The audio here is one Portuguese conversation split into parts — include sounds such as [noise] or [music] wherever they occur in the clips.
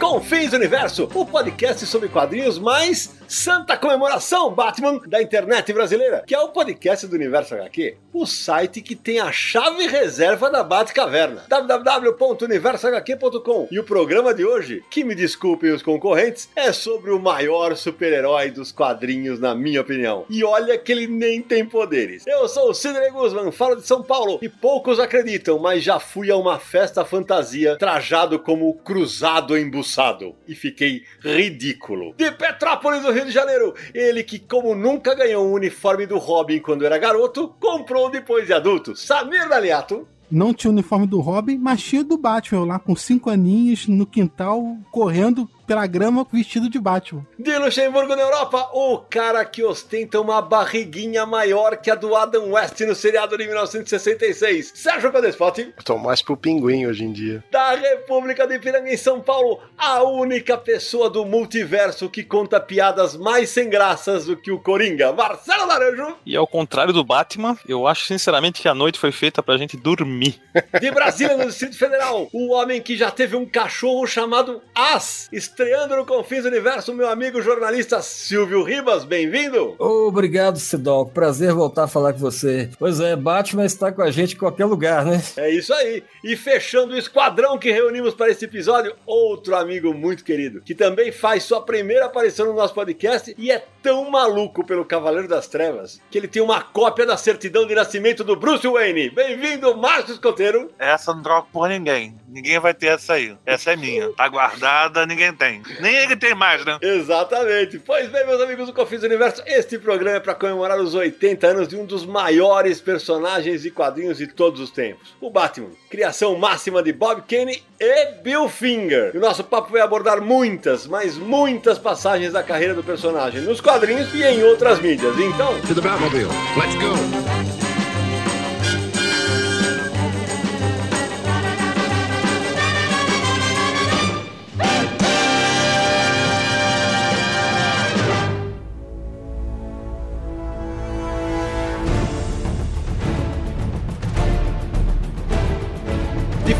Confins Universo, o podcast sobre quadrinhos mais santa comemoração Batman da internet brasileira, que é o podcast do Universo HQ, o site que tem a chave reserva da Batcaverna, www.universohq.com. E o programa de hoje, que me desculpem os concorrentes, é sobre o maior super-herói dos quadrinhos, na minha opinião. E olha que ele nem tem poderes. Eu sou o Sidney Guzman, falo de São Paulo, e poucos acreditam, mas já fui a uma festa fantasia trajado como cruzado embuçado e fiquei ridículo. De Petrópolis, do Rio de Janeiro, ele que, como nunca ganhou um uniforme do Robin quando era garoto, comprou depois de adulto. Samir Daliato não tinha o uniforme do Robin, mas tinha do Batman lá com cinco aninhos no quintal, correndo pela grama vestido de Batman. De Luxemburgo na Europa, o cara que ostenta uma barriguinha maior que a do Adam West no seriado de 1966. Sérgio Codespot. Tô mais pro pinguim hoje em dia. Da República de Piranga em São Paulo, a única pessoa do multiverso que conta piadas mais sem graças do que o Coringa, Marcelo Laranjo. E ao contrário do Batman, eu acho sinceramente que a noite foi feita pra gente dormir. De Brasília, no Distrito Federal, o homem que já teve um cachorro chamado As estreando no Confins Universo, meu amigo jornalista Silvio Ribas, bem-vindo! Obrigado, Sidol. Prazer voltar a falar com você. Pois é, Batman está com a gente em qualquer lugar, né? É isso aí. E fechando o esquadrão que reunimos para esse episódio, outro amigo muito querido, que também faz sua primeira aparição no nosso podcast e é tão maluco pelo Cavaleiro das Trevas que ele tem uma cópia da certidão de nascimento do Bruce Wayne. Bem-vindo, Márcio Escoteiro. Essa não troco por ninguém. Ninguém vai ter essa aí. Essa é minha. Tá guardada, ninguém tem. Nem ele tem mais, né? Exatamente. Pois bem, meus amigos do Confins Universo, este programa é para comemorar os 80 anos de um dos maiores personagens de quadrinhos de todos os tempos, o Batman. Criação máxima de Bob Kane e Bill Finger. E o nosso papo vai abordar muitas, mas muitas passagens da carreira do personagem nos quadrinhos e em outras mídias. Então, to the Batmobile. Let's go.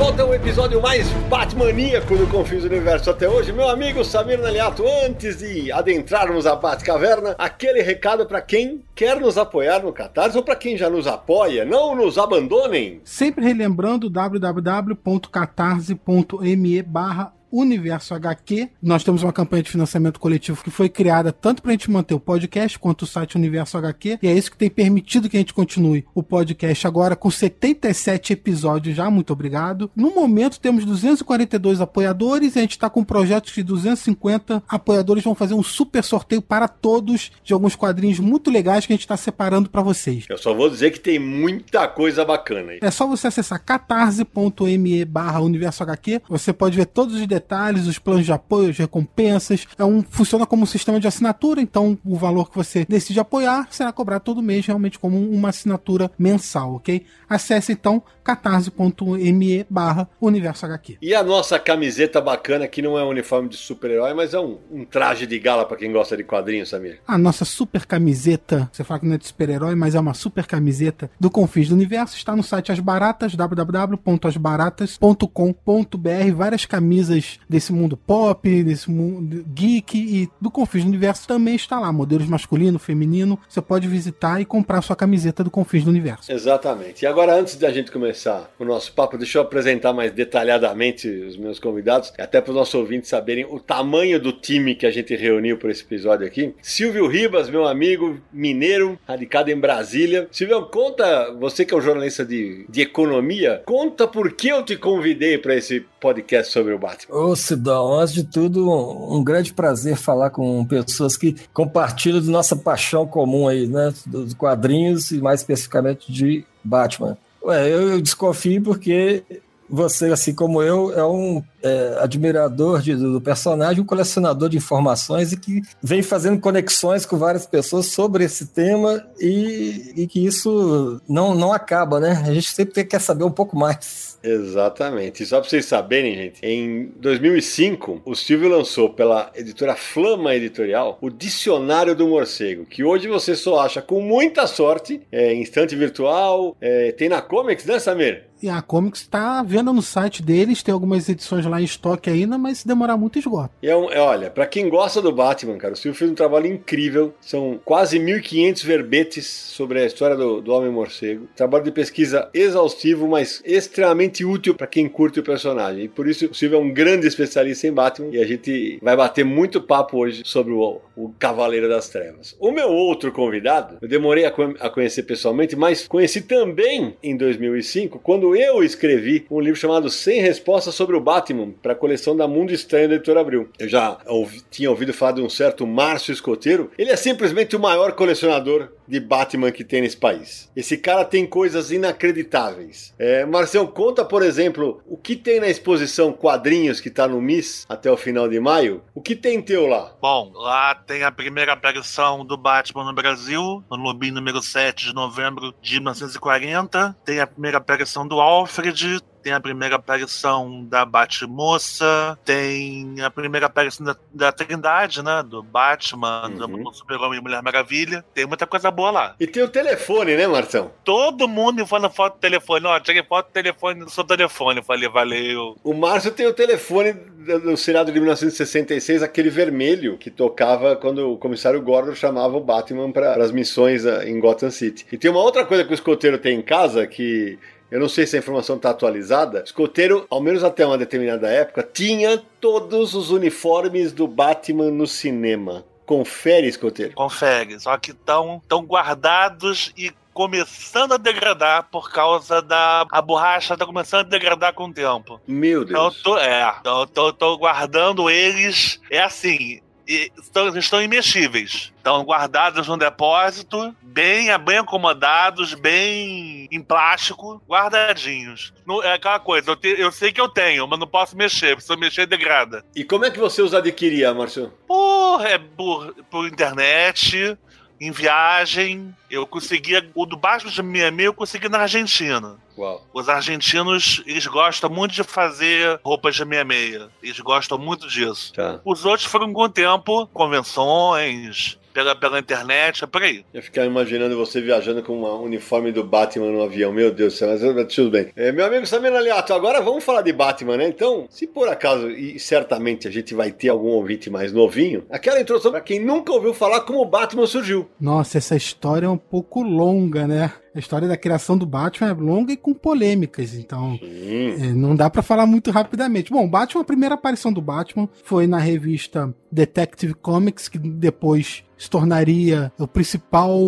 Volta ao episódio mais Batmaníaco do Confins Universo até hoje. Meu amigo Samir Naliato, antes de adentrarmos a Batcaverna, aquele recado para quem quer nos apoiar no Catarse ou para quem já nos apoia, não nos abandonem. Sempre relembrando www.catarse.me barra Universo HQ. Nós temos uma campanha de financiamento coletivo que foi criada tanto para a gente manter o podcast quanto o site Universo HQ, e é isso que tem permitido que a gente continue o podcast agora com 77 episódios já. Muito obrigado. No momento temos 242 apoiadores e a gente está com projetos de 250 apoiadores. Vão fazer um super sorteio para todos de alguns quadrinhos muito legais que a gente está separando para vocês. Eu só vou dizer que tem muita coisa bacana aí. É só você acessar catarse.me barra Universo HQ. Você pode ver todos os detalhes detalhes, os planos de apoio, as recompensas. É um, funciona como um sistema de assinatura, então o valor que você decide apoiar será cobrado todo mês, realmente como uma assinatura mensal, ok? Acesse então catarse.me barra universo HQ. E a nossa camiseta bacana, que não é um uniforme de super-herói, mas é um, um, traje de gala para quem gosta de quadrinhos, Samir. A nossa super camiseta, você fala que não é de super-herói, mas é uma super camiseta do Confins do Universo, está no site As Baratas, www.asbaratas.com.br, várias camisas desse mundo pop, desse mundo geek e do Confins do Universo também está lá. Modelos masculino, feminino. Você pode visitar e comprar sua camiseta do Confins do Universo. Exatamente. E agora, antes da gente começar o nosso papo, deixa eu apresentar mais detalhadamente os meus convidados, até para os nossos ouvintes saberem o tamanho do time que a gente reuniu para esse episódio aqui. Silvio Ribas, meu amigo mineiro, radicado em Brasília. Silvio, conta, você que é um jornalista de, de economia, conta por que eu te convidei para esse podcast sobre o Batman. Ô Sidão, antes de tudo, um grande prazer falar com pessoas que compartilham de nossa paixão comum aí, né? Dos quadrinhos e mais especificamente de Batman. Ué, eu desconfio porque você, assim como eu, é um é, admirador de, do personagem, um colecionador de informações e que vem fazendo conexões com várias pessoas sobre esse tema e, e que isso não, não acaba, né? A gente sempre quer saber um pouco mais. Exatamente. E só para vocês saberem, gente, em 2005, o Silvio lançou pela editora Flama Editorial o Dicionário do Morcego, que hoje você só acha com muita sorte, é, instante virtual, é, tem na Comics, né, Samir? E a Comics tá vendo no site deles, tem algumas edições lá em estoque ainda, mas se demorar muito esgota. E é um, é, olha, para quem gosta do Batman, cara, o Silvio fez um trabalho incrível. São quase 1.500 verbetes sobre a história do, do Homem-Morcego. Trabalho de pesquisa exaustivo, mas extremamente útil para quem curte o personagem. E por isso o Silvio é um grande especialista em Batman e a gente vai bater muito papo hoje sobre o, o Cavaleiro das Trevas. O meu outro convidado, eu demorei a, a conhecer pessoalmente, mas conheci também em 2005, quando eu escrevi um livro chamado Sem Respostas sobre o Batman para a coleção da Mundo Estranho da Editora Abril. Eu já ouvi, tinha ouvido falar de um certo Márcio Escoteiro. Ele é simplesmente o maior colecionador de Batman que tem nesse país. Esse cara tem coisas inacreditáveis. É, Marcelo, conta, por exemplo, o que tem na exposição Quadrinhos que está no MIS até o final de maio. O que tem teu lá? Bom, lá tem a primeira aparição do Batman no Brasil, no Lubim número 7 de novembro de 1940. Tem a primeira aparição do Alfred, tem a primeira aparição da Batmoça, tem a primeira aparição da, da Trindade, né? Do Batman, Uhum. do Super-Homem e Mulher Maravilha. Tem muita coisa boa lá. E tem o telefone, né, Marção? Todo mundo falando foto do telefone. Ó, tirei foto do telefone do seu telefone. Eu falei, valeu. O Márcio tem o telefone do do seriado de 1966, aquele vermelho que tocava quando o comissário Gordon chamava o Batman para as missões ah, em Gotham City. E tem uma outra coisa que o escoteiro tem em casa que eu não sei se a informação está atualizada. Escoteiro, ao menos até uma determinada época, tinha todos os uniformes do Batman no cinema. Confere, escoteiro. Confere. Só que estão tão guardados e começando a degradar por causa da. A borracha tá começando a degradar com o tempo. Meu Então eu Deus. tô, é, então eu tô, tô guardando eles. É assim. E Estão, estão imexíveis. Estão guardados no depósito, bem, bem acomodados, bem em plástico, guardadinhos. Não- é aquela coisa, eu, te- eu sei que eu tenho, mas não posso mexer. Se eu mexer, degrada. E como é que você os adquiria, Márcio? Por, é, por, por internet, em viagem. Eu conseguia. O do Batman de Miami eu consegui na Argentina. Uau. Os argentinos, eles gostam muito de fazer roupas de meia-meia. Eles gostam muito disso. Tá. Os outros foram com o tempo, convenções, pela, pela internet, é por aí. Eu ficava imaginando você viajando com um uniforme do Batman no avião. Meu Deus do céu, mas mas tudo bem. É, meu amigo Samir Aliato, agora vamos falar de Batman, né? Então, se por acaso, e certamente a gente vai ter algum ouvinte mais novinho, aquela introdução para quem nunca ouviu falar como o Batman surgiu. Nossa, essa história é um pouco longa, né? A história da criação do Batman é longa e com polêmicas, então é, não dá pra falar muito rapidamente. Bom, Batman, a primeira aparição do Batman foi na revista Detective Comics, que depois se tornaria o principal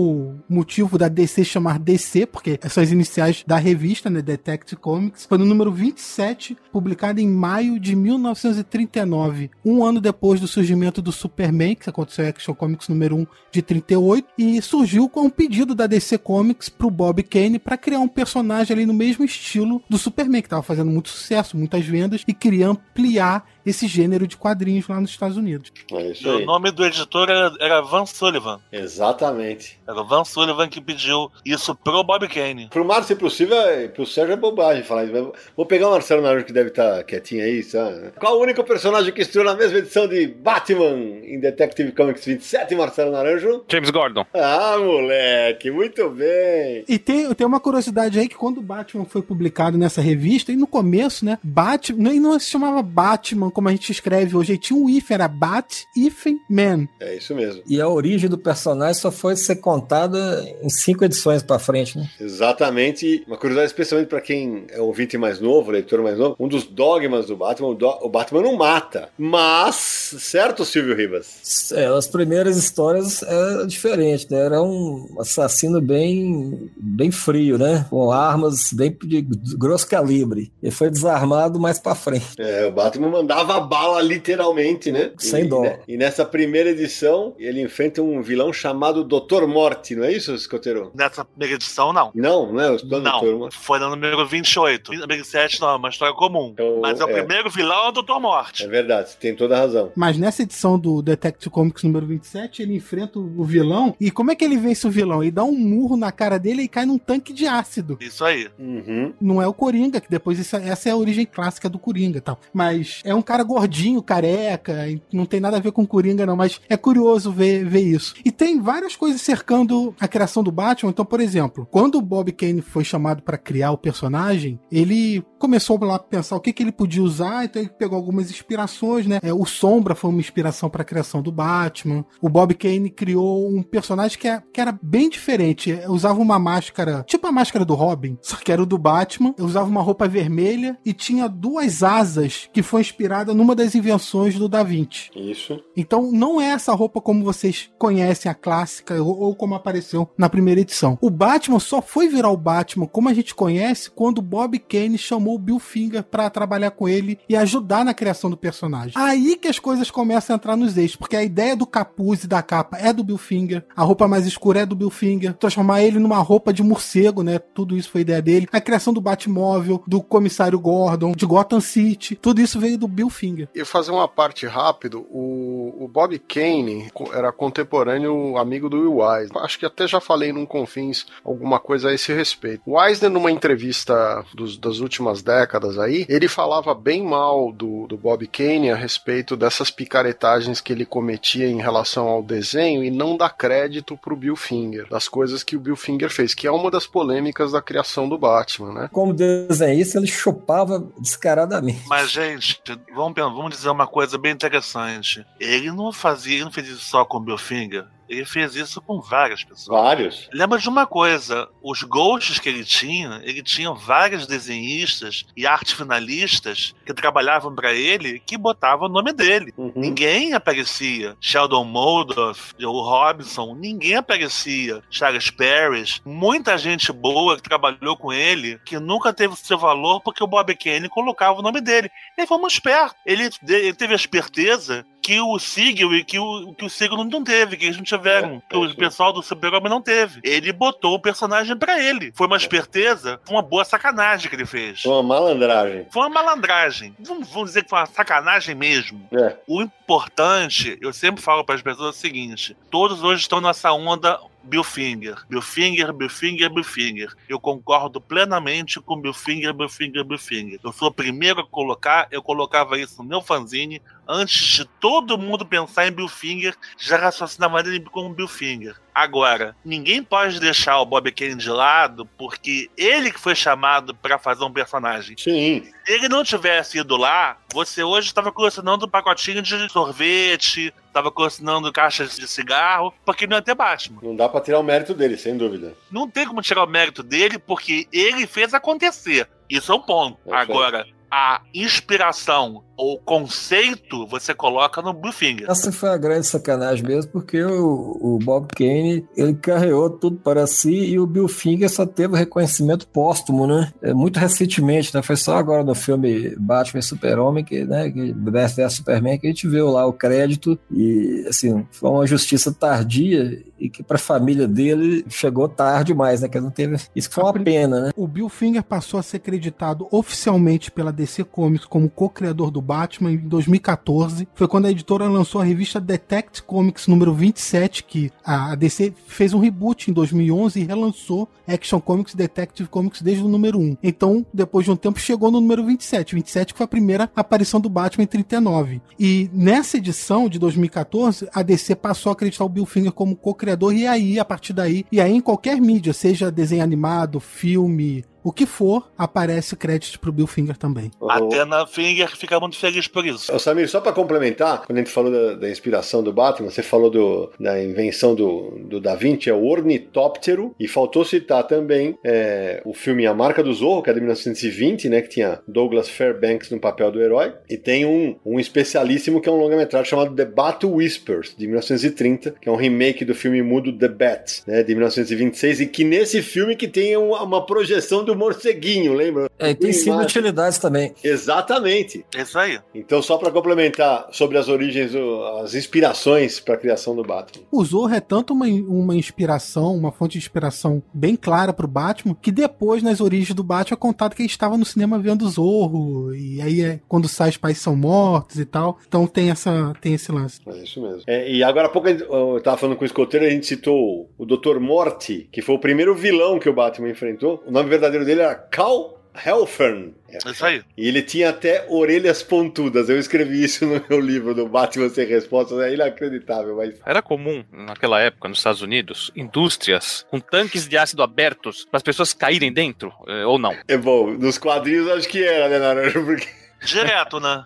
motivo da DC chamar DC, porque são as iniciais da revista, né, Detective Comics. Foi no número 27, publicado em maio de 1939, um ano depois do surgimento do Superman, que aconteceu em Action Comics número 1 de 38, e surgiu com um pedido da DC Comics pro Bob Kane para criar um personagem ali no mesmo estilo do Superman, que estava fazendo muito sucesso, muitas vendas, e queria ampliar esse gênero de quadrinhos lá nos Estados Unidos. É isso o nome do editor era, era Van Sullivan. Exatamente. Era o Van Sullivan que pediu isso pro Bob Kane. Pro Márcio e pro Silvio, é- pro Sérgio é bobagem falar isso. Vou pegar o Marcelo Naranjo que deve estar quietinho aí, sabe? Qual o único personagem que estreou na mesma edição de Batman em Detective Comics 27, Marcelo Naranjo? James Gordon. Ah, moleque, muito bem. E tem, tem uma curiosidade aí que quando o Batman foi publicado nessa revista, e no começo, né, Batman, nem não se chamava Batman como a gente escreve hoje, aí tinha um if, era Bat, Ifen, Man. É isso mesmo. E a origem do personagem só foi ser contada em cinco edições pra frente, né? Exatamente. Uma curiosidade, especialmente para quem é ouvinte mais novo, leitor mais novo, um dos dogmas do Batman, o, do- o Batman não mata. Mas, certo, Silvio Ribas? É, as primeiras histórias era diferente, né? Era um assassino bem, bem frio, né? Com armas bem de grosso calibre. Ele foi desarmado mais pra frente. É, o Batman mandava mandava bala literalmente, né? Sem e, dó. né? E nessa primeira edição, ele enfrenta um vilão chamado Dr. Morte, não é isso, Escoteiro? Nessa primeira edição, não. Não, não é o Dr. Não, Morte. foi no número 28. No 27 não, é uma história comum. Então, Mas é o é. primeiro vilão é o Dr. Morte. É verdade, você tem toda a razão. Mas nessa edição do Detective Comics número 27, ele enfrenta o vilão. E como é que ele vence o vilão? Ele dá um murro na cara dele e cai num tanque de ácido. Isso aí. Uhum. Não é o Coringa, que depois isso- essa é a origem clássica do Coringa e tal. Mas é um cara gordinho, careca, não tem nada a ver com Coringa, não. Mas é curioso ver, ver isso. E tem várias coisas cercando a criação do Batman. Então, por exemplo, quando o Bob Kane foi chamado para criar o personagem, ele começou lá a pensar o que, que ele podia usar, então ele pegou algumas inspirações, né? É, o Sombra foi uma inspiração para a criação do Batman. O Bob Kane criou um personagem que, é- que era bem diferente. É, Usava uma máscara, tipo a máscara do Robin, [laughs] só que era o do Batman. Usava uma roupa vermelha e tinha duas asas que foi inspirada numa das invenções do Da Vinci. Isso. Então não é essa roupa como vocês conhecem a clássica ou, ou como apareceu na primeira edição. O Batman só foi virar o Batman como a gente conhece quando o Bob Kane chamou o Bill Finger pra trabalhar com ele e ajudar na criação do personagem. Aí que as coisas começam a entrar nos eixos, porque a ideia do capuz e da capa é do Bill Finger, a roupa mais escura é do Bill Finger, transformar ele numa roupa de morcego, né? Tudo isso foi ideia dele. A criação do Batmóvel, do comissário Gordon, de Gotham City, tudo isso veio do Bill Finger. E fazer uma parte rápido, o, o Bob Kane era contemporâneo amigo do Will Eisner. Acho que até já falei num Confins alguma coisa a esse respeito. O Eisner, numa entrevista dos- das últimas décadas aí, ele falava bem mal do, do Bob Kane a respeito dessas picaretagens que ele cometia em relação ao desenho e não dá crédito pro Bill Finger, das coisas que o Bill Finger fez, que é uma das polêmicas da criação do Batman, né? Como desenhista, ele chupava descaradamente. Mas, gente, vamos, vamos dizer uma coisa bem interessante. Ele não fazia, ele não fez isso só com o Bill Finger. Ele fez isso com várias pessoas. Vários. Lembra de uma coisa, os ghosts que ele tinha, ele tinha vários desenhistas e arte finalistas que trabalhavam pra ele que botavam o nome dele. Uhum. Ninguém aparecia. Sheldon Moldoff, o Robinson, ninguém aparecia. Charles Parrish, muita gente boa que trabalhou com ele que nunca teve seu valor porque o Bob Kane colocava o nome dele. Ele foi muito esperto. Ele, ele teve a esperteza que o Siegel e que o, que o Siegel não- teve, que eles não tiveram, É, que o é, pessoal do Super-Homem não teve. Ele botou o personagem pra ele. Foi uma esperteza, foi uma boa sacanagem que ele fez. Uma malandragem. Foi uma malandragem. Vamos, vamos dizer que foi uma sacanagem mesmo. É. O importante, eu sempre falo para as pessoas o seguinte: todos hoje estão nessa onda Bill Finger. Bill Finger, Bill Finger, Bill Finger. Eu concordo plenamente com Bill Finger, Bill Finger, Bill Finger. Eu sou o primeiro a colocar, eu colocava isso no meu fanzine. Antes de todo mundo pensar em Bill Finger, já raciocinava ele como Bill Finger. Agora, ninguém pode deixar o Bob Kane de lado, porque ele que foi chamado para fazer um personagem. Sim. Se ele não tivesse ido lá, você hoje estava colecionando um pacotinho de sorvete, estava colecionando caixas de cigarro, porque não ia ter Batman. Não dá pra tirar o mérito dele, sem dúvida. Não tem como tirar o mérito dele, porque ele fez acontecer. Isso é um ponto. É. Agora, a inspiração ou conceito você coloca no Blue Finger. Essa foi a grande sacanagem mesmo, porque o, o Bob Kane, ele carregou tudo para si e o Bill Finger só teve o reconhecimento póstumo, né? É, muito recentemente, né? Foi só agora no filme Batman e Super-Homem, que, né, que vs Superman, que a gente viu lá o crédito e, assim, foi uma justiça tardia e que para a família dele chegou tarde demais, né? Que não teve... Isso que foi uma pena, né? O Bill Finger passou a ser acreditado oficialmente pela DC Comics como co-criador do Batman em 2014. Foi quando a editora lançou a revista Detect Comics número 27, que a DC fez um reboot em 2011 e relançou Action Comics Detective Comics desde o número 1. Então, depois de um tempo, chegou no número 27. 27 que foi a primeira aparição do Batman em 39. E nessa edição de 2014, a DC passou a acreditar o Bill Finger como co-criador e aí, a partir daí, e aí em qualquer mídia, seja desenho animado, filme, o que for, aparece crédito pro Bill Finger também. Até na Finger fica muito feliz por isso. Ô, Samir, só pra complementar, quando a gente falou da, da inspiração do Batman, você falou do- da invenção do, do Da Vinci, é o ornitóptero, e faltou citar também é, o filme A Marca do Zorro, que é de 1920, né, que tinha Douglas Fairbanks no papel do herói, e tem um, um especialíssimo que é um longa-metragem chamado The Bat Whispers, de 1930, que é um remake do filme mudo The Bat, né, de 1926, e que nesse filme que tem uma, uma projeção do do morceguinho, lembra? É, e tem cinco utilidades também. Exatamente. É isso aí. Então, só pra complementar sobre as origens, o- as inspirações pra criação do Batman. O Zorro é tanto uma, uma inspiração, uma fonte de inspiração bem clara pro Batman, que depois, nas origens do Batman, é contado que ele estava no cinema vendo o Zorro, e aí é quando sai os pais são mortos e tal. Então tem, essa, tem esse lance. Mas é isso mesmo. É, e agora há pouco a gente- eu tava falando com o escoteiro, a gente citou o Dr. Morty, que foi o primeiro vilão que o Batman enfrentou. O nome verdadeiro dele era Cal Helfern. É isso aí. E ele tinha até orelhas pontudas. Eu escrevi isso no meu livro do Batman Sem Respostas. É inacreditável, mas. Era comum, naquela época, nos Estados Unidos, indústrias com tanques de ácido abertos para as pessoas caírem dentro, eh, ou não? É bom, nos quadrinhos acho que era, né, Naranjo? Porque Direto, né?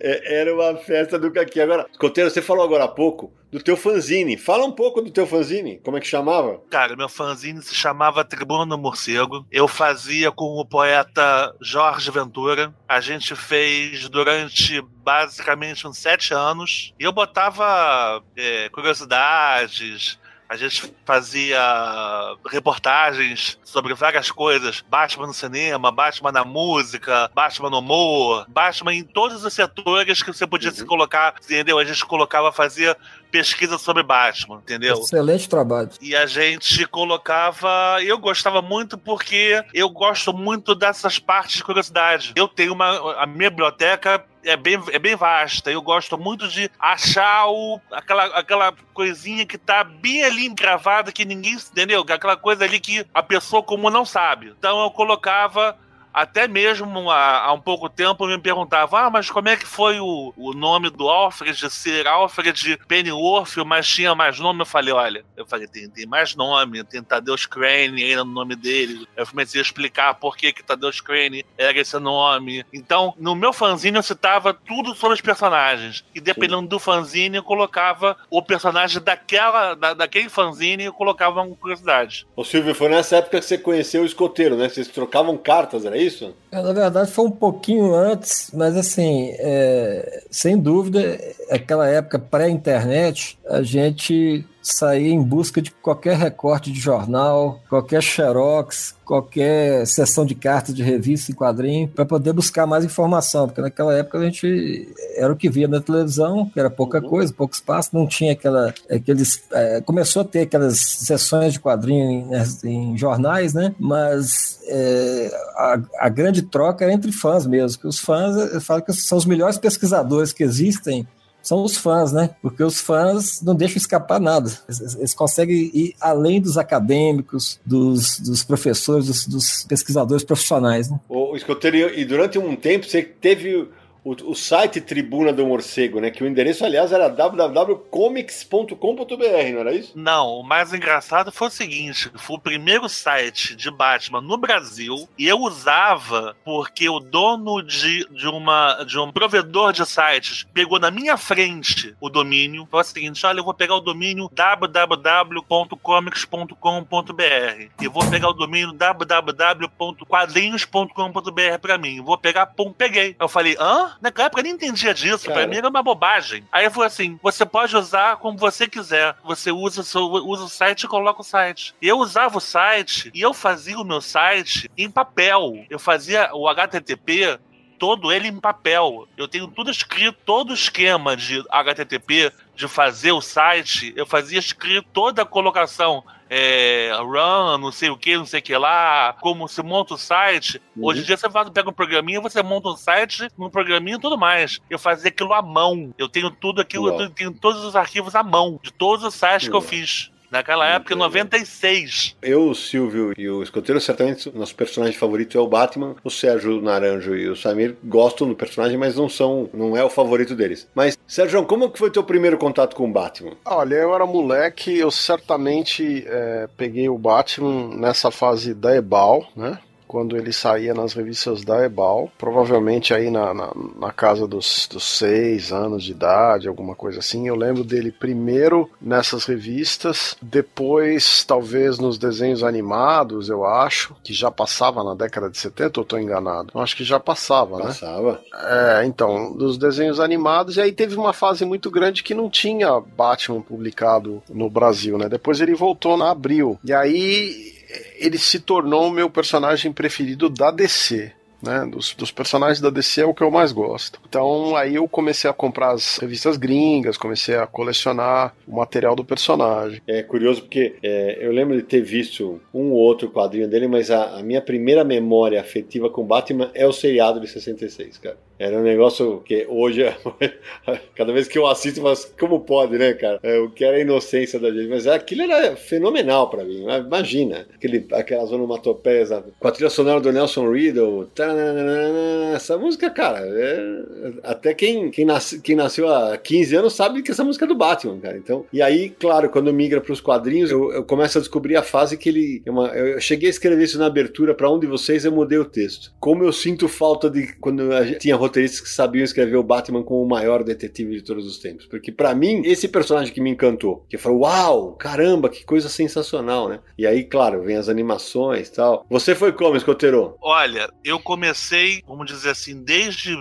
é- era uma festa do caqui. Agora, escoteiro, você falou agora há pouco do teu fanzine. Fala um pouco do teu fanzine. Como é que chamava? Cara, meu fanzine se chamava Tribuna do Morcego. Eu fazia com o poeta Jorge Ventura. A gente fez durante basicamente uns sete anos. E eu botava é, curiosidades. A gente fazia reportagens sobre várias coisas. Batman no cinema, Batman na música, Batman no humor, Batman em todos os setores que você podia se colocar, entendeu? A gente colocava, fazia pesquisa sobre Batman, entendeu? Excelente trabalho. E a gente colocava. Eu gostava muito porque eu gosto muito dessas partes de curiosidade. Eu tenho uma. A minha biblioteca é bem, é bem vasta. Eu gosto muito de achar o, aquela, aquela coisinha que tá bem ali gravada que ninguém. Entendeu? Aquela coisa ali que a pessoa comum não sabe. Então eu colocava. Até mesmo há, há um pouco tempo me perguntava: ah, mas como é que foi o, o nome do Alfred ser Alfred Pennyworth, mas tinha mais nome? Eu falei: olha, eu falei, tem, tem mais nome, tem Tadeusz Crane ainda no nome dele. Eu comecei a explicar por que, que Tadeusz Crane era esse nome. Então, no meu fanzine eu citava tudo sobre os personagens. E dependendo do fanzine, eu colocava o personagem daquela, da, daquele fanzine e eu colocava uma curiosidade. Ô Silvio, foi nessa época que você conheceu o escoteiro, né? Vocês trocavam cartas, era isso? É, Na verdade, foi um pouquinho antes, mas assim, é, sem dúvida, aquela época pré-internet, a gente saía em busca de qualquer recorte de jornal, qualquer xerox, qualquer sessão de cartas de revista e quadrinho, para poder buscar mais informação, porque naquela época a gente era o que via na televisão, que era pouca coisa, pouco espaço, não tinha aquela, aqueles, é, começou a ter aquelas sessões de quadrinho em, em jornais, né? Mas é, a, a grande troca era entre fãs mesmo, que os fãs, falo que são os melhores pesquisadores que existem, são os fãs, né? Porque os fãs não deixam escapar nada. Eles, eles conseguem ir além dos acadêmicos, dos, dos professores, dos, dos pesquisadores profissionais, né? O escoteiro, e durante um tempo você teve o, o site Tribuna do Morcego, né? Que o endereço, aliás, era www.comics.com.br, não era isso? Não, o mais engraçado foi o seguinte: foi o primeiro site de Batman no Brasil e eu usava porque o dono de, de, uma, de um provedor de sites pegou na minha frente o domínio. Foi o seguinte: olha, eu vou pegar o domínio www.comics.com.br e vou pegar o domínio www.quadrinhos.com.br pra mim. Vou pegar, pum, peguei. Eu falei, hã? Naquela época eu nem entendia disso. Cara. Pra mim era uma bobagem. Aí eu falei assim: você pode usar como você quiser. Você usa, usa o site e coloca o site. Eu usava o site e eu fazia o meu site em papel. Eu fazia o HTTP todo ele em papel. Eu tenho tudo escrito, todo o esquema de HTTP de fazer o site, eu fazia escrito toda a colocação. É, run, não sei o que, não sei o que lá, como se monta o site. Hoje em dia você pega um programinha, você monta um site, um programinha e tudo mais. Eu fazia aquilo à mão. Eu tenho tudo aquilo, Uau. eu tenho todos os arquivos à mão, de todos os sites que eu Uau. fiz. Naquela época, em legal. 96. Eu, o Silvio e o escoteiro, certamente nosso personagem favorito é o Batman. O Sérgio o Naranjo e o Samir gostam do personagem, mas não são, não é o favorito deles. Mas, Sérgio, como que foi teu primeiro contato com o Batman? Olha, eu era moleque, eu certamente é, peguei o Batman nessa fase da Ebal, né? Quando ele saía nas revistas da Ebal, provavelmente aí na, na, na casa dos, dos seis anos de idade, alguma coisa assim. Eu lembro dele primeiro nessas revistas, depois talvez nos desenhos animados, eu acho, que já passava na década de 70, ou tô enganado? Eu acho que já passava, né? Passava. É, então, dos desenhos animados, e aí teve uma fase muito grande que não tinha Batman publicado no Brasil, né? Depois ele voltou na Abril. E aí ele se tornou o meu personagem preferido da DC. Né, dos, dos, personagens da DC é o que eu mais gosto. Então aí eu comecei a comprar as revistas gringas, comecei a colecionar o material do personagem. É curioso porque é, eu lembro de ter visto um ou outro quadrinho dele, mas a, a minha primeira memória afetiva com Batman é o seriado de 66, cara. Era um negócio que hoje, [laughs] cada vez que eu assisto, eu falo, como pode, né, cara? É, o que era a inocência da gente. Mas aquilo era fenomenal para mim. Imagina, aquele, onomatopeias com a trilha sonora do Nelson Riddle. Essa música, cara, é, até quem, quem, nasce, quem nasceu há 15 anos sabe que essa música é do Batman, cara. Então, e aí, claro, quando migra para os quadrinhos, eu, eu, começo a descobrir a fase que ele. É uma, eu cheguei a escrever isso na abertura para um de vocês, eu mudei o texto. Como eu sinto falta de quando tinha roteiristas que sabiam escrever o Batman como o maior detetive de todos os tempos. Porque para mim, esse personagem que me encantou, que falou, uau, caramba, que coisa sensacional, né? E aí, claro, vem as animações e tal. Você foi como, Escoteiro? Olha, eu comecei, vamos dizer assim, desde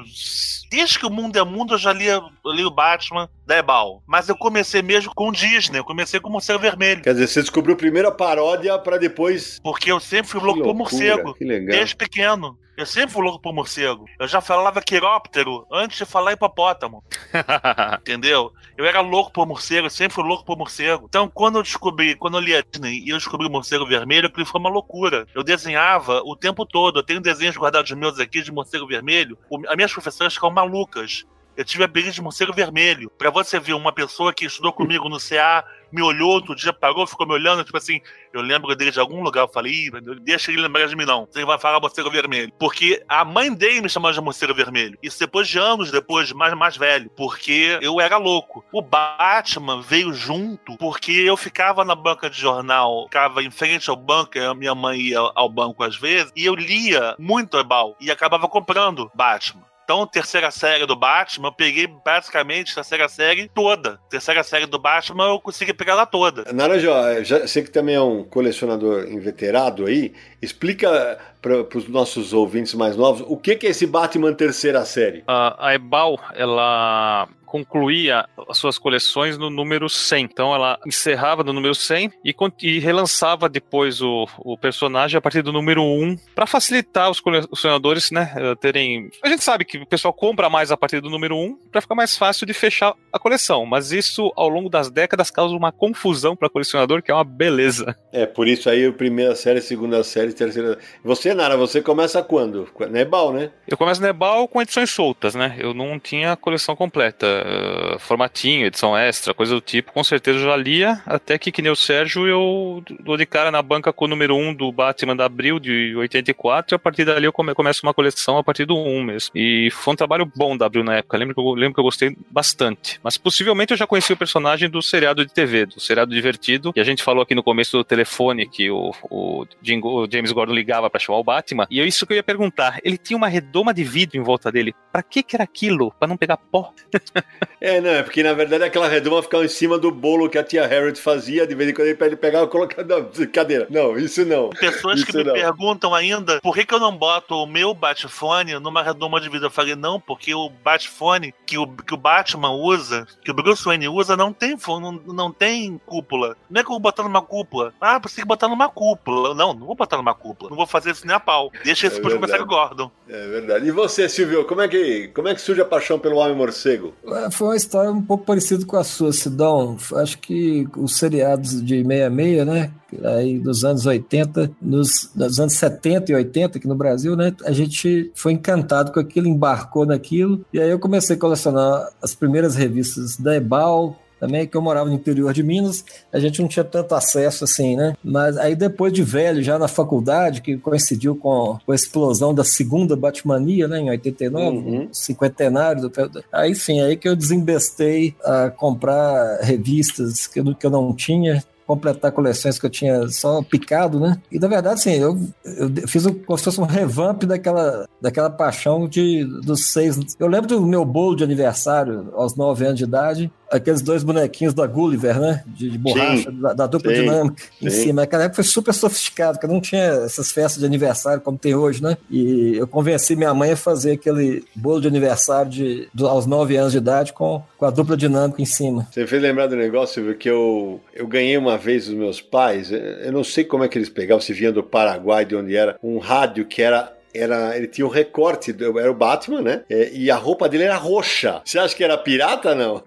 desde que o mundo é mundo eu já lia, eu li o Batman da Ebal. Mas eu comecei mesmo com Disney, eu comecei com o Morcego Vermelho. Quer dizer, você descobriu primeiro a paródia para depois. Porque eu sempre fui louco por morcego. Que legal. Desde pequeno. Eu sempre fui louco por morcego. Eu já falava quiróptero antes de falar hipopótamo. [laughs] Entendeu? Eu era louco por morcego, eu sempre fui louco por morcego. Então, quando eu descobri, quando eu li a Disney e eu descobri o morcego vermelho, aquilo foi uma loucura. Eu desenhava o tempo todo. Eu tenho desenhos guardados meus aqui de morcego vermelho. As minhas professoras ficavam malucas. Eu tive a briga de morcego vermelho. Para você ver uma pessoa que estudou comigo no CA, me olhou outro dia, parou, ficou me olhando, tipo assim, eu lembro dele de algum lugar. Eu falei, deixa ele lembrar de mim, não. Você vai falar morcego vermelho. Porque a mãe dele me chamava de morcego vermelho. Isso depois de anos depois, mais, mais velho. Porque eu era louco. O Batman veio junto porque eu ficava na banca de jornal, ficava em frente ao banco, minha mãe ia ao banco às vezes, e eu lia muito Ebal e acabava comprando Batman. Então, terceira série do Batman, eu peguei basicamente a terceira série toda. Terceira série do Batman, eu consegui pegar ela toda. Naranja, já sei que também é um colecionador inveterado aí. Explica para os nossos ouvintes mais novos o que, que é esse Batman terceira série. Uh, a Ebal, ela concluía as suas coleções no número 100. Então ela encerrava no número 100 e, e relançava depois o, o, personagem a partir do número 1 para facilitar os colecionadores, né, eh, terem... A gente sabe que o pessoal compra mais a partir do número 1 para ficar mais fácil de fechar a coleção, mas isso ao longo das décadas causa uma confusão para o colecionador que é uma beleza. É, por isso aí primeira série, segunda série, terceira... Você, Nara, você começa quando? Nebal, né? Eu começo Nebal com edições soltas, né? Eu não tinha a coleção completa uh, formatinho, edição extra, coisa do tipo, com certeza eu já lia, até que, que nem o Sérgio, eu dou de cara na banca com o número 1 do Batman da Abril de 84, e a partir dali eu come, começo uma coleção a partir do 1 mesmo. E foi um trabalho bom da Abril na época, lembro que eu, lembro que eu gostei bastante. Mas possivelmente eu já conheci o personagem do seriado de TV, do seriado divertido, e a gente falou aqui no começo do telefone que o, o, Jingo, o James Gordon ligava para chamar o Batman, e é isso que eu ia perguntar. Ele tinha uma redoma de vidro em volta dele. Para que que era aquilo? Para não pegar pó? [laughs] É, não, é porque na verdade aquela redoma ficava em cima do bolo que a tia Harriet fazia, de vez em quando ele pegar e colocar. Não, cadeira. Não, isso não. Pessoas isso que me não. perguntam ainda por que, que eu não boto o meu Batfone numa redoma de vidro. Eu falei, não, porque o Batfone que o, que o Batman usa, que o Bruce Wayne usa, não tem, não, não tem cúpula. Não é que eu vou botar numa cúpula. Ah, você tem que botar numa cúpula. Não, não vou botar numa cúpula. Não vou fazer isso nem a pau. Deixa esse é pro começar com o Gordon. É verdade. E você, Silvio, como é que, como é que surge a paixão pelo Homem Morcego? Foi uma história um pouco parecida com a sua, Sidão. Acho que os seriados de 66, né? Aí dos anos 80, nos, nos anos 70 e 80 aqui no Brasil, né? A gente foi encantado com aquilo, embarcou naquilo. E aí eu comecei a colecionar as primeiras revistas da Ebal, também, que eu morava no interior de Minas, a gente não tinha tanto acesso assim, né? Mas aí depois de velho, já na faculdade, que coincidiu com, com a explosão da segunda Batmania, né, em 89, uhum. cinquentenário, do, aí sim, aí que eu desembestei a comprar revistas que eu, que eu não tinha, completar coleções que eu tinha só picado, né? E na verdade, assim, eu, eu fiz um, como se fosse um revamp daquela, daquela paixão de, dos seis. Eu lembro do meu bolo de aniversário aos nove anos de idade. Aqueles dois bonequinhos da Gulliver, né? De, de borracha, da, da, dupla sim, dinâmica sim. em cima. Naquela época foi super sofisticado, porque não tinha essas festas de aniversário como tem hoje, né? E eu convenci minha mãe a fazer aquele bolo de aniversário de, de aos 9 anos de idade com, com a dupla dinâmica em cima. Você fez lembrar do negócio que eu, eu ganhei uma vez dos meus pais, eu não sei como é que eles pegavam, se vinha do Paraguai, de onde era, um rádio que era era, ele tinha um recorte, era o Batman, né? É, e a roupa dele era roxa. Você acha que era pirata, não?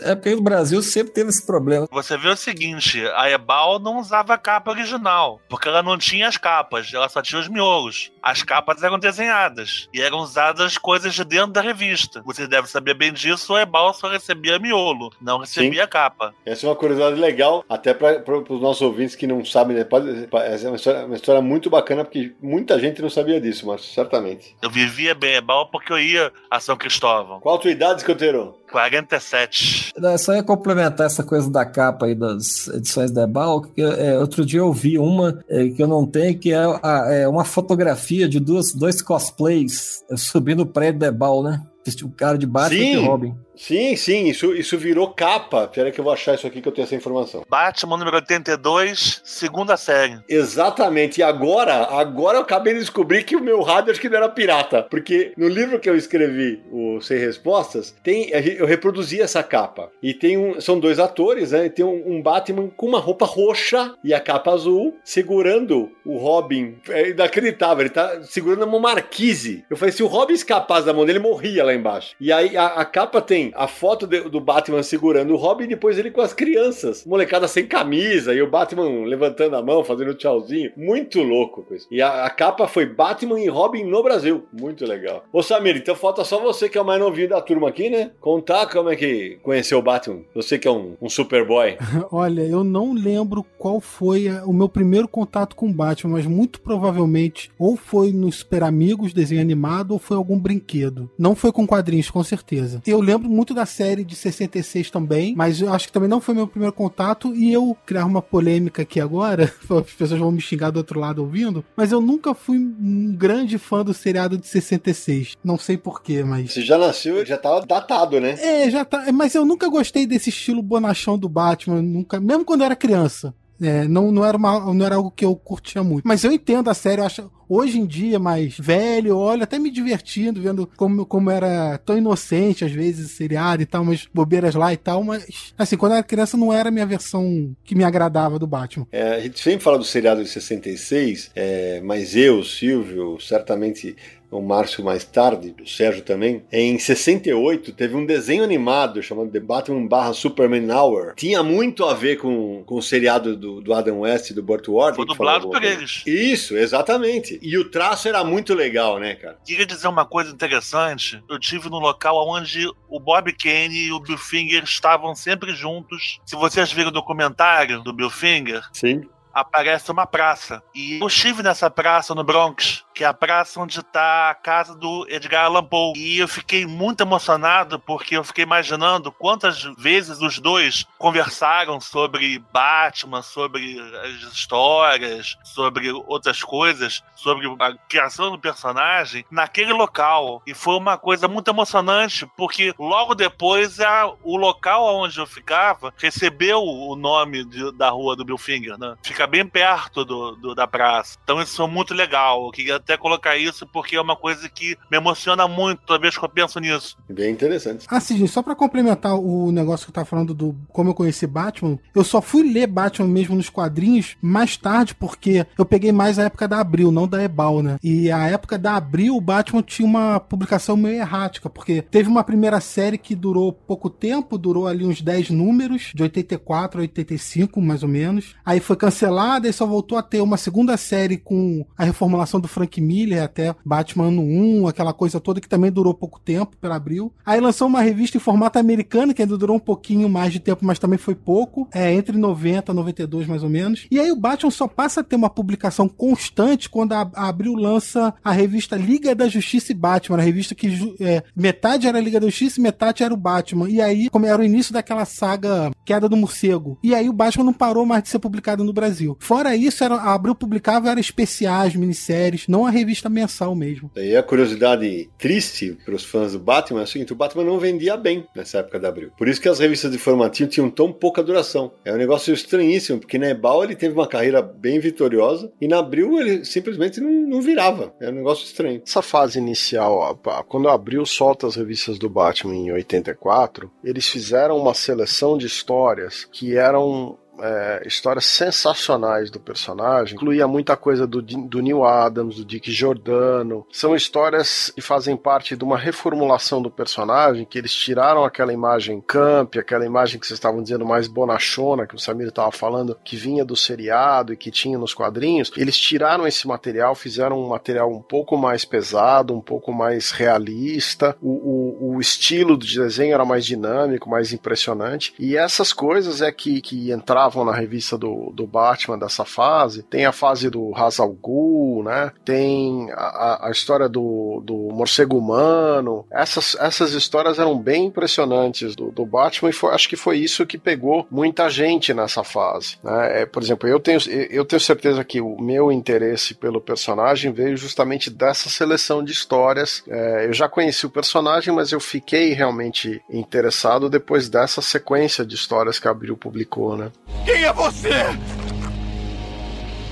É porque o Brasil sempre teve esse problema. Você vê o seguinte, a Ebal não usava a capa original, porque ela não tinha as capas, ela só tinha os miolos. As capas eram desenhadas e eram usadas coisas de dentro da revista. Você deve saber bem disso, a Ebal só recebia miolo, não recebia Sim. capa. Essa é uma curiosidade legal, até para os nossos ouvintes que não sabem, né? Pode, essa é uma história, uma história muito bacana, porque muita gente não sabia disso disso, mas certamente. Eu vivia bem Ebal porque eu ia a São Cristóvão. Qual a tua idade, escoteiro? 47. Não, só ia complementar essa coisa da capa aí das edições da Ebal, que é, outro dia eu vi uma é, que eu não tenho, que é, a, é, uma fotografia de duas, dois cosplays subindo o prédio da Ebal, né? O cara de Batman Sim. e Robin. Sim, sim, isso, isso virou capa. Peraí que eu vou achar isso aqui que eu tenho essa informação. Batman número 82, segunda série. Exatamente. E agora, agora eu acabei de descobrir que o meu rádio acho que não era pirata. Porque no livro que eu escrevi, o Sem Respostas, tem, eu reproduzi essa capa. E tem um, são dois atores, né? E tem um, um Batman com uma roupa roxa e a capa azul, segurando o Robin. É inacreditável, ele tá segurando uma marquise. Eu falei, se o Robin escapasse da mão dele, morria lá embaixo. E aí a, a capa tem a foto de, do Batman segurando o Robin e depois ele com as crianças. Molecada sem camisa e o Batman levantando a mão, fazendo tchauzinho. Muito louco com isso. E a, a capa foi Batman e Robin no Brasil. Muito legal. Ô Samir, então falta só você que é o mais novinho da turma aqui, né? Contar como é que conheceu o Batman. Você que é um, um superboy. [laughs] Olha, eu não lembro qual foi a, o meu primeiro contato com o Batman, mas muito provavelmente ou foi no Super Amigos, desenho animado, ou foi algum brinquedo. Não foi com quadrinhos, com certeza. Eu lembro muito da série de 66 também, mas eu acho que também não foi meu primeiro contato e eu criar uma polêmica aqui agora, [laughs] as pessoas vão me xingar do outro lado ouvindo, mas eu nunca fui um grande fã do seriado de 66. Não sei porquê, mas. Você já nasceu, já tava datado, né? É, já tá. Mas eu nunca gostei desse estilo bonachão do Batman, nunca, mesmo quando eu era criança. É, não, não, era uma, não era algo que eu curtia muito. Mas eu entendo a série, eu acho, hoje em dia, mais velho, olha, até me divertindo, vendo como, como era tão inocente, às vezes, seriado e tal, umas bobeiras lá e tal, mas, assim, quando eu era criança não era a minha versão que me agradava do Batman. É, a gente sempre fala do seriado de 66, é, mas eu, Silvio, certamente o Márcio mais tarde, o Sérgio também, em 68 teve um desenho animado chamado The Batman barra Superman Hour. Tinha muito a ver com, com o seriado do, do Adam West e do Burt Ward. Foi dublado por eles. Isso, exatamente. E o traço era muito legal, né, cara? Queria dizer uma coisa interessante. Eu tive no local onde o Bob Kane e o Bill Finger estavam sempre juntos. Se vocês viram o documentário do Bill Finger, Sim aparece uma praça. E eu estive nessa praça no Bronx que é a praça onde está a casa do Edgar Allan Poe. E eu fiquei muito emocionado porque eu fiquei imaginando quantas vezes os dois conversaram sobre Batman, sobre as histórias, sobre outras coisas, sobre a criação do personagem naquele local. E foi uma coisa muito emocionante porque logo depois a, o local onde eu ficava recebeu o nome de, da rua do Bill Finger, né? Fica bem perto do, do da praça. Então isso foi muito legal. Eu queria até colocar isso porque é uma coisa que me emociona muito toda vez que eu penso nisso. Bem interessante. Ah, sim, só para complementar o negócio que eu tava falando do como eu conheci Batman, eu só fui ler Batman mesmo nos quadrinhos mais tarde, porque eu peguei mais a época da Abril, não da Ebal, né? E a época da Abril, o Batman tinha uma publicação meio errática, porque teve uma primeira série que durou pouco tempo, durou ali uns 10 números, de 84 a 85, mais ou menos. Aí foi cancelada e só voltou a ter uma segunda série com a reformulação do Frank Miller, até Batman no 1, aquela coisa toda que também durou pouco tempo pela Abril. Aí lançou uma revista em formato americano, que ainda durou um pouquinho mais de tempo, mas também foi pouco, é entre 90 e 92 mais ou menos. E aí o Batman só passa a ter uma publicação constante quando a, a Abril lança a revista Liga da Justiça e Batman, a revista que é, metade era a Liga da Justiça e metade era o Batman. E aí, como era o início daquela saga Queda do Morcego. E aí o Batman não parou mais de ser publicado no Brasil. Fora isso, era, a Abril publicava era especiais, minisséries, não não a revista mensal mesmo. E a curiosidade triste para os fãs do Batman é o seguinte: o Batman não vendia bem nessa época da Abril. Por isso que as revistas de formatinho tinham tão pouca duração. É um negócio estranhíssimo, porque na Ebal ele teve uma carreira bem vitoriosa e na Abril ele simplesmente não, não virava. É um negócio estranho. Essa fase inicial, quando a Abril solta as revistas do Batman em 84, eles fizeram uma seleção de histórias que eram é, histórias sensacionais do personagem. Incluía muita coisa do, do Neil Adams, do Dick Giordano. São histórias que fazem parte de uma reformulação do personagem, que eles tiraram aquela imagem camp, aquela imagem que vocês estavam dizendo mais bonachona, que o Samir estava falando, que vinha do seriado e que tinha nos quadrinhos. Eles tiraram esse material, fizeram um material um pouco mais pesado, um pouco mais realista. O, o, o estilo do desenho era mais dinâmico, mais impressionante. E essas coisas é que, que entravam estavam na revista do, do Batman dessa fase. Tem a fase do Hazal Ghul, né? Tem a, a história do, do morcego humano. Essas, essas histórias eram bem impressionantes do, do Batman e foi, acho que foi isso que pegou muita gente nessa fase. Né? É, por exemplo, eu tenho, eu tenho certeza que o meu interesse pelo personagem veio justamente dessa seleção de histórias. É, eu já conheci o personagem, mas eu fiquei realmente interessado depois dessa sequência de histórias que a Abril publicou, né? Quem é você?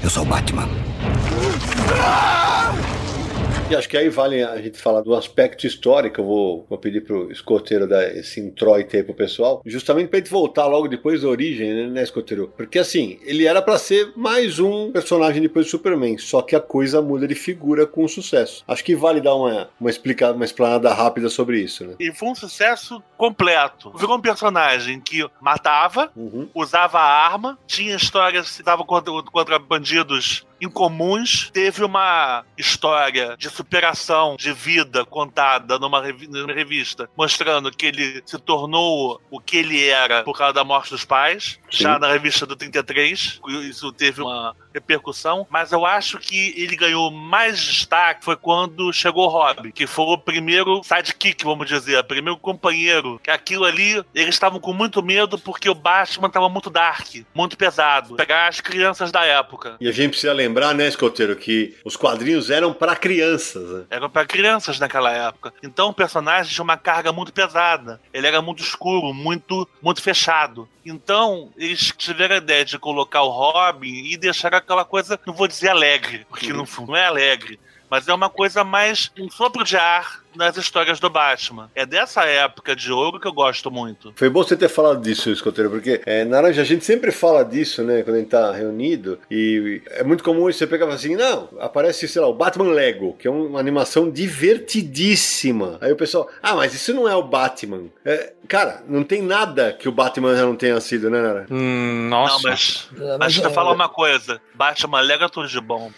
Eu sou o Batman. Ah! E acho que aí vale a gente falar do aspecto histórico. Eu vou, vou pedir pro escoteiro dar esse introito aí pro pessoal, justamente pra gente voltar logo depois da origem, né, né escoteiro? Porque assim, ele era para ser mais um personagem depois do Superman, só que a coisa muda de figura com sucesso. Acho que vale dar uma, uma explicada, uma explanada rápida sobre isso, né? E foi um sucesso completo. Virou um personagem que matava, uhum. usava arma, tinha histórias que dava contra, contra bandidos incomuns. Teve uma história de superação de vida contada numa, revista, mostrando que ele se tornou o que ele era por causa da morte dos pais. Sim. Já na revista do 33, isso teve uma repercussão, mas eu acho que ele ganhou mais destaque foi quando chegou o Rob, que foi o primeiro sidekick, vamos dizer, o primeiro companheiro. Que aquilo ali, eles estavam com muito medo porque o Batman estava muito dark, muito pesado. Pegar as crianças da época. E a gente precisa lembrar, né, Escoteiro, que os quadrinhos eram para crianças. Né? Eram para crianças naquela época. Então o personagem tinha uma carga muito pesada. Ele era muito escuro, muito, muito fechado. Então, eles tiveram a ideia de colocar o Robin e deixar aquela coisa, não vou dizer alegre, porque no fundo não é alegre, mas é uma coisa mais um sopro de ar nas histórias do Batman. É dessa época de ouro que eu gosto muito. Foi bom você ter falado disso, Escoteiro, porque é, Naranja, a gente sempre fala disso, né, quando a gente tá reunido, e é muito comum você pegar assim, não, aparece, sei lá, o Batman Lego, que é uma animação divertidíssima. Aí o pessoal, ah, mas isso não é o Batman. É, cara, não tem nada que o Batman já não tenha sido, né, Nara? Hum, nossa. Não, mas, é, mas, eu falar uma coisa, Batman Lego é tudo de bom,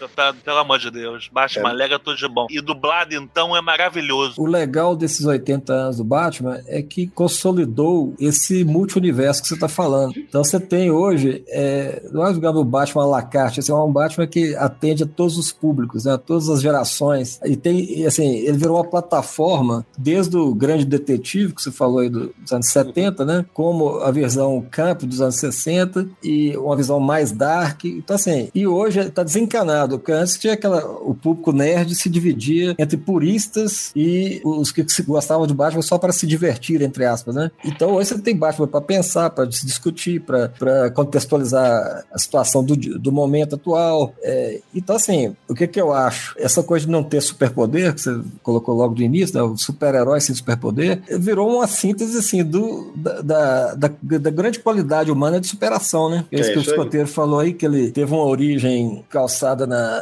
pelo amor de Deus, Batman é. Lego é tudo de bom. E dublado, então, é maravilhoso o legal desses 80 anos do Batman é que consolidou esse multi-universo que você está falando. Então você tem hoje, é, não é o Batman à la carte, assim, é um Batman que atende a todos os públicos, né, a todas as gerações. E tem, assim, ele virou uma plataforma desde o Grande Detetive, que você falou aí dos anos 70, né, como a versão camp dos anos 60 e uma visão mais dark. Então, assim, e hoje está desencanado, porque antes tinha aquela, o público nerd se dividia entre puristas e os que gostavam de Batman só para se divertir, entre aspas, né? Então hoje você tem Batman para pensar, para se discutir, para contextualizar a situação do, do momento atual. É, então, assim, o que, que eu acho? Essa coisa de não ter superpoder, que você colocou logo no início, né? o super-herói sem superpoder, virou uma síntese, assim, do, da, da, da, da grande qualidade humana de superação, né? É isso que o escoteiro falou aí, que ele teve uma origem calçada na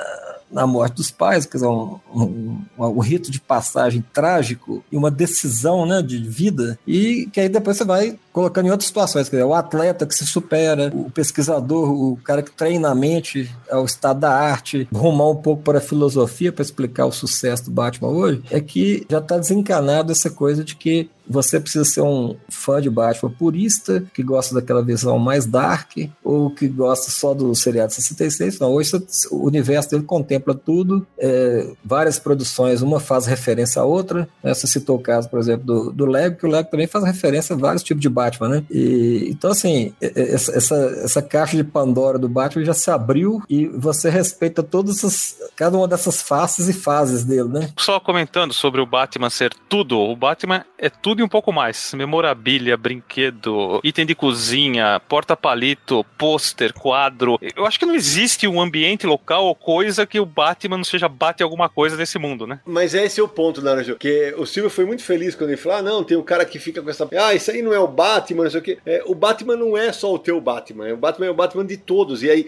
na morte dos pais, quer dizer, um, um, um, rito de passagem trágico e uma decisão né, de vida, e que aí depois você vai colocando em outras situações, quer dizer, o atleta que se supera, o pesquisador, o cara que treina a mente ao estado da arte, rumar um pouco para a filosofia para explicar o sucesso do Batman hoje, é que já está desencanado essa coisa de que você precisa ser um fã de Batman purista, que gosta daquela visão mais dark, ou que gosta só do seriado 66. Não, hoje o universo dele contempla tudo, é, várias produções, uma faz referência à outra. Né? Você citou o caso, por exemplo, do, do Lego, que o Lego também faz referência a vários tipos de Batman Batman, né? E, então, assim, essa, essa, essa caixa de Pandora do Batman já se abriu e você respeita todas as, cada uma dessas faces e fases dele, né? Só comentando sobre o Batman ser tudo, o Batman é tudo e um pouco mais. Memorabilia, brinquedo, item de cozinha, porta-palito, pôster, quadro. Eu acho que não existe um ambiente local ou coisa que o Batman não seja bate alguma coisa nesse mundo, né? Mas esse é o ponto, Naranjo. Que o Silvio foi muito feliz quando ele falou: ah, não, tem um cara que fica com essa. Ah, isso aí não é o Batman, não sei o quê. É, o Batman não é só o teu Batman. O Batman é o Batman de todos. E aí,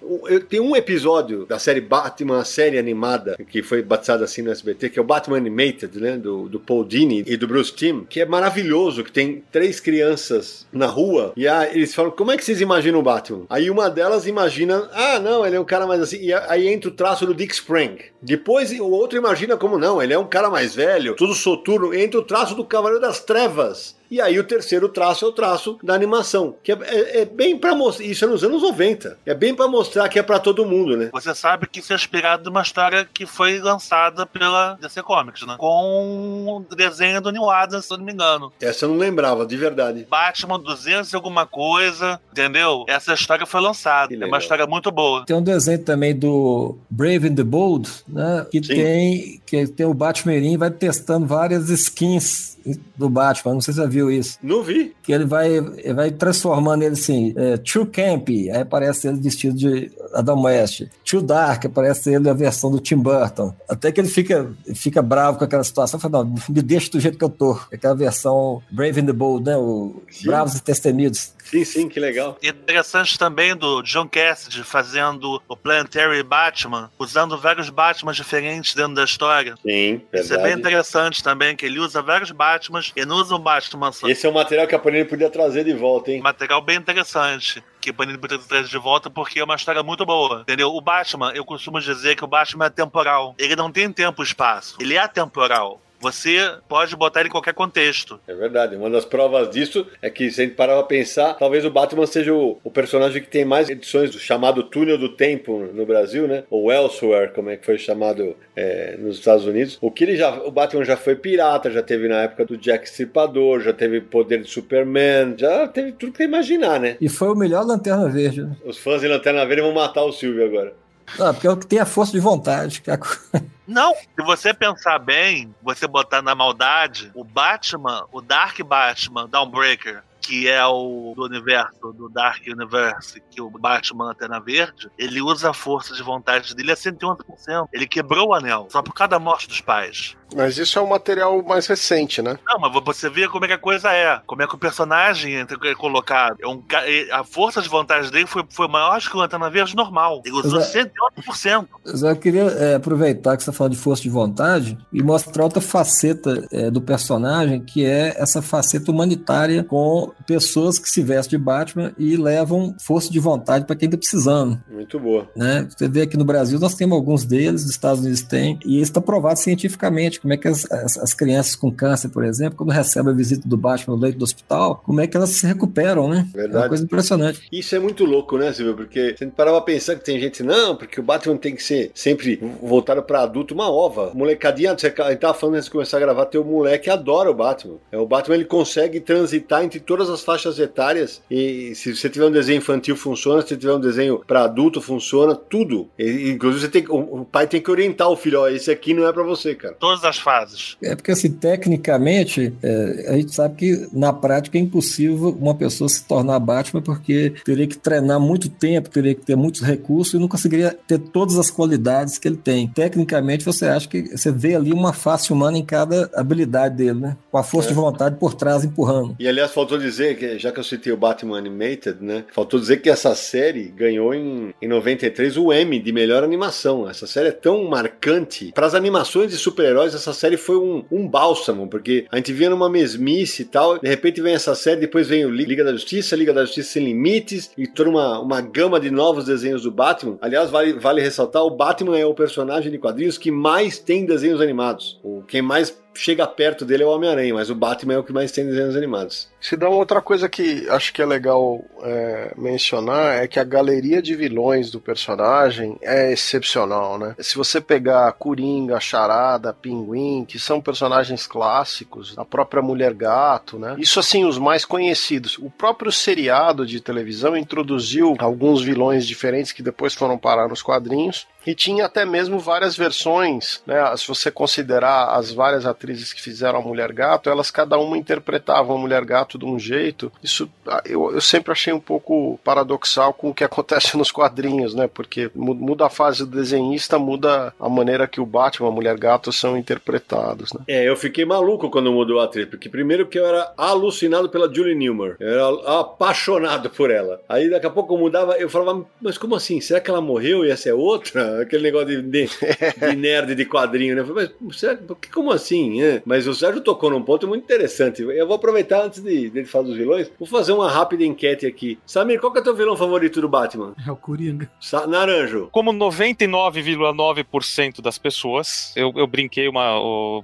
tem um episódio da série Batman, a série animada, que foi batizada assim no SBT, que é o Batman Animated, né? Do, do Paul Dini e do Bruce Timm, que é maravilhoso, que tem três crianças na rua e aí eles falam: como é que vocês imaginam o Batman? Aí uma delas imagina: ah, não, ele é um cara mais assim. E aí entra o traço do Dick Sprang. Depois o outro imagina como não, ele é um cara mais velho, tudo soturno. Entra o traço do Cavaleiro das Trevas. E aí o terceiro traço é o traço da animação, que é, é, é bem para mostrar, isso é nos anos 90, é bem para mostrar que é para todo mundo, né? Você sabe que isso é inspirado numa história que foi lançada pela DC Comics, né? Com um desenho do Neil Adams, se eu não me engano. Essa eu não lembrava, de verdade. Batman 200 e alguma coisa, entendeu? Essa história foi lançada, é uma história muito boa. Tem um desenho também do Brave and the Bold, né? Que Sim. tem que tem o Batman e vai testando várias skins do Batman, não sei se você viu isso. Não vi. Que ele vai, ele vai transformando ele assim, é, True Camp, aí aparece ele vestido de Adam West. Too Dark, aparece ele a versão do Tim Burton. Até que ele fica, fica bravo com aquela situação, fala, não, me deixa do jeito que eu tô. Aquela versão Brave and the Bold, né? O Sim. Bravos e Destemidos. Sim, sim, que legal. Interessante também do John Cassidy fazendo o Planetary Batman, usando vários Batmans diferentes dentro da história. Sim, verdade. Isso é bem interessante também, que ele usa vários Batmans e não usa um Batman só. Esse é um material que a Panini podia trazer de volta, hein? Material bem interessante que Panini podia trazer de volta porque é uma história muito boa, entendeu? O Batman, eu costumo dizer que o Batman é temporal. Ele não tem tempo e espaço. Ele é atemporal você pode botar ele em qualquer contexto. É verdade. Uma das provas disso é que, se a gente parar pra pensar, talvez o Batman seja o, o, personagem que tem mais edições do chamado Túnel do Tempo no Brasil, né? Ou Elsewhere, como é que foi chamado é, nos Estados Unidos. O que ele já. O Batman já foi pirata, já teve na época do Jack Stripador, já teve poder de Superman, já teve tudo que você imaginar, né? E foi o melhor Lanterna Verde. Né? Os fãs de Lanterna Verde vão matar o Silvio agora. Não, porque é o que tem a força de vontade. É. [laughs] Não, se você pensar bem, você botar na maldade, o Batman, o Dark Batman, Downbreaker, que é o do universo, do Dark Universe, que o Batman Lanterna Verde, ele usa a força de vontade dele a 111%. Ele quebrou o anel, só por causa da morte dos pais. Mas isso é um material mais recente, né? Não, mas você vê como é que a coisa é. Como é que o personagem é colocado. É um, a força de vontade dele foi, foi maior que o Lanterna Verde normal. Ele usou Zé, 108%. Zé, eu queria é, aproveitar que você falou de força de vontade e mostrar outra faceta é, do personagem, que é essa faceta humanitária com pessoas que se vestem de Batman e levam força de vontade para quem está precisando. Muito boa. Né? Você vê aqui no Brasil, nós temos alguns deles, nos Estados Unidos tem, e isso está provado cientificamente. Como é que as, as, as, crianças com câncer, por exemplo, quando recebem a visita do Batman no leito do hospital, como é que elas se recuperam, né? Verdade. É uma coisa impressionante. Isso é muito louco, né, Silvio? Porque você parava a pensar que tem gente, não, porque o Batman tem que ser sempre voltado para adulto, uma ova. Molecadinha, você tava falando antes de começar a gravar, teu moleque adora o Batman. É, o Batman ele consegue transitar entre todas as faixas etárias e se você tiver um desenho infantil funciona, se você tiver um desenho para adulto funciona, tudo. E, inclusive você tem, o, o, pai tem que orientar o filho, ó, esse aqui não é para você, cara. Todas as fases. É porque assim, tecnicamente, é, a gente sabe que na prática é impossível uma pessoa se tornar Batman porque teria que treinar muito tempo, teria que ter muitos recursos e não conseguiria ter todas as qualidades que ele tem. Tecnicamente, você acha que você vê ali uma face humana em cada habilidade dele, né? Com a força é. de vontade por trás empurrando. E aliás, faltou dizer que já que eu citei o Batman Animated, né? Faltou dizer que essa série ganhou em, em 93 o Emmy de melhor animação. Essa série é tão marcante. Para as animações de super-heróis, essa série foi um, um bálsamo, porque a gente via numa mesmice e tal. De repente vem essa série, depois vem o Liga da Justiça, Liga da Justiça Sem Limites e toda uma, uma gama de novos desenhos do Batman. Aliás, vale, vale ressaltar: o Batman é o personagem de quadrinhos que mais tem desenhos animados. O, quem mais chega perto dele é o Homem-Aranha, mas o Batman é o que mais tem desenhos animados. Se dá uma outra coisa que acho que é legal é, mencionar é que a galeria de vilões do personagem é excepcional, né? Se você pegar Coringa, Charada, Pinguim, que são personagens clássicos, a própria Mulher Gato, né? Isso assim, os mais conhecidos. O próprio seriado de televisão introduziu alguns vilões diferentes que depois foram parar nos quadrinhos. E tinha até mesmo várias versões, né? Se você considerar as várias atrizes que fizeram a Mulher Gato, elas cada uma interpretavam a Mulher Gato de um jeito. Isso ah, eu, eu sempre achei um pouco paradoxal com o que [laughs] acontece nos quadrinhos, né? Porque muda a fase do desenhista, muda a maneira que o Batman e a Mulher Gato são interpretados, né? É, eu fiquei maluco quando mudou a atriz, porque primeiro que eu era alucinado pela Julie Newmar, eu era apaixonado por ela. Aí daqui a pouco mudava, eu falava, mas como assim? Será que ela morreu e essa é outra? Aquele negócio de, de, [laughs] de nerd de quadrinho, né? Eu falei, mas será, como assim? É? Mas o Sérgio tocou num ponto muito interessante. Eu vou aproveitar antes de, de falar dos vilões, vou fazer uma rápida enquete aqui. Samir, qual que é o teu vilão favorito do Batman? É o Coringa. Sa Naranjo. Como 99,9% das pessoas, eu, eu brinquei uma. O,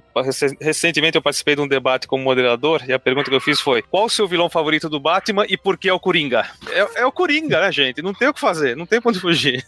recentemente eu participei de um debate como moderador e a pergunta que eu fiz foi: qual o seu vilão favorito do Batman e por que é o Coringa? É, é o Coringa, né, gente? Não tem o que fazer, não tem pra onde fugir.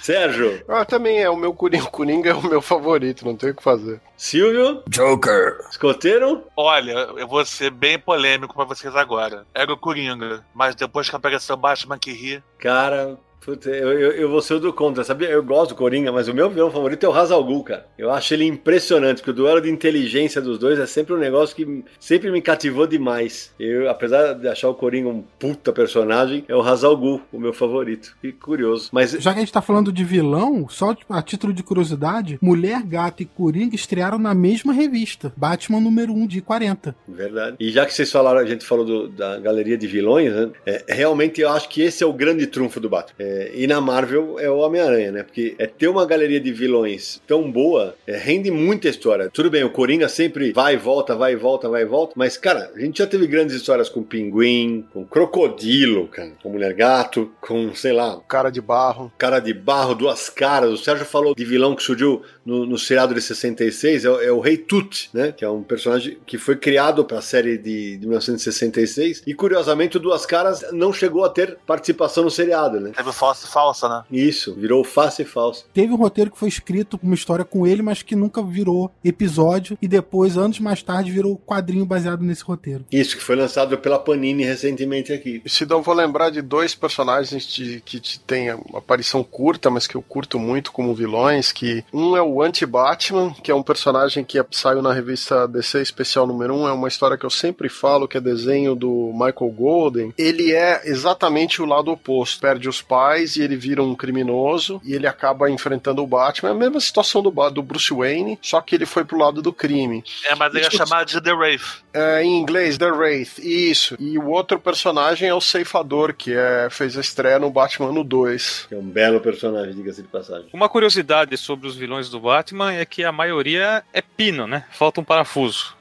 Sérgio. Ah, também é o meu Coringa. Coringa é o meu favorito, não tem o que fazer. Silvio. Joker. Escoteiro. Olha, eu vou ser bem polêmico pra vocês agora. Era o Coringa, mas depois que apareceu Batman que ri. Cara, Puta, eu, eu, eu, vou ser o do contra, sabia? Eu gosto do Coringa, mas o meu vilão favorito é o Hazal cara. Eu acho ele impressionante, porque o duelo de inteligência dos dois é sempre um negócio que sempre me cativou demais. Eu, apesar de achar o Coringa um puta personagem, é o Hazal o meu favorito. Que curioso. Mas já que a gente tá falando de vilão, só a título de curiosidade, Mulher Gato e Coringa estrearam na mesma revista, Batman número 1 de 40. Verdade. E já que vocês falaram, a gente falou do, da galeria de vilões, né? É, realmente eu acho que esse é o grande trunfo do Batman. É, e na Marvel é o Homem-Aranha, né? Porque é ter uma galeria de vilões tão boa, é, rende muita história. Tudo bem, o Coringa sempre vai e volta, vai e volta, vai e volta, mas, cara, a gente já teve grandes histórias com Pinguim, com Crocodilo, cara, com Mulher Gato, com, sei lá... Cara de Barro. Cara de Barro, Duas Caras. O Sérgio falou de vilão que surgiu no, no seriado de 66, é, é, o Rei Tut, né? Que é um personagem que foi criado para a série de, de 1966 e, curiosamente, o Duas Caras não chegou a ter participação no seriado, né? Teve face falsa, né? Isso, virou face falsa. Teve um roteiro que foi escrito, uma história com ele, mas que nunca virou episódio e depois, anos mais tarde, virou quadrinho baseado nesse roteiro. Isso, que foi lançado pela Panini recentemente aqui. Se não vou lembrar de dois personagens de, que têm aparição curta, mas que eu curto muito como vilões, que um é o Anti-Batman, que é um personagem que saiu na revista DC Especial número 1, é uma história que eu sempre falo, que é desenho do Michael Golden. Ele é exatamente o lado oposto, perde os pais e ele vira um criminoso e ele acaba enfrentando o Batman. É a mesma situação do, do Bruce Wayne, só que ele foi pro lado do crime. É, mas ele é chamado de The Wraith. É, em inglês, The Wraith, isso. E o outro personagem é o Ceifador, que é, fez a estreia no Batman no 2. Que é um belo personagem, diga-se de passagem. Uma curiosidade sobre os vilões do Batman é que a maioria é pino, né? Falta um parafuso.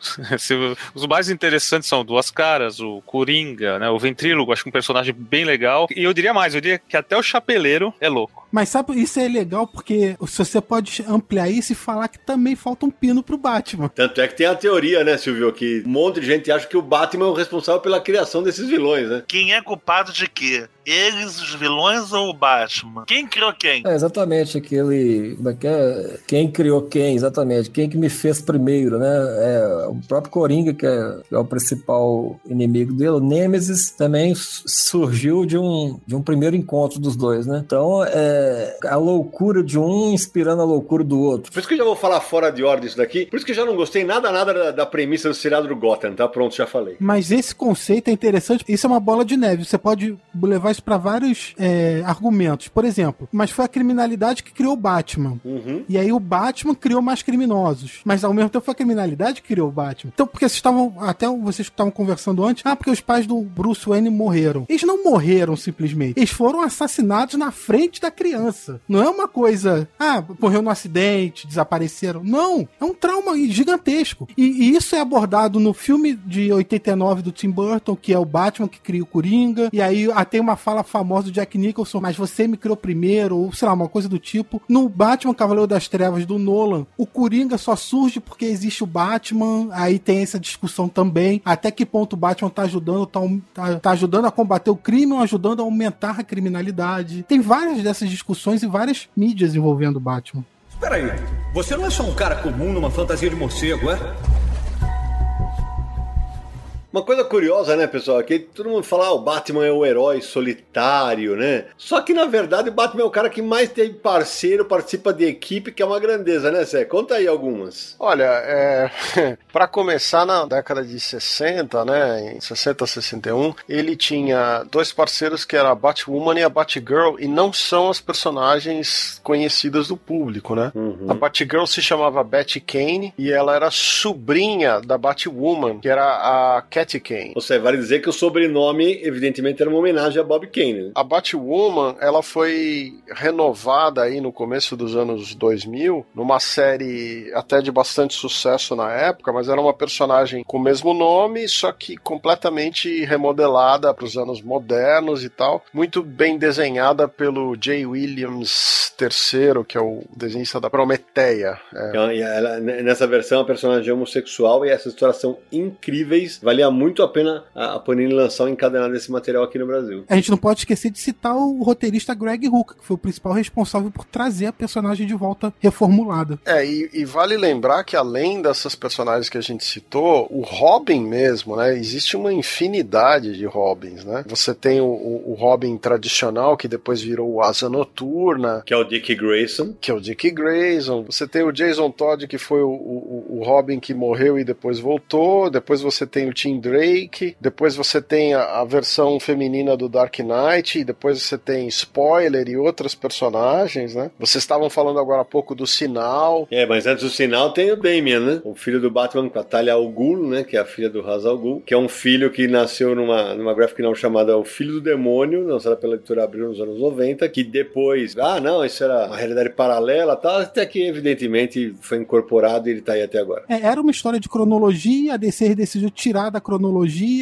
[laughs] os mais interessantes são Duas Caras, o Coringa, né? O Ventrílogo, acho que um personagem bem legal. E eu diria mais, eu diria que até o Chapeleiro é louco. Mas sabe, isso é legal porque você pode ampliar isso e falar que também falta um pino pro Batman. Tanto é que tem a teoria, né, Silvio, que um monte de gente acha que o Batman é o responsável pela criação desses vilões, né? Quem é culpado de quê? Eles, os vilões ou o Batman? Quem criou quem? É exatamente aquele. Como é que é? Quem criou quem, exatamente. Quem que me fez primeiro, né? É, o próprio Coringa, que é, que é o principal inimigo dele, o Nemesis, também surgiu de um, de um primeiro encontro dos dois, né? Então, é a loucura de um inspirando a loucura do outro. Por isso que eu já vou falar fora de ordem isso daqui. Por isso que eu já não gostei nada, nada da, da premissa do seriado do Gotham, tá? Pronto, já falei. Mas esse conceito é interessante. Isso é uma bola de neve. Você pode levar isso para vários é, argumentos. Por exemplo, mas foi a criminalidade que criou o Batman. Uhum. E aí o Batman criou mais criminosos. Mas ao mesmo tempo foi a criminalidade que criou o Batman. Então, porque vocês estavam. Até vocês estavam conversando antes. Ah, porque os pais do Bruce Wayne morreram. Eles não morreram simplesmente. Eles foram assassinados na frente da criança. Não é uma coisa. Ah, morreu no acidente, desapareceram. Não. É um trauma gigantesco. E, e isso é abordado no filme de 89 do Tim Burton, que é o Batman que cria o Coringa. E aí ah, tem uma fala famosa do Jack Nicholson, mas você me criou primeiro, ou sei lá, uma coisa do tipo. No Batman Cavaleiro das Trevas do Nolan, o Coringa só surge porque existe o Batman, aí tem essa discussão também, até que ponto o Batman tá ajudando, tá, tá, tá ajudando a combater o crime ou ajudando a aumentar a criminalidade. Tem várias dessas discussões e várias mídias envolvendo o Batman. Espera aí, você não é só um cara comum numa fantasia de morcego, é? Uma coisa curiosa, né, pessoal, é que todo mundo fala ah, o Batman é o herói solitário, né? Só que na verdade o Batman é o cara que mais tem parceiro, participa de equipe, que é uma grandeza, né, Zé? Conta aí algumas. Olha, é... [laughs] para começar na década de 60, né, em 60, 61, ele tinha dois parceiros que era a Batwoman e a Batgirl, e não são as personagens conhecidas do público, né? Uhum. A Batgirl se chamava Betty Kane e ela era sobrinha da Batwoman, que era a Cat Kane. Ou seja, vale dizer que o sobrenome, evidentemente, era uma homenagem a Bob Kane. Né? A Batwoman, ela foi renovada aí no começo dos anos 2000, numa série até de bastante sucesso na época, mas era uma personagem com o mesmo nome, só que completamente remodelada para os anos modernos e tal. Muito bem desenhada pelo Jay Williams III, que é o desenhista da Prometeia. É. Então, ela, nessa versão, a personagem é homossexual e essas histórias são incríveis. Valia muito a pena a, Panini lançar um encadenado desse material aqui no Brasil. A gente não pode esquecer de citar o roteirista Greg Hooker, que foi o principal responsável por trazer a personagem de volta reformulada. É, e, e vale lembrar que além dessas personagens que a gente citou, o Robin mesmo, né? Existe uma infinidade de Robins, né? Você tem o, o, o Robin tradicional, que depois virou o Asa Noturna. Que é o Dick Grayson. Que é o Dick Grayson. Você tem o Jason Todd, que foi o, o, o Robin que morreu e depois voltou. Depois você tem o Tim Drake, depois você tem a, a, versão feminina do Dark Knight, e depois você tem Spoiler e outros personagens, né? Vocês estavam falando agora há pouco do Sinal. É, mas antes do Sinal tem o Damian, né? O filho do Batman com a Talia Al Ghul, né? Que é a filha do Ra's Al Ghul, que é um filho que nasceu numa, numa graphic novel chamada O Filho do Demônio, lançada pela editora Abril nos anos 90, que depois, ah, não, isso era uma realidade paralela, tal, até que evidentemente foi incorporado e ele tá aí até agora. É, era uma história de cronologia, a DC decidiu tirar da cronologia,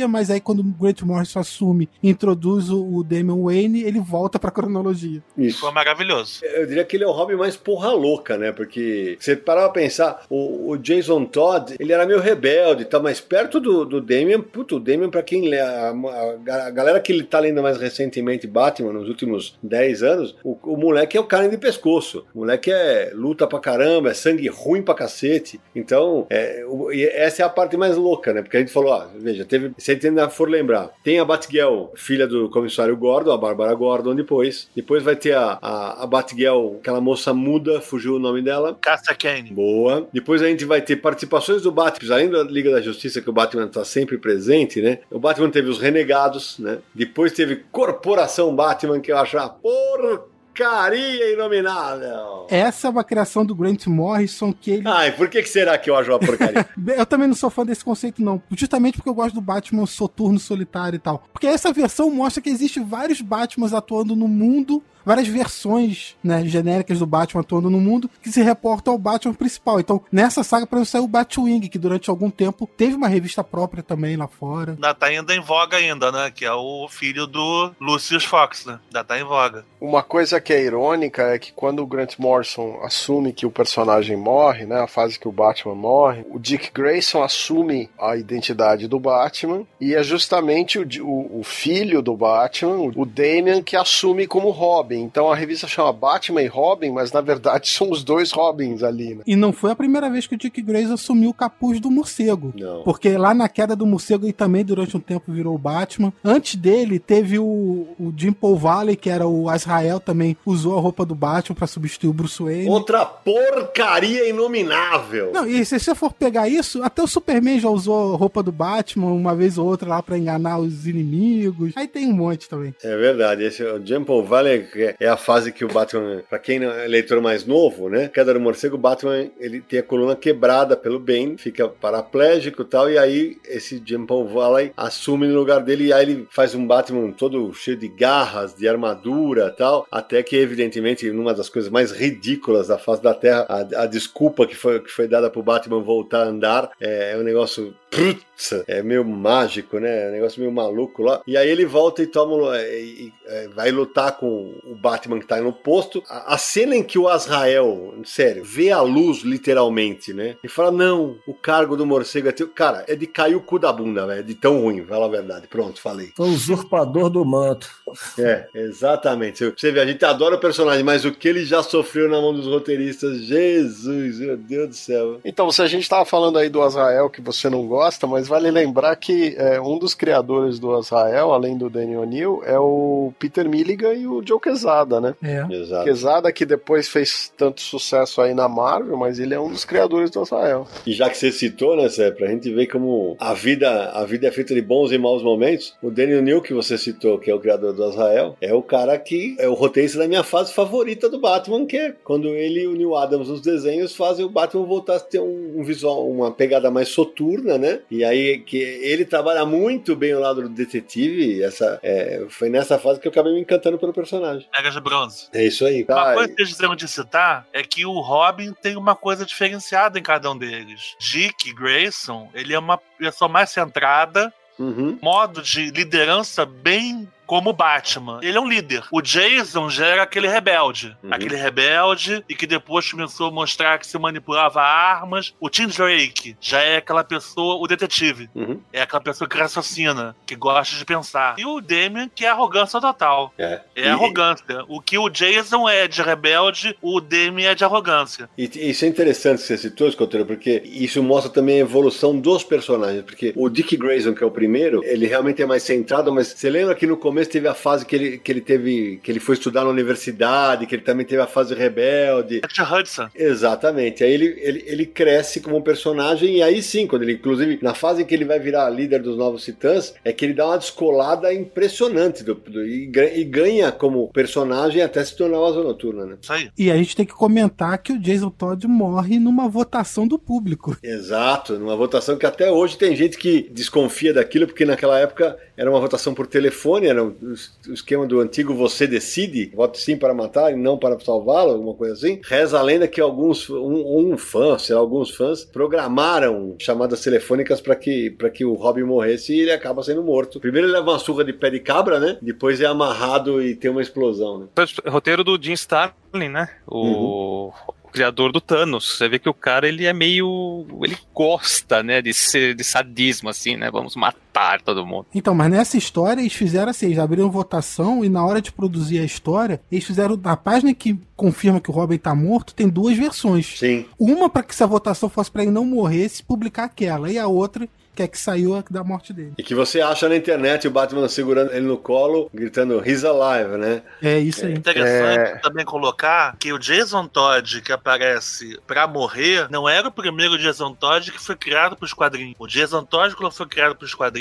mas aí quando o Grant Morrison assume e introduz o Damian Wayne, ele volta pra cronologia. Isso. Foi maravilhoso. Eu diria que ele é o Robin mais porra louca, né? Porque você parava pra pensar, o, o Jason Todd, ele era meio rebelde, tá mais perto do, do Damian, puto, o Damian pra quem lê, a, a, a, galera que ele tá lendo mais recentemente Batman, nos últimos 10 anos, o, o moleque é o cara de pescoço. O moleque é luta pra caramba, é sangue ruim pra cacete. Então, é, o, essa é a parte mais louca, né? Porque a gente falou, ah, veja, teve, se a gente ainda for lembrar, tem a Batgirl, filha do comissário Gordon, a Bárbara Gordon depois. Depois vai ter a, a, a Batgirl, aquela moça muda, fugiu o nome dela. Cassia Kane. Boa. Depois a gente vai ter participações do Batman, além da Liga da Justiça, que o Batman está sempre presente, né? O Batman teve os Renegados, né? Depois teve Corporação Batman, que eu acho uma porra porcaria inominável. Essa é uma criação do Grant Morrison que ele. Ai, por que, que será que eu acho uma porcaria? [laughs] eu também não sou fã desse conceito, não. Justamente porque eu gosto do Batman soturno, solitário e tal. Porque essa versão mostra que existe vários Batmans atuando no mundo várias versões né, genéricas do Batman atuando no mundo que se reportam ao Batman principal. Então, nessa saga, para saiu o Batwing, que durante algum tempo teve uma revista própria também lá fora. Ainda tá ainda em voga ainda, né? Que é o filho do Lucius Fox, né? Ainda tá em voga. Uma coisa que é irônica é que quando o Grant Morrison assume que o personagem morre, né? A fase que o Batman morre, o Dick Grayson assume a identidade do Batman e é justamente o, o, o filho do Batman, o Damian, que assume como Robin. Então a revista chama Batman e Robin, mas na verdade [laughs] são os dois Robins ali. Né? E não foi a primeira vez que o Dick Grayson assumiu o capuz do morcego. Não. Porque lá na queda do morcego ele também durante um tempo virou o Batman. Antes dele teve o, o Jim Paul Valley, que era o Azrael, também usou a roupa do Batman para substituir o Bruce Wayne. Outra porcaria inominável. Não, e se você for pegar isso, até o Superman já usou a roupa do Batman uma vez ou outra lá para enganar os inimigos. Aí tem um monte também. É verdade. Esse o Jim Paul Valley é a fase que o Batman, para quem é leitor mais novo, né? Queda do morcego, o Batman ele tem a coluna quebrada pelo Bane, fica paraplégico e tal, e aí esse Jim Paul Valley assume no lugar dele e aí ele faz um Batman todo cheio de garras, de armadura tal, até que evidentemente numa das coisas mais ridículas da face da Terra, a, a desculpa que foi, que foi dada pro Batman voltar a andar é, é um negócio putz, é meio mágico, né? Um negócio meio maluco lá. E aí ele volta e toma e, e, é, vai lutar com o Batman que tá no posto. A, a, cena em que o Azrael, sério, vê a luz literalmente, né? E fala: Não, o cargo do morcego é teu. Cara, é de cair o cu da bunda, velho. De tão ruim, fala a verdade. Pronto, falei. O usurpador do manto. É, exatamente. Você vê, a gente adora o personagem, mas o que ele já sofreu na mão dos roteiristas, Jesus, meu Deus do céu. Então, se a gente tava falando aí do Azrael que você não gosta, mas vale lembrar que é, um dos criadores do Azrael, além do Danny O'Neill, é o Peter Milligan e o Joe Quesada, né? É. Exato. Quesada que depois fez tanto sucesso aí na Marvel, mas ele é um dos criadores do Azrael. E já que você citou, né, Sé, pra gente ver como a vida, a vida é feita de bons e maus momentos, o Danny O'Neill que você citou, que é o criador do Azrael, é o cara que é o roteirista da minha fase favorita do Batman, que é quando ele e o Neil Adams nos desenhos fazem o Batman voltar a ter um, um visual, uma pegada mais soturna, né? E aí que ele trabalha muito bem o lado do detetive, essa é, foi nessa fase que eu acabei me encantando pelo personagem. Mega de bronze. É isso aí. Uma Ah, coisa que eles fizeram de citar é que o Robin tem uma coisa diferenciada em cada um deles. Dick Grayson, ele é uma pessoa mais centrada, uhum. modo de liderança bem como Batman. Ele é um líder. O Jason já era aquele rebelde. Uhum. Aquele rebelde e que depois começou a mostrar que se manipulava armas. O Tim Drake já é aquela pessoa, o detetive. Uhum. É aquela pessoa que raciocina, que gosta de pensar. E o Damian, que é arrogância total. É. É E- arrogância. O que o Jason é de rebelde, o Damian é de arrogância. E isso é interessante que você citou, Escoteiro, porque isso mostra também a evolução dos personagens. Porque o Dick Grayson, que é o primeiro, ele realmente é mais centrado, mas você lembra que no começo teve a fase que ele, que ele teve. que ele foi estudar na universidade, que ele também teve a fase rebelde. Ed Hudson. Exatamente. Aí ele, ele, ele cresce como um personagem, e aí sim, quando ele, inclusive, na fase em que ele vai virar líder dos Novos Titãs, é que ele dá uma descolada impressionante do, do- e, e ganha como personagem até se tornar o Asa Noturna, né? Isso aí. E a gente tem que comentar que o Jason Todd morre numa votação do público. [laughs] Exato, numa votação que até hoje tem gente que desconfia daquilo, porque naquela época era uma votação por telefone, era o esquema do antigo você decide, vote sim para matar e não para salvá-lo, alguma coisa assim. Reza a lenda que alguns, um, um fã, sei lá, alguns fãs, programaram chamadas telefônicas para que, pra que o Robin morresse e ele acaba sendo morto. Primeiro ele leva uma surra de pé de cabra, né? Depois é amarrado e tem uma explosão, né? Roteiro do Jim Starlin, né? O, o criador do Thanos. Você vê que o cara, ele é meio... Ele gosta, né? De ser de sadismo, assim, né? Vamos matar todo mundo. Então, mas nessa história eles fizeram assim, eles abriram votação e na hora de produzir a história, eles fizeram na página que confirma que o Robin tá morto, tem duas versões. Sim. Uma para que se a votação fosse para ele não morrer, se publicar aquela, e a outra que é que saiu da morte dele. E que você acha na internet o Batman segurando ele no colo, gritando He's alive, né? É isso aí. Interessante também colocar que o Jason Todd que aparece pra morrer não era o primeiro Jason Todd que foi criado pros quadrinhos. O Jason Todd, quando foi criado pros quadrinhos,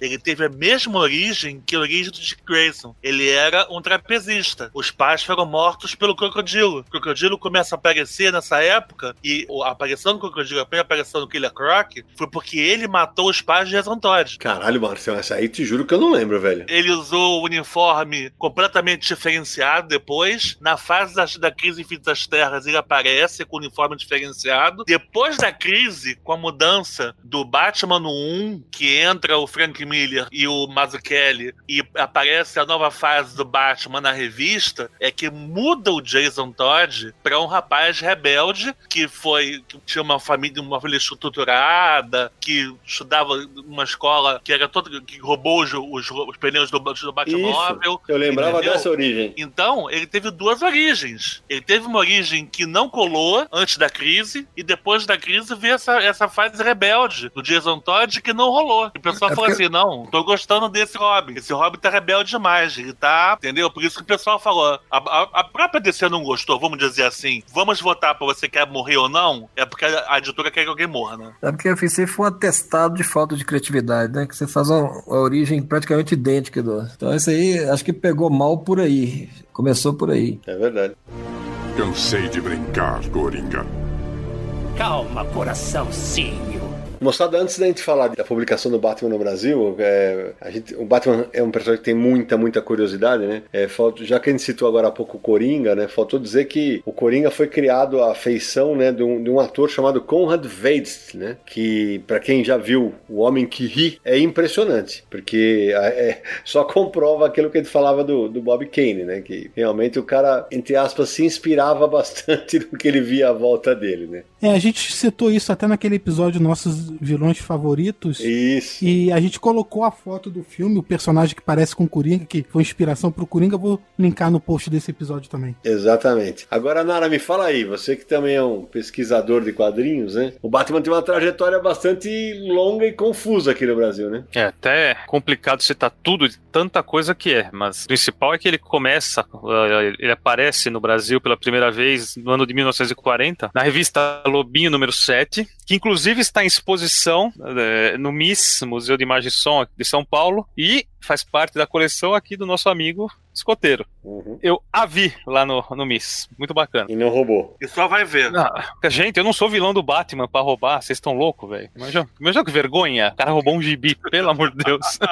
ele teve a mesma origem que a origem do Dick Grayson. Ele era um trapezista. Os pais foram mortos pelo crocodilo. O crocodilo começa a aparecer nessa época e a aparição do crocodilo, a primeira aparição do Killer Croc, foi porque ele matou os pais de Jason Todd. Caralho, Marcelo, essa aí te juro que eu não lembro, velho. Ele usou o uniforme completamente diferenciado depois. Na fase da, da crise Infinitas Terras, ele aparece com o uniforme diferenciado. Depois da crise, com a mudança do Batman no 1, que entra o Frank Miller e o Mazzucchelli, e aparece a nova fase do Batman na revista, é que muda o Jason Todd para um rapaz rebelde que foi que tinha uma família, uma família estruturada, que estudava numa escola que era todo que roubou os, os, os pneus do, do Batmóvel. Isso, eu lembrava entendeu? dessa origem. Então, ele teve duas origens. Ele teve uma origem que não colou antes da crise, e depois da crise veio essa, essa fase rebelde do Jason Todd que não rolou. E o pessoal É falou porque- assim: não, tô gostando desse Robin. Esse Robin tá rebelde demais. Ele tá. Entendeu? Por isso que o pessoal falou: a, a, a própria DC não gostou, vamos dizer assim. Vamos votar pra você quer morrer ou não? É porque a, a editora quer que alguém morra, né? É porque a FC foi um atestado de falta de criatividade, né? Que você faz uma, uma origem praticamente idêntica do. Então isso aí acho que pegou mal por aí. Começou por aí. É verdade. Cansei de brincar, Coringa. Calma, coraçãozinho. Moçada, antes da gente falar da publicação do Batman no Brasil, é, a gente, o Batman é um personagem que tem muita, muita curiosidade, né? É, falta, já que a gente citou agora há pouco o Coringa, né? Faltou dizer que o Coringa foi criado à feição né, de, um, de um ator chamado Conrad Veidt, né? Que, para quem já viu O Homem que Ri, é impressionante, porque é, só comprova aquilo que a gente falava do, do Bob Kane, né? Que realmente o cara, entre aspas, se inspirava [laughs] bastante no que ele via à volta dele, né? É, a gente citou isso até naquele episódio Nossos Vilões Favoritos. Isso. E a gente colocou a foto do filme, o personagem que parece com o Coringa, que foi inspiração pro Coringa. Vou linkar no post desse episódio também. Exatamente. Agora, Nara, me fala aí, você que também é um pesquisador de quadrinhos, né? O Batman tem uma trajetória bastante longa e confusa aqui no Brasil, né? É até complicado citar tudo de tanta coisa que é, mas o principal é que ele começa, uh, ele aparece no Brasil pela primeira vez no ano de 1940, na revista Lobinho número 7, que inclusive está em exposição uh, no MIS, Museu de Imagem e Som de São Paulo, e faz parte da coleção aqui do nosso amigo escoteiro. Uhum. Eu a vi lá no, no Miss. Muito bacana. E não roubou. E só vai ver. Ah, gente, eu não sou vilão do Batman pra roubar. Vocês estão loucos, velho. Imagina, imagina que vergonha. O cara roubou um gibi, [laughs] pelo amor de Deus. [laughs]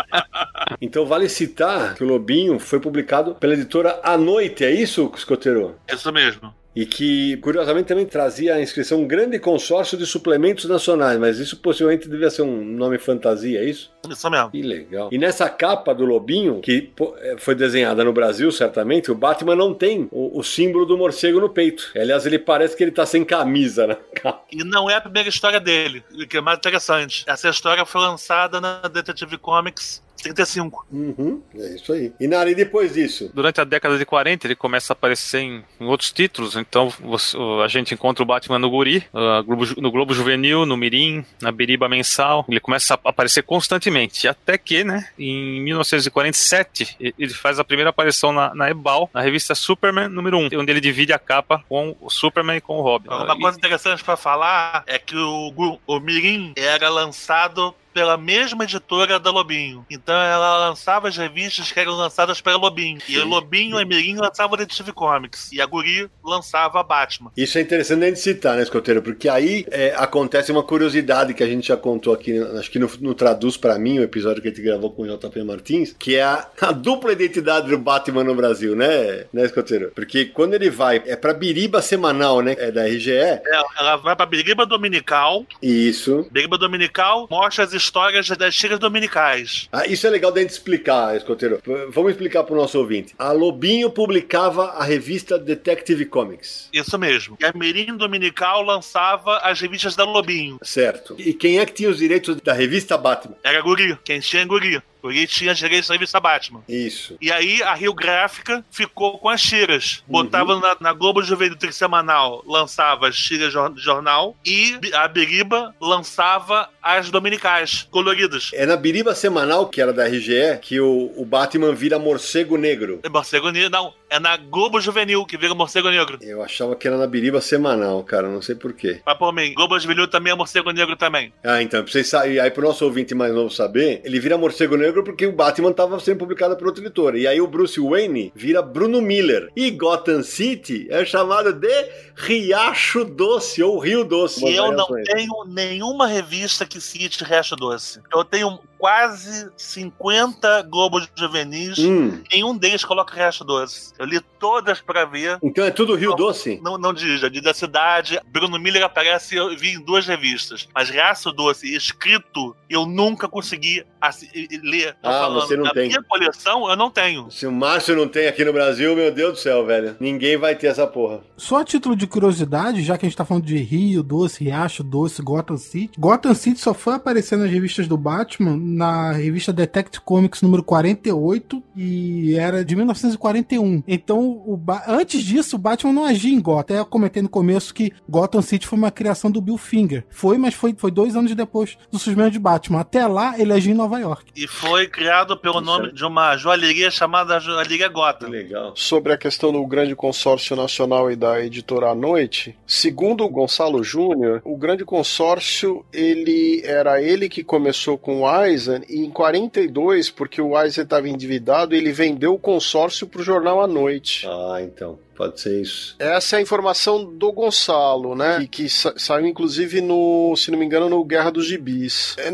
Então vale citar que o Lobinho foi publicado pela editora À Noite, é isso, escoteiro? Isso mesmo. E que, curiosamente, também trazia a inscrição um grande consórcio de suplementos nacionais, mas isso possivelmente devia ser um nome fantasia, é isso? Isso mesmo. Que legal. E nessa capa do Lobinho, que é, foi desenhada no Brasil, certamente, o Batman não tem o, o símbolo do morcego no peito. Aliás, ele parece que ele tá sem camisa na capa. E não é a primeira história dele, o que é mais interessante. Essa história foi lançada na Detective Comics 35. Uhum, é isso aí. E Nara, e depois disso? Durante a década de 40, ele começa a aparecer em, em outros títulos. Então, você- a gente encontra o Batman no Guri, uh, Globo no Globo Juvenil, no Mirim, na Biriba Mensal. Ele começa a aparecer constantemente. Até que, né, em 1947, e- ele faz a primeira aparição na, na Ebal, na revista Superman número 1, onde ele divide a capa com o Superman e com o Robin. Uma E- coisa interessante pra falar é que o, o Mirim era lançado pela mesma editora da Lobinho. Então ela lançava as revistas que eram lançadas pela Lobinho. E o Lobinho e Mirim lançavam o Detective Comics. E a Guri lançava a Batman. Isso é interessante a gente citar, né, escoteiro? Porque aí é, acontece uma curiosidade que a gente já contou aqui, acho que no, no Traduz Pra Mim, o episódio que a gente gravou com o JP Martins, que é a, a dupla identidade do Batman no Brasil, né, né, escoteiro? Porque quando ele vai, é pra Biriba Semanal, né, é da RGE, Ela, ela vai pra Biriba Dominical. isso. Biriba Dominical mostra as histórias das tiras dominicais. Ah, isso é legal da gente explicar, escoteiro. Vamos explicar pro nosso ouvinte. A Lobinho publicava a revista Detective Comics. Isso mesmo. E a Mirim Dominical lançava as revistas da Lobinho. Certo. E quem é que tinha os direitos da revista Batman? Era Guri. Quem tinha é Guri. Guri tinha direito da revista Batman. Isso. E aí a Rio Gráfica ficou com as tiras. Botava na, na Globo Juvenil Semanal, lançava as tiras de jornal e a Biriba lançava as dominicais, coloridas. É na Biriba Semanal, que era da RGE, que o, o Batman vira morcego negro. É Morcego Negro, não. É na Globo Juvenil que vira Morcego Negro. Eu achava que era na Biriba Semanal, cara, não sei porquê. Mas por mim, Globo Juvenil também é Morcego Negro também. Ah, então, pra vocês saberem, aí pro nosso ouvinte mais novo saber, ele vira morcego negro porque o Batman tava sendo publicado por outra editora. E aí o Bruce Wayne vira Bruno Miller. E Gotham City é chamado de Riacho Doce, ou Rio Doce. E eu não tenho nenhuma revista que cite Resto Doce. Eu tenho quase 50 Globos Juvenis. Hum, Nenhum deles coloca Resto Doce. Eu li todas pra ver. então é tudo Rio Doce? Não, não diz, já diz da cidade. Bruno Miller aparece, eu vi em duas revistas. Mas Resto Doce, escrito, eu nunca consegui assi- e ler. Tô Ah, você não Na tem. minha coleção, eu não tenho. Se o Márcio não tem aqui no Brasil, meu Deus do céu, velho. Ninguém vai ter essa porra. Só a título de curiosidade, já que a gente tá falando de Rio, Doce, Riacho, Doce, Gotham City. Gotham City só foi aparecer nas revistas do Batman na revista Detective Comics número 48 e era de 1941. Então, antes disso, o Batman não agia em Gotham. Até eu comentei no começo que Gotham City foi uma criação do Bill Finger. Foi, mas foi, foi dois anos depois do surgimento de Batman. Até lá, ele agia em Nova York. E foi criado pelo Isso nome é- de uma joalheria chamada Joalheria Gotham. legal. Sobre a questão do grande consórcio nacional e da editora à noite, segundo o Gonçalo Júnior, o grande consórcio ele era ele que começou com o Eisen e em 42, porque o Eisen estava endividado, ele vendeu o consórcio para o jornal à noite. Ah, então. Pode ser isso. Essa é a informação do Gonçalo, né? Que, que sa saiu inclusive no, se não me engano, no Guerra dos Gibis. É,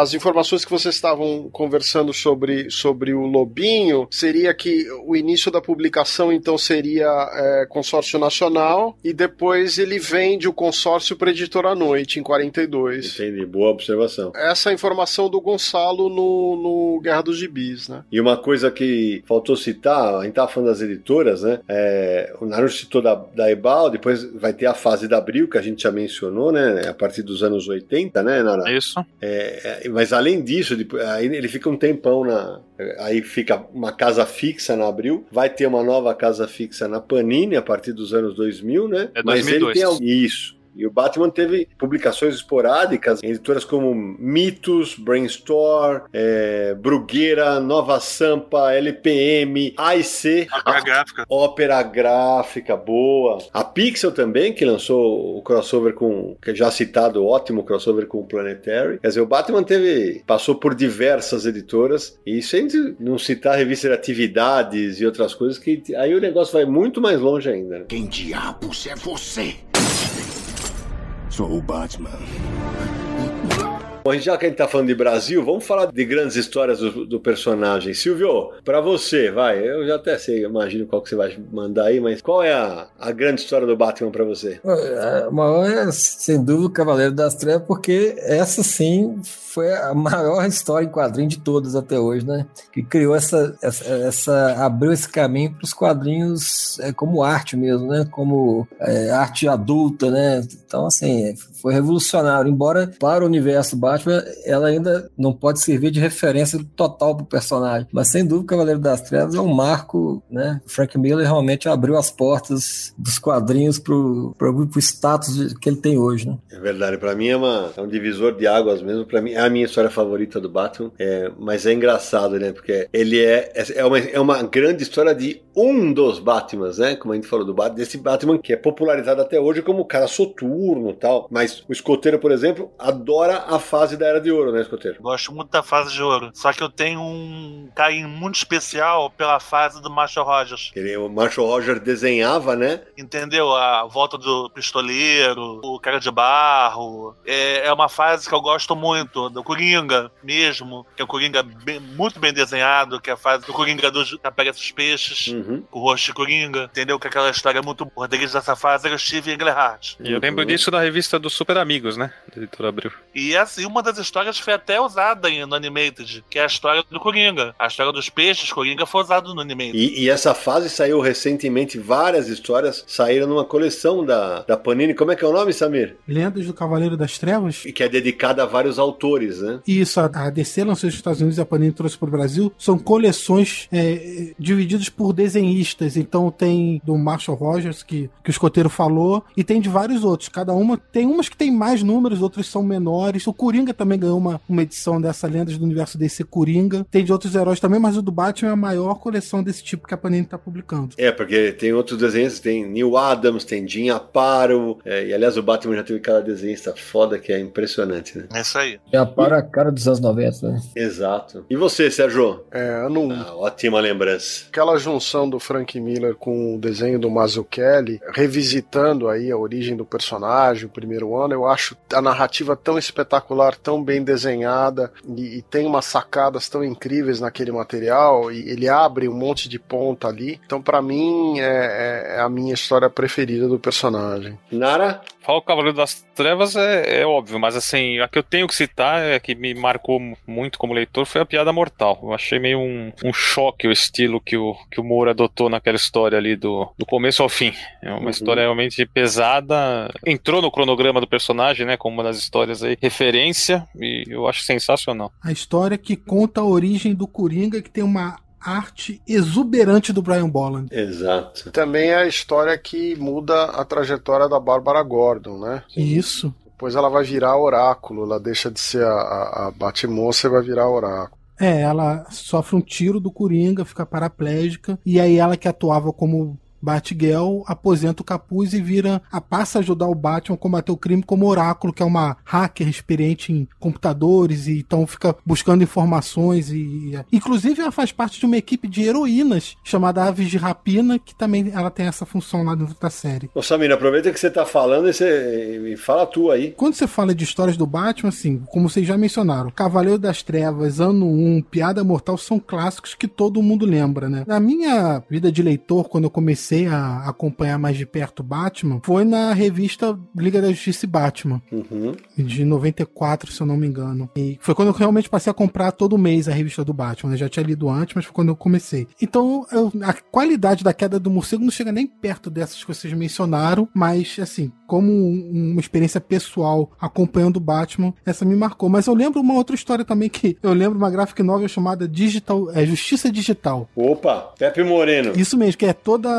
as informações que vocês estavam conversando sobre, sobre o Lobinho seria que o início da publicação então seria é, consórcio nacional e depois ele vende o consórcio para editora à noite em 42. Entendi, boa observação. Essa é a informação do Gonçalo no, no Guerra dos Gibis, né? E uma coisa que faltou citar, a gente tava falando das editoras, né? É, é, o Naruto citou da, da Ebal, depois vai ter a fase da Abril, que a gente já mencionou, né? A partir dos anos 80, né, Nara? Isso. É, é, mas além disso, aí ele fica um tempão na. Aí fica uma casa fixa na Abril, vai ter uma nova casa fixa na Panini a partir dos anos 2000, né? É 2002. Mas ele tem isso. E o Batman teve publicações esporádicas em editoras como Mitos, Brainstorm, é, Brugueira, Nova Sampa, LPM, AIC. Ópera gráfica. Ópera gráfica, boa. A Pixel também, que lançou o crossover com, que é já citado, ótimo crossover com o Planetary. Quer dizer, o Batman teve, passou por diversas editoras, e sem não citar a revista de atividades e outras coisas, que aí o negócio vai muito mais longe ainda. Né? Quem diabos é você? Sou o Batman. Bom, já que a gente tá falando de Brasil, vamos falar de grandes histórias do, do personagem. Silvio, para você, vai, eu já até sei, imagino qual que você vai mandar aí, mas qual é a, a grande história do Batman para você? A maior é, sem dúvida, o Cavaleiro das Trevas, porque essa sim foi a maior história em quadrinho de todas até hoje, né? Que criou essa, essa, essa abriu esse caminho para os quadrinhos é, como arte mesmo, né? Como é, arte adulta, né? Então, assim, foi revolucionário. Embora para o universo Batman, ela ainda não pode servir de referência total para o personagem. Mas sem dúvida, Cavaleiro das Trevas é um marco, né? O Frank Miller realmente abriu as portas dos quadrinhos para o status que ele tem hoje, né? É verdade. Para mim é, uma, é um divisor de águas mesmo. Para mim é a minha história favorita do Batman. É, mas é engraçado, né? Porque ele é, é, uma, é uma grande história de um dos Batmans, né? Como a gente falou do Batman, desse Batman que é popularizado até hoje como cara soturno tal. Mas o escoteiro, por exemplo, adora a fase da Era de Ouro, né, escoteiro? Gosto muito da fase de ouro. Só que eu tenho um carinho muito especial pela fase do Marshall Rogers. Ele, o Marshall Rogers desenhava, né? Entendeu? A volta do pistoleiro, o cara de barro. É, é uma fase que eu gosto muito do Coringa mesmo, que é o Coringa bem, muito bem desenhado, que é a fase do Coringa do, que pega esses peixes, uhum. o rosto de Coringa, entendeu? Que aquela história é muito boa. Rodrigues dessa fase era o Steve Englehart. E eu lembro disso da revista do Super Amigos, né? Da editora Abril. E assim, uma das histórias foi até usada no Animated, que é a história do Coringa. A história dos peixes, Coringa foi usado no Animated. E, e, essa fase saiu recentemente, várias histórias saíram numa coleção da, da Panini. Como é que é o nome, Samir? Lendas do Cavaleiro das Trevas. E que é dedicada a vários autores, né? Isso, a DC lançou nos Estados Unidos e a Panini trouxe para o Brasil. São coleções é, divididas por desenhistas. Então tem do Marshall Rogers, que, que o escoteiro falou, e tem de vários outros. Cada uma tem umas que tem mais números, outras são menores. O Coringa também ganhou uma, uma edição dessa Lendas do Universo DC Coringa. Tem de outros heróis também, mas o do Batman é a maior coleção desse tipo que a Panini está publicando. É, porque tem outros desenhos, tem Neil Adams, tem Jim Aparo, é, e aliás o Batman já teve cada desenhista foda que é impressionante, né? É isso aí. Jim Aparo é a cara dos anos 90, né? Exato. E você, Sérgio? É, ano 1. Ah, ótima lembrança. Aquela junção do Frank Miller com o desenho do Mazzucchelli, revisitando aí a origem do personagem, o primeiro eu acho a narrativa tão espetacular, tão bem desenhada e, e tem umas sacadas tão incríveis naquele material e ele abre um monte de ponta ali. Então, para mim, é, é, a minha história preferida do personagem. Nara? Fala o Cavaleiro das Trevas é, é, óbvio, mas assim, a que eu tenho que citar, é que me marcou muito como leitor, foi a Piada Mortal. Eu achei meio um, um choque o estilo que o, que o Moura adotou naquela história ali do, do começo ao fim. É uma uhum. história realmente pesada. Entrou no cronograma do personagem, né, como uma das histórias aí, referência, e eu acho sensacional. A história que conta a origem do Coringa, que tem uma arte exuberante do Brian Bolland. Exato. Também é a história que muda a trajetória da Bárbara Gordon, né? Isso. Depois ela vai virar oráculo, ela deixa de ser a, a, a Batmoça e vai virar oráculo. É, ela sofre um tiro do Coringa, fica paraplégica, e aí ela que atuava como Batgirl aposenta o capuz e vira a passa a ajudar o Batman a combater o crime como Oráculo, que é uma hacker experiente em computadores e então fica buscando informações e inclusive ela faz parte de uma equipe de heroínas chamada Aves de Rapina, que também ela tem essa função lá dentro da série. Ô Samir, aproveita que você tá falando e, você, e fala tu aí. Quando você fala de histórias do Batman, assim, como vocês já mencionaram, Cavaleiro das Trevas, Ano 1, Piada Mortal são clássicos que todo mundo lembra, né? Na minha vida de leitor, quando eu comecei a acompanhar mais de perto Batman, foi na revista Liga da Justiça e Batman, Uhum. de 94, se eu não me engano. E foi quando eu realmente passei a comprar todo mês a revista do Batman. Eu já tinha lido antes, mas foi quando eu comecei. Então, eu- a qualidade da queda do morcego não chega nem perto dessas que vocês mencionaram, mas, assim, como um- uma experiência pessoal acompanhando o Batman, essa me marcou. Mas eu lembro uma outra história também que eu lembro uma graphic novel chamada Digital, é, Justiça Digital. Opa, Pepe Moreno. Isso mesmo, que é toda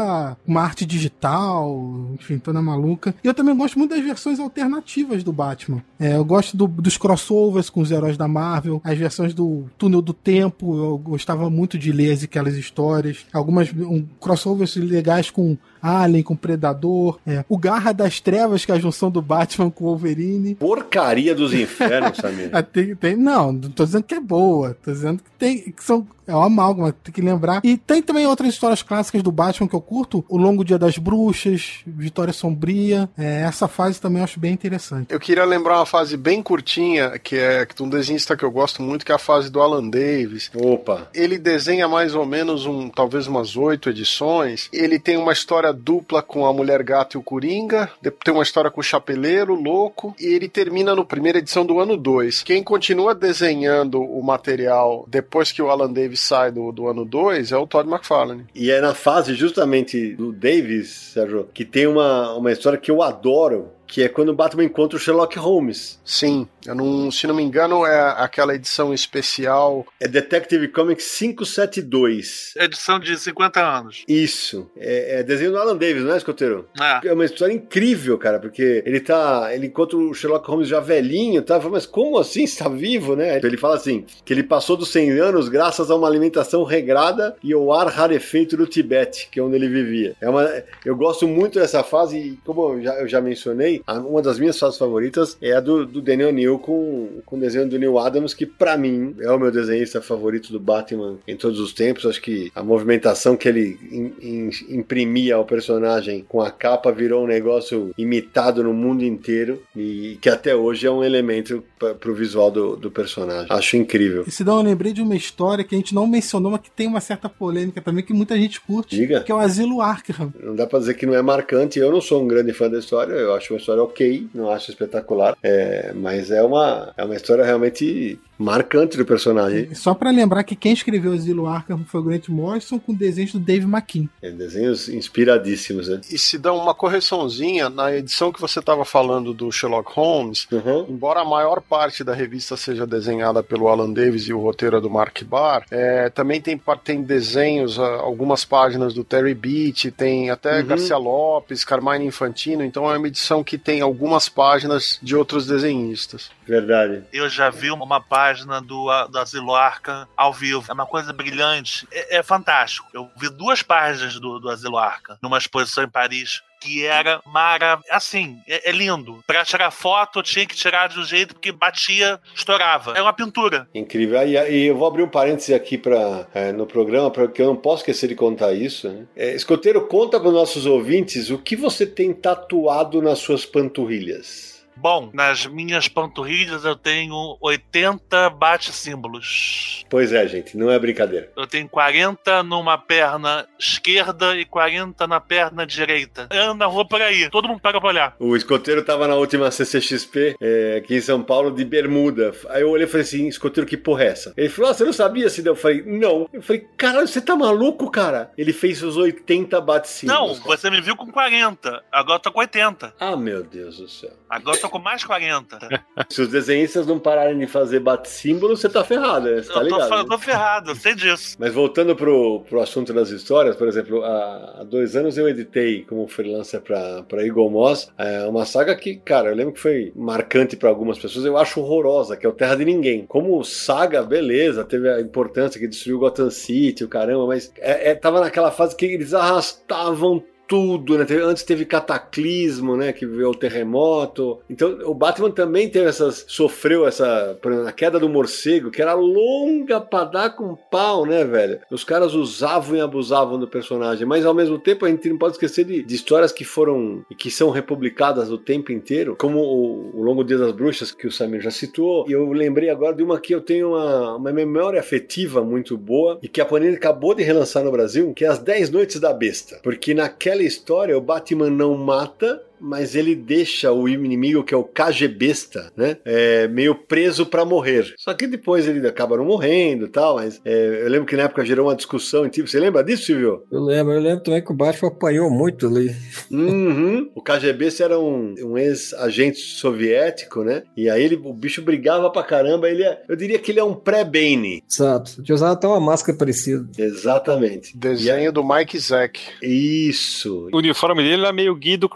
uma arte digital, enfim, toda maluca. E eu também gosto muito das versões alternativas do Batman. É, eu gosto do- dos crossovers com os heróis da Marvel, as versões do Túnel do Tempo, eu gostava muito de ler aquelas histórias. Algumas um, crossovers legais com Alien, com Predador. é. O Garra das Trevas, que é a junção do Batman com o Wolverine. Porcaria dos infernos, [laughs] Samir. Ah, tem, tem- não, não tô dizendo que é boa. Tô dizendo que tem. Que são, é uma amálgama, tem que lembrar. E tem também outras histórias clássicas do Batman que eu curto. O Longo Dia das Bruxas, Vitória Sombria. É, essa fase também eu acho bem interessante. Eu queria lembrar uma fase bem curtinha, que é de um desenhista que eu gosto muito, que é a fase do Alan Davis. Opa. Ele desenha mais ou menos um, talvez umas oito edições. Ele tem uma história dupla com a Mulher Gato e o Coringa. Tem uma história com o Chapeleiro, Louco. E ele termina no primeira edição do ano 2. Quem continua desenhando o material depois que o Alan Davis sai do, do ano 2 é o Todd McFarlane. E é na fase justamente do Davis, Sérgio, que tem uma, uma história que eu adoro, que é quando o Batman encontra o Sherlock Holmes. Sim, eu não, se não me engano, é aquela edição especial. É Detective Comics 572. Edição de 50 anos. Isso. É, é desenho do Alan Davis, não é, escoteiro? É. É uma história incrível, cara, porque ele tá. Ele encontra o Sherlock Holmes já velhinho, tá? Fala, Mas como assim? Está vivo, né? Ele fala assim: que ele passou dos 100 anos graças a uma alimentação regrada e ao ar rarefeito do Tibete, que é onde ele vivia. É uma, eu gosto muito dessa fase, e como eu já, eu já mencionei, uma das minhas fases favoritas é a do, do Daniel Neal com, com o desenho do Neil Adams, que pra mim é o meu desenhista favorito do Batman em todos os tempos. Acho que a movimentação que ele im- im- imprimia ao personagem com a capa virou um negócio imitado no mundo inteiro e que até hoje é um elemento pra, pro visual do, do personagem. Acho incrível. E se dá, eu lembrei de uma história que a gente não mencionou, mas que tem uma certa polêmica também, que muita gente curte. Diga. Que é o Asilo Arkham. Não dá pra dizer que não é marcante. Eu não sou um grande fã da história. Eu acho uma história ok, não acho espetacular. É, mas é uma, é uma história realmente marcante do personagem. Só pra lembrar que quem escreveu Asilo Arkham foi o Grant Morrison com desenhos do Dave McKean. É, desenhos inspiradíssimos, né? E se dá uma correçãozinha, na edição que você estava falando do Sherlock Holmes, Uhum. embora a maior parte da revista seja desenhada pelo Alan Davis e o roteiro é do Mark Barr, é, também tem, tem desenhos, ah, algumas páginas do Terry Beach, tem até Uhum. Garcia Lopes, Carmine Infantino, então é uma edição que tem algumas páginas de outros desenhistas. Verdade. Eu já vi uma página do, do Asilo Arkham ao vivo. É uma coisa brilhante. É, é fantástico. Eu vi duas páginas do, do Asilo Arkham numa exposição em Paris que era mara... Assim, é, é lindo. Pra tirar foto, eu tinha que tirar de um jeito porque batia, estourava. É uma pintura. Incrível. E, e eu vou abrir um parêntese aqui pra, é, no programa, porque eu não posso esquecer de contar isso. Né? É, escoteiro, conta para os nossos ouvintes o que você tem tatuado nas suas panturrilhas. Bom, nas minhas panturrilhas eu tenho 80 bate-símbolos. Pois é, gente, não é brincadeira. Eu tenho 40 numa perna esquerda e 40 na perna direita. Eu ando na rua por aí. Todo mundo para pra olhar. O escoteiro tava na última CCXP é, aqui em São Paulo de bermuda. Aí eu olhei e falei assim: escoteiro, que porra é essa? Ele falou: ah, você não sabia, Cidão? Eu falei: não. Eu falei: caralho, você tá maluco, cara? Ele fez os 80 bate Não, você me viu com 40. Agora eu tô com 80. Ah, meu Deus do céu. Agora eu tô tô com mais 40. [laughs] Se os desenhistas não pararem de fazer bate-símbolo, você tá ferrado, né? Você tá eu tô, ligado? né? eu tô ferrado, eu sei disso. Mas voltando pro, pro assunto das histórias, por exemplo, há, há dois anos eu editei como freelancer pra, pra Eagle Moss é, uma saga que, cara, eu lembro que foi marcante pra algumas pessoas, eu acho horrorosa, que é o Terra de Ninguém. Como saga, beleza, teve a importância que destruiu Gotham City, o caramba, mas é, é, tava naquela fase que eles arrastavam tudo, né? Antes teve cataclismo, né? Que veio o terremoto. Então o Batman também teve essas. sofreu essa. por exemplo, a queda do morcego, que era longa pra dar com pau, né, velho? Os caras usavam e abusavam do personagem, mas ao mesmo tempo a gente não pode esquecer de, de histórias que foram e que são republicadas o tempo inteiro, como o, o Longo Dia das Bruxas, que o Samir já citou. E eu lembrei agora de uma que eu tenho uma, uma memória afetiva muito boa e que a Panini acabou de relançar no Brasil, que é As 10 Noites da Besta. Porque naquela história o Batman não mata, mas ele deixa o inimigo, que é o KGBesta, né? É, meio preso pra morrer. Só que depois ele acaba não morrendo e tal, mas é, eu lembro que na época gerou uma discussão em tipo. Você lembra disso, Silvio? Eu lembro, eu lembro também que o Batman apanhou muito ali. Uhum. O KGBesta era um, um ex-agente soviético, né? E aí ele, o bicho brigava pra caramba. Ele é, eu diria que ele é um pré-Bane. Exato. Tinha usado até uma máscara parecida. Exatamente. Desenho do Mike Zack, Isso. O uniforme dele era meio Guido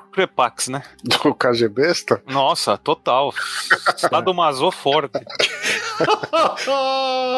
Crepax, né? do. Nossa, total. Lado Mazô forte.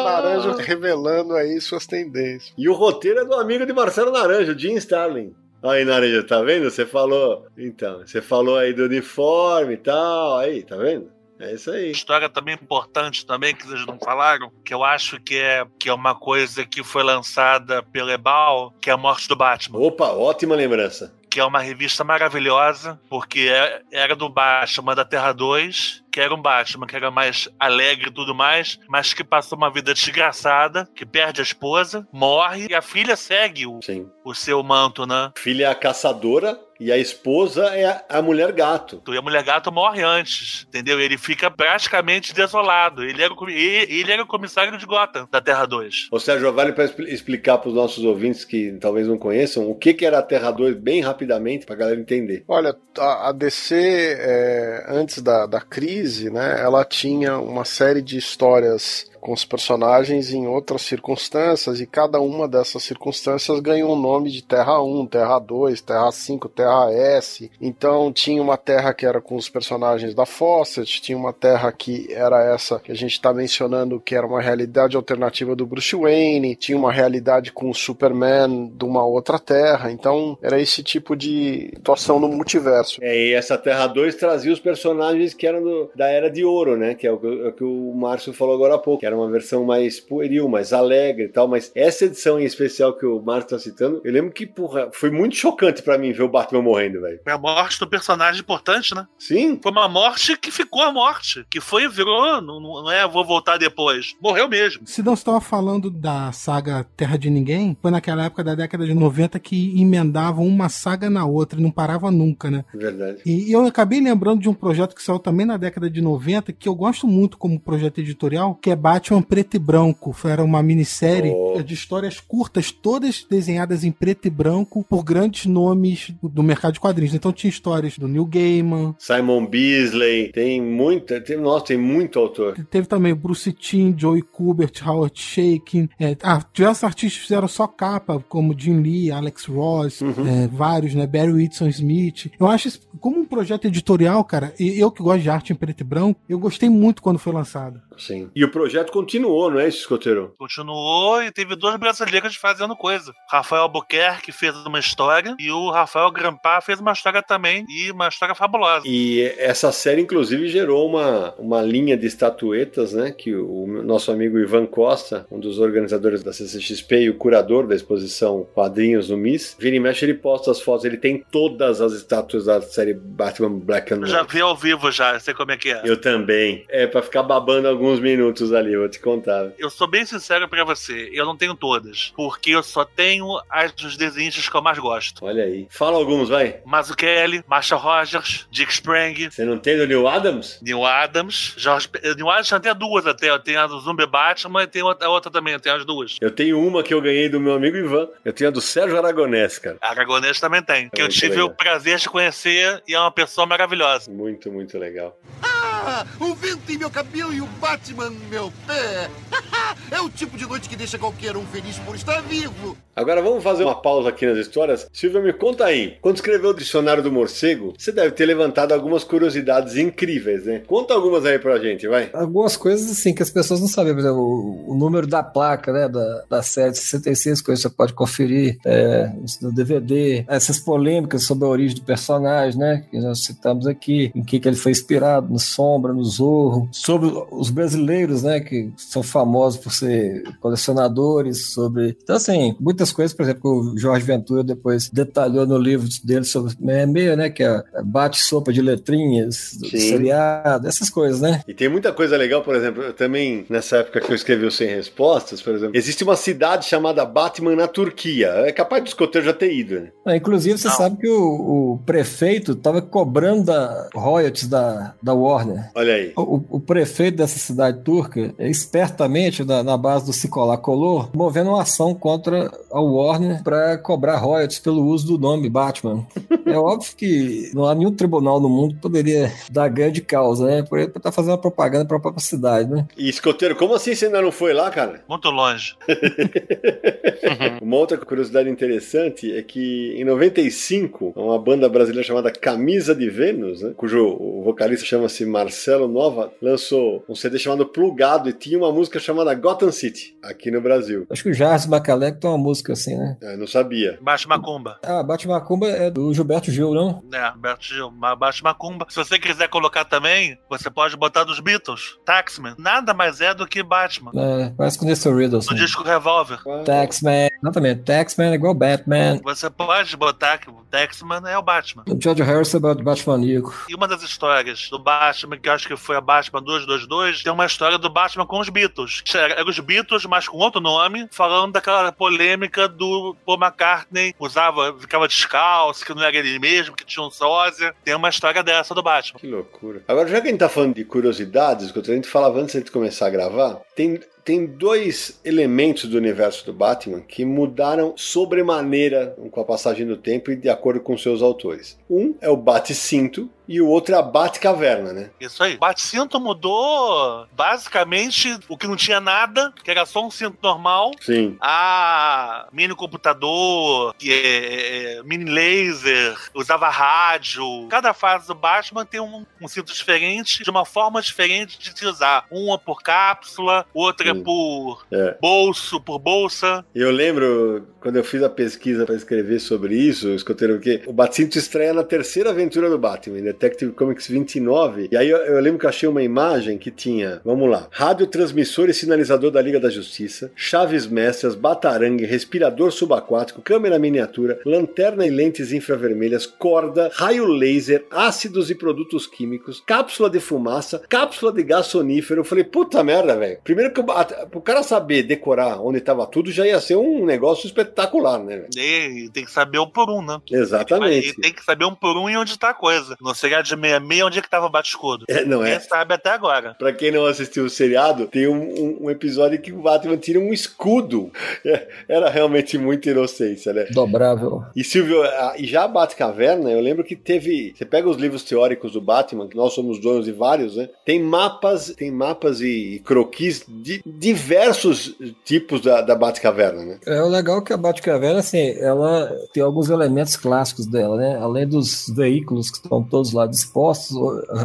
Naranjo [laughs] revelando aí suas tendências. E o roteiro é do amigo de Marcelo Naranjo, Jim Starlin. Aí, Naranjo, tá vendo? Você falou. Então, você falou aí do uniforme e tal. Aí, tá vendo? É isso aí. História também importante também que vocês não falaram, que eu acho que é, que é uma coisa que foi lançada pelo Ebal, que é a morte do Batman. Opa, ótima lembrança. Que é uma revista maravilhosa, porque é- era do Batman da Terra 2, que era um Batman que era mais alegre e tudo mais, mas que passou uma vida desgraçada, que perde a esposa, morre, e a filha segue o, Sim. o seu manto, né? Filha é caçadora e a esposa é a, a mulher gato. E a mulher gato morre antes, entendeu? Ele fica praticamente desolado. Ele era, o ele era o comissário de Gotham, da Terra 2. Ô Sérgio, vale para explicar para os nossos ouvintes que talvez não conheçam o que, que era a Terra 2 bem rapidamente, para galera entender. Olha, a, a DC, é, antes da, da crise, né, ela tinha uma série de histórias com os personagens em outras circunstâncias, e cada uma dessas circunstâncias ganhou um nome de Terra 1, Terra 2, Terra 5, Terra S. Então tinha uma Terra que era com os personagens da Fawcett, tinha uma Terra que era essa que a gente está mencionando, que era uma realidade alternativa do Bruce Wayne, tinha uma realidade com o Superman de uma outra Terra. Então era esse tipo de situação no multiverso. É, e essa Terra 2 trazia os personagens que eram do- da Era de Ouro, né? Que é o, é o que o Márcio falou agora há pouco, que era uma versão mais pueril, mais alegre e tal. Mas essa edição em especial que o Márcio tá citando, eu lembro que, porra, foi muito chocante pra mim ver o Batman morrendo, velho. Foi a morte do personagem importante, né? Sim, Foi uma morte que ficou a morte. Que foi e virou, não, não é vou voltar depois. Morreu mesmo. Se não estava falando da saga Terra de Ninguém, foi naquela época da década de 90 que emendavam uma saga na outra e não parava nunca, né? é verdade. E eu acabei lembrando de um projeto que saiu também na década de 90, que eu gosto muito como projeto editorial, que é Batman Preto e Branco. Era uma minissérie Oh. de histórias curtas, todas desenhadas em preto e branco por grandes nomes do mercado de quadrinhos. Então tinha histórias do Neil Gaiman, Simon Beasley, tem muita, tem, nossa, tem muito autor. Teve também Bruce Timm, Joey Kubert, Howard Shakin. É, ah, diversos artistas fizeram só capa, como Jim Lee, Alex Ross, é, vários, né? Barry Whitson Smith. Eu acho, isso- como um projeto editorial, cara, e eu que gosto de arte em preto e branco, eu gostei muito quando foi lançado. Sim. E o projeto continuou, não é isso, Escoteiro? Continuou e teve dois brasileiros fazendo coisa. Rafael Albuquerque fez uma história e o Rafael Grampar fez uma história também e uma história fabulosa. E essa série, inclusive, gerou uma, uma linha de estatuetas, né? Que o nosso amigo Ivan Costa, um dos organizadores da CCXP e o curador da exposição Quadrinhos no MIS, vira e mexe, ele posta as fotos, ele tem todas as estátuas da série Batman Black and Eu já White. vi ao vivo já, eu sei como é que é. Eu também. É pra ficar babando alguns minutos ali, vou te contar. Eu sou bem sincero pra você, eu não tenho todas, porque eu só tenho as dos desenhistas que eu mais gosto. Olha aí. Fala alguns, vai. Mazzucchelli, Marshall Rogers, Dick Sprang, Você não tem do Neil Adams? Neil Adams, Jorge... Neil Adams tem até duas até, eu tenho a do Zumbi Batman e tem outra, a outra também, eu tenho as duas. Eu tenho uma que eu ganhei do meu amigo Ivan. Eu tenho a do Sérgio Aragonés, cara. A Aragonês também tem, que eu tive legal. o prazer de conhecer e é uma pessoa maravilhosa. Muito, muito legal. Ah, o vento em meu cabelo e o Batman meu pé. [laughs] é o tipo de noite que deixa qualquer um feliz por estar vivo. Agora vamos fazer uma pausa aqui nas histórias. Silvia, me conta aí. Quando escreveu o Dicionário do Morcego, você deve ter levantado algumas curiosidades incríveis, né? Conta algumas aí pra gente, vai. Algumas coisas assim que as pessoas não sabem, por exemplo, o, o número da placa, né, da, da série 66, coisas que você pode conferir é, no DVD, essas polêmicas sobre a origem do personagem, né, que nós citamos aqui, em que, que ele foi inspirado, no Sombra, no Zorro, sobre os brasileiros, né, que são famosos por ser colecionadores, sobre... Então, assim, muitas coisas, por exemplo, que o Jorge Ventura depois detalhou no livro dele sobre 66, né, que é bate-sopa de letrinhas, Sim. seriado, essas coisas, né? E tem muita coisa legal, por exemplo, eu também, nessa época que eu escrevi o Sem Respostas, por exemplo, existe uma cidade chamada Batman na Turquia. É capaz do escoteiro já ter ido, né? Ah, inclusive, você Não. sabe que o, o prefeito estava cobrando da royalties da, da Warner. Olha aí. O, o prefeito dessa cidade turca, é espertamente, na, na base do Cicolá Color, movendo uma ação contra a Warner para cobrar royalties pelo uso do nome Batman. [laughs] É óbvio que não há nenhum tribunal no mundo que poderia dar grande causa, né? Por ele estar fazendo uma propaganda para a própria cidade, né? E escoteiro, como assim você ainda não foi lá, cara? Muito longe. [laughs] Uma outra curiosidade interessante é que em 95, uma banda brasileira chamada Camisa de Vênus, né, cujo vocalista chama-se Marcelo Nova, lançou um CD chamado Plugado e tinha uma música chamada Gotham City, aqui no Brasil. Acho que o Jarvis Bacalec tem uma música assim, né? Eu não sabia. Baixo Macumba. Ah, Bate Macumba é do Gilberto Gil, não? É, Alberto Gil, Baixo Macumba. Se você quiser colocar também, você pode botar dos Beatles. Taxman. Nada mais é do que Batman. É, parece com o Nestor Riddle. No disco Revolver. Taxman, exatamente. Taxman é igual Batman. Você pode botar que o Taxman é o Batman. O George Harrison é o Batmaníaco. E uma das histórias do Batman, que eu acho que foi a Batman 222, tem uma história do Batman com os Beatles. Era os Beatles, mas com outro nome, falando daquela polêmica do Paul McCartney, usava, ficava descalço, que não era ele mesmo, que tinha um sósia. Tem uma história dessa do Batman. Que loucura. Agora, já que a gente tá falando de curiosidades, que a gente falava antes de começar a gravar, tem, tem dois elementos do universo do Batman que mudaram sobremaneira com a passagem do tempo e de acordo com seus autores. Um é o Bate-Cinto e o outro é a Bate-Caverna, né? Isso aí. Bate-cinto mudou basicamente o que não tinha nada, que era só um cinto normal, Sim. a mini computador, que é, é, mini laser, usava rádio. Cada fase do Batman tem um, um cinto diferente, de uma forma diferente de se usar. Uma por cápsula, outra. Por É. bolso, por bolsa. Eu lembro quando eu fiz a pesquisa para escrever sobre isso, escoteiro, que o Bate-Cinto estreia na terceira aventura do Batman, Detective Comics 29. E aí eu, eu lembro que eu achei uma imagem que tinha, vamos lá, radiotransmissor e sinalizador da Liga da Justiça, chaves mestras, batarangue, respirador subaquático, câmera miniatura, lanterna e lentes infravermelhas, corda, raio laser, ácidos e produtos químicos, cápsula de fumaça, cápsula de gás sonífero. Eu falei, puta merda, velho. Primeiro que o, o cara saber decorar onde tava tudo já ia ser um negócio espetacular, né? E tem que saber um por um, né? Exatamente. E tem que saber um por um e onde tá a coisa. No seriado de 66, onde é que tava o bate-escudo? É, não é? Ninguém sabe até agora. Pra quem não assistiu o seriado, tem um, um- um episódio que o Batman tira um escudo. [laughs] É, era realmente muita inocência, né? Dobrável. E Silvio, a- e já a Batcaverna, eu lembro que teve. Você pega os livros teóricos do Batman, que nós somos donos de vários, né? Tem mapas, tem mapas e croquis de diversos tipos da, da Batcaverna, né? É o legal que a Batcaverna, assim, ela tem alguns elementos clássicos dela, né? Além dos veículos que estão todos lá dispostos,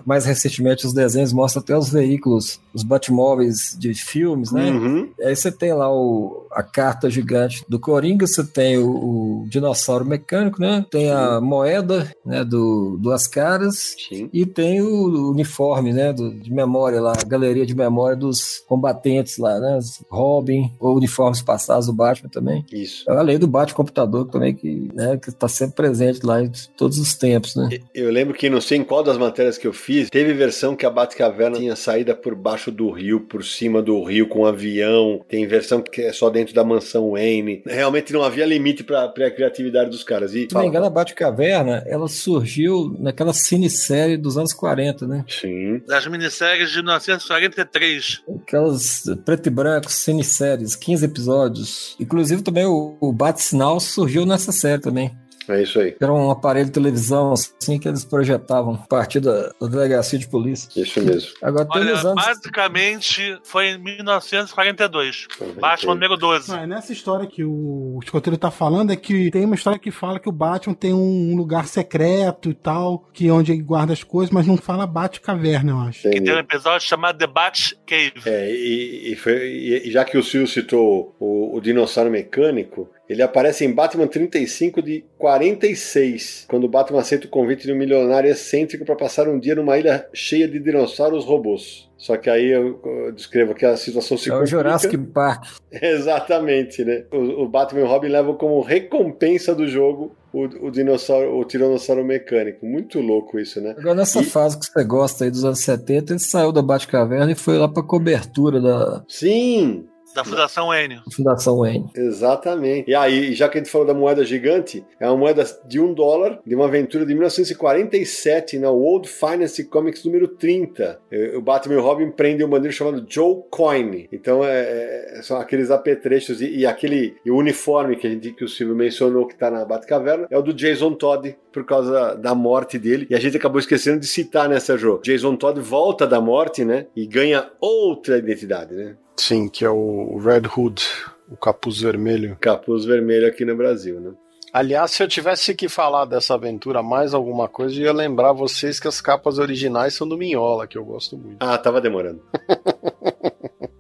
mais recentemente os desenhos mostram até os veículos, os Batmóveis de filmes, né? Uhum. Aí você tem lá o, a carta gigante do Coringa, você tem o, o dinossauro mecânico, né? Tem a moeda, né? Do Duas Caras. Sim. E tem o uniforme, né? do- de memória lá, a galeria de memória dos combatentes lá, né? Robin, ou uniformes passados do Batman também. Isso. Além do Batman computador também, que, né, que tá sempre presente lá em todos os tempos, né? Eu lembro que não sei em qual das matérias que eu fiz, teve versão que a Batcaverna tinha saída por baixo do rio, por cima do rio com um avião. Tem versão que é só dentro da mansão Wayne. Realmente não havia limite para a criatividade dos caras. E Se não me engano, a Batcaverna, ela surgiu naquela cinesérie dos anos 40, né? Sim. Das minisséries de 1943. Aquelas preto e branco, cineséries, 15 episódios. Inclusive também o, o Bat-Sinal surgiu nessa série também. É isso aí. Era um aparelho de televisão assim que eles projetavam a partir da, da delegacia de polícia. Isso mesmo. Agora tem Olha, anos. basicamente foi em 1942. Batman número 12. Não, é nessa história que o escoteiro tá falando é que tem uma história que fala que o Batman tem um lugar secreto e tal, que é onde ele guarda as coisas, mas não fala Bate-Caverna, eu acho. Que tem um episódio chamado The Bat Cave. É, e, e foi- e já que o Silvio citou o, o dinossauro mecânico, ele aparece em Batman 35 de 46, quando o Batman aceita o convite de um milionário excêntrico para passar um dia numa ilha cheia de dinossauros robôs. Só que aí eu, descrevo que a situação se É o complica. Jurassic Park. [laughs] Exatamente, né? O, o Batman e o Robin levam como recompensa do jogo o, o dinossauro, o tiranossauro mecânico. Muito louco isso, né? Agora, nessa E- fase que você gosta aí dos anos 70, ele saiu da Batcaverna e foi lá pra cobertura da Sim, Da Fundação N. Fundação Wayne. Exatamente. E aí, já que a gente falou da moeda gigante, é uma moeda de um dólar, de uma aventura de 1947, na World Finance Comics número 30. Eh, O Batman e o Robin prendem um bandido chamado Joe Coyne. Então, é, é- são aqueles apetrechos e, e aquele e o uniforme que, a gente, que o Silvio mencionou que tá na Batcaverna é o do Jason Todd, por causa da morte dele. E a gente acabou esquecendo de citar, né, Sérgio? Jason Todd volta da morte, né? E ganha outra identidade, né? Sim, que é o Red Hood, o capuz vermelho. Capuz vermelho aqui no Brasil, né? Aliás, se eu tivesse que falar dessa aventura mais alguma coisa, eu ia lembrar vocês que as capas originais são do Minhola, que eu gosto muito. Ah, tava demorando. [laughs]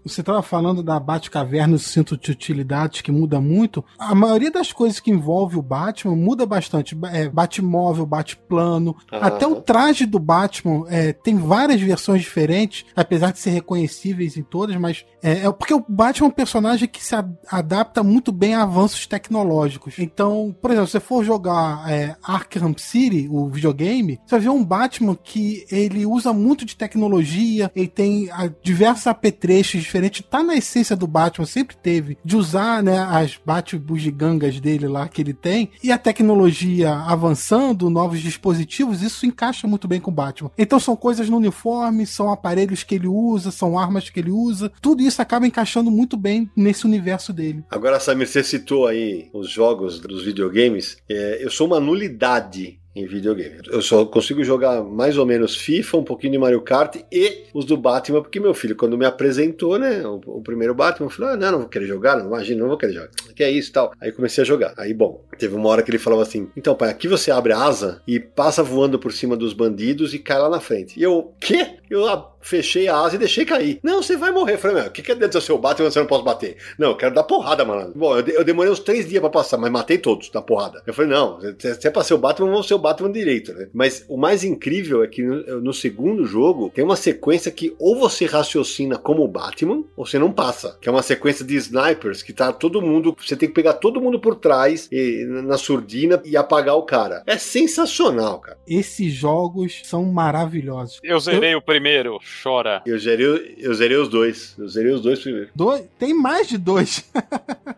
Você estava falando da Batcaverna, o cinto de utilidades que muda muito. A maioria das coisas que envolve o Batman muda bastante. É, Batmóvel, Batplano. Aham. Até o traje do Batman é, tem várias versões diferentes, apesar de ser reconhecíveis em todas, mas é, é porque o Batman é um personagem que se adapta muito bem a avanços tecnológicos. Então, por exemplo, se você for jogar é, Arkham City, o videogame, você vai ver um Batman que ele usa muito de tecnologia, ele tem ah, diversos apetrechos diferentes, tá na essência do Batman, sempre teve, de usar né, as Bat-bugigangas dele lá que ele tem, e a tecnologia avançando, novos dispositivos, isso encaixa muito bem com o Batman. Então são coisas no uniforme, são aparelhos que ele usa, são armas que ele usa, tudo isso acaba encaixando muito bem nesse universo dele. Agora, Samir, você citou aí os jogos dos videogames. É, eu sou uma nulidade em videogame. Eu só consigo jogar mais ou menos FIFA, um pouquinho de Mario Kart e os do Batman, porque meu filho, quando me apresentou, né, o, o primeiro Batman, eu falei, ah, não, não vou querer jogar, não, imagina, não vou querer jogar. Que é isso tal. Aí comecei a jogar. Aí, bom, teve uma hora que ele falava assim, então, pai, aqui você abre a asa e passa voando por cima dos bandidos e cai lá na frente. E eu, quê? Eu fechei a asa e deixei cair. Não, você vai morrer. Eu falei, meu, o que, que é dentro do seu Batman você não posso bater? Não, eu quero dar porrada, mano. Bom, eu, eu demorei uns três dias pra passar, mas matei todos da porrada. Eu falei, não, se é pra ser o Batman, vamos ser o Batman direito, né? Mas o mais incrível é que no, no segundo jogo tem uma sequência que ou você raciocina como o Batman, ou você não passa. Que é uma sequência de snipers que tá todo mundo. Você tem que pegar todo mundo por trás, e, na surdina, e apagar o cara. É sensacional, cara. Esses jogos são maravilhosos. Eu zerei o primeiro, chora. Eu zerei, eu zerei os dois. Eu zerei os dois primeiro. Dois, tem mais de dois.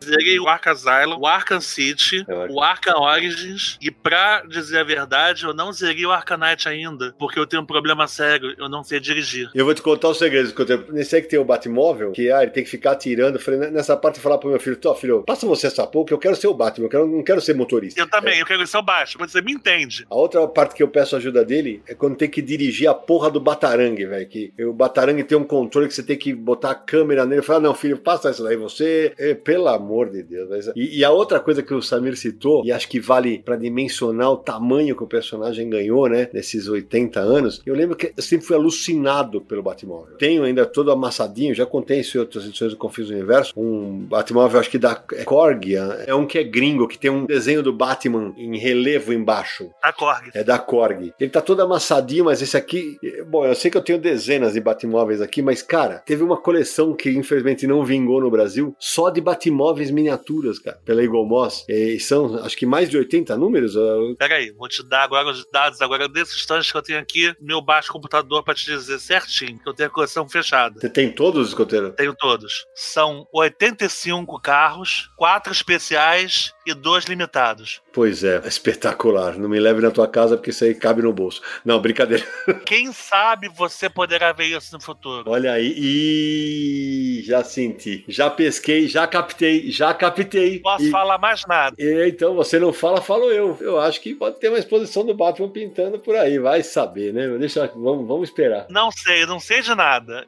Zerei o Arkham Asylum, o Arkham City, É o Arkham. o Arkham Origins e pra dizer a verdade, eu não zerei o Knight ainda, porque eu tenho um problema sério, eu não sei dirigir. Eu vou te contar os segredos. que eu tenho. Nesse aí que tem o Batmóvel, que ah, ele tem que ficar atirando. Eu falei, nessa parte eu falar pro meu filho, Tó, filho, passa você essa porra, que eu quero ser o Batman, eu quero, não quero ser motorista. Eu também, eu quero ser o baixo, mas você me entende. A outra parte que eu peço ajuda dele é quando tem que dirigir a porra do Batarangue, velho. Que o Batarangue tem um controle que você tem que botar a câmera nele. Eu falo, ah, não, filho, passa isso daí, você. É, pelo amor de Deus. E, e a outra coisa que o Samir citou, e acho que vale pra dimensionar o tamanho que o personagem ganhou, né? Nesses 80 anos, eu lembro que eu sempre fui alucinado pelo Batmóvel. Tenho ainda todo amassadinho, já contei isso em outras edições do Confis do Universo. Um Batmóvel, acho que da é Korg, é um que é gringo, que tem um desenho do Batman em relevo embaixo. Tá, Korg. É da Korg. Ele tá todo amassadinho, mas esse aqui. Bom, eu sei que eu tenho dezenas de Batmóveis aqui, mas, cara, teve uma coleção que infelizmente não vingou no Brasil, só de Batmóveis miniaturas, cara, pela Eagle Moss. E são, acho que mais de 80 números. uh, Pera aí, vou te dar agora os dados agora desses instantes que eu tenho aqui, meu baixo computador pra te dizer certinho que eu tenho a coleção fechada. Você tem todos, escoteiro? Tenho todos. São 85 carros, 4 especiais e 2 limitados. Pois é, espetacular. Não me leve na tua casa porque isso aí cabe no bolso. Não, brincadeira. [laughs] Quem sabe você poderá ver isso no futuro. Olha aí, e já senti, já pesquei, já captei, já captei. Posso E- falar mais nada. E, então, você não fala, falo eu. Eu acho que pode ter uma exposição do Batman pintando por aí, vai saber, né? Deixa, vamos, vamos esperar. Não sei, não sei de nada.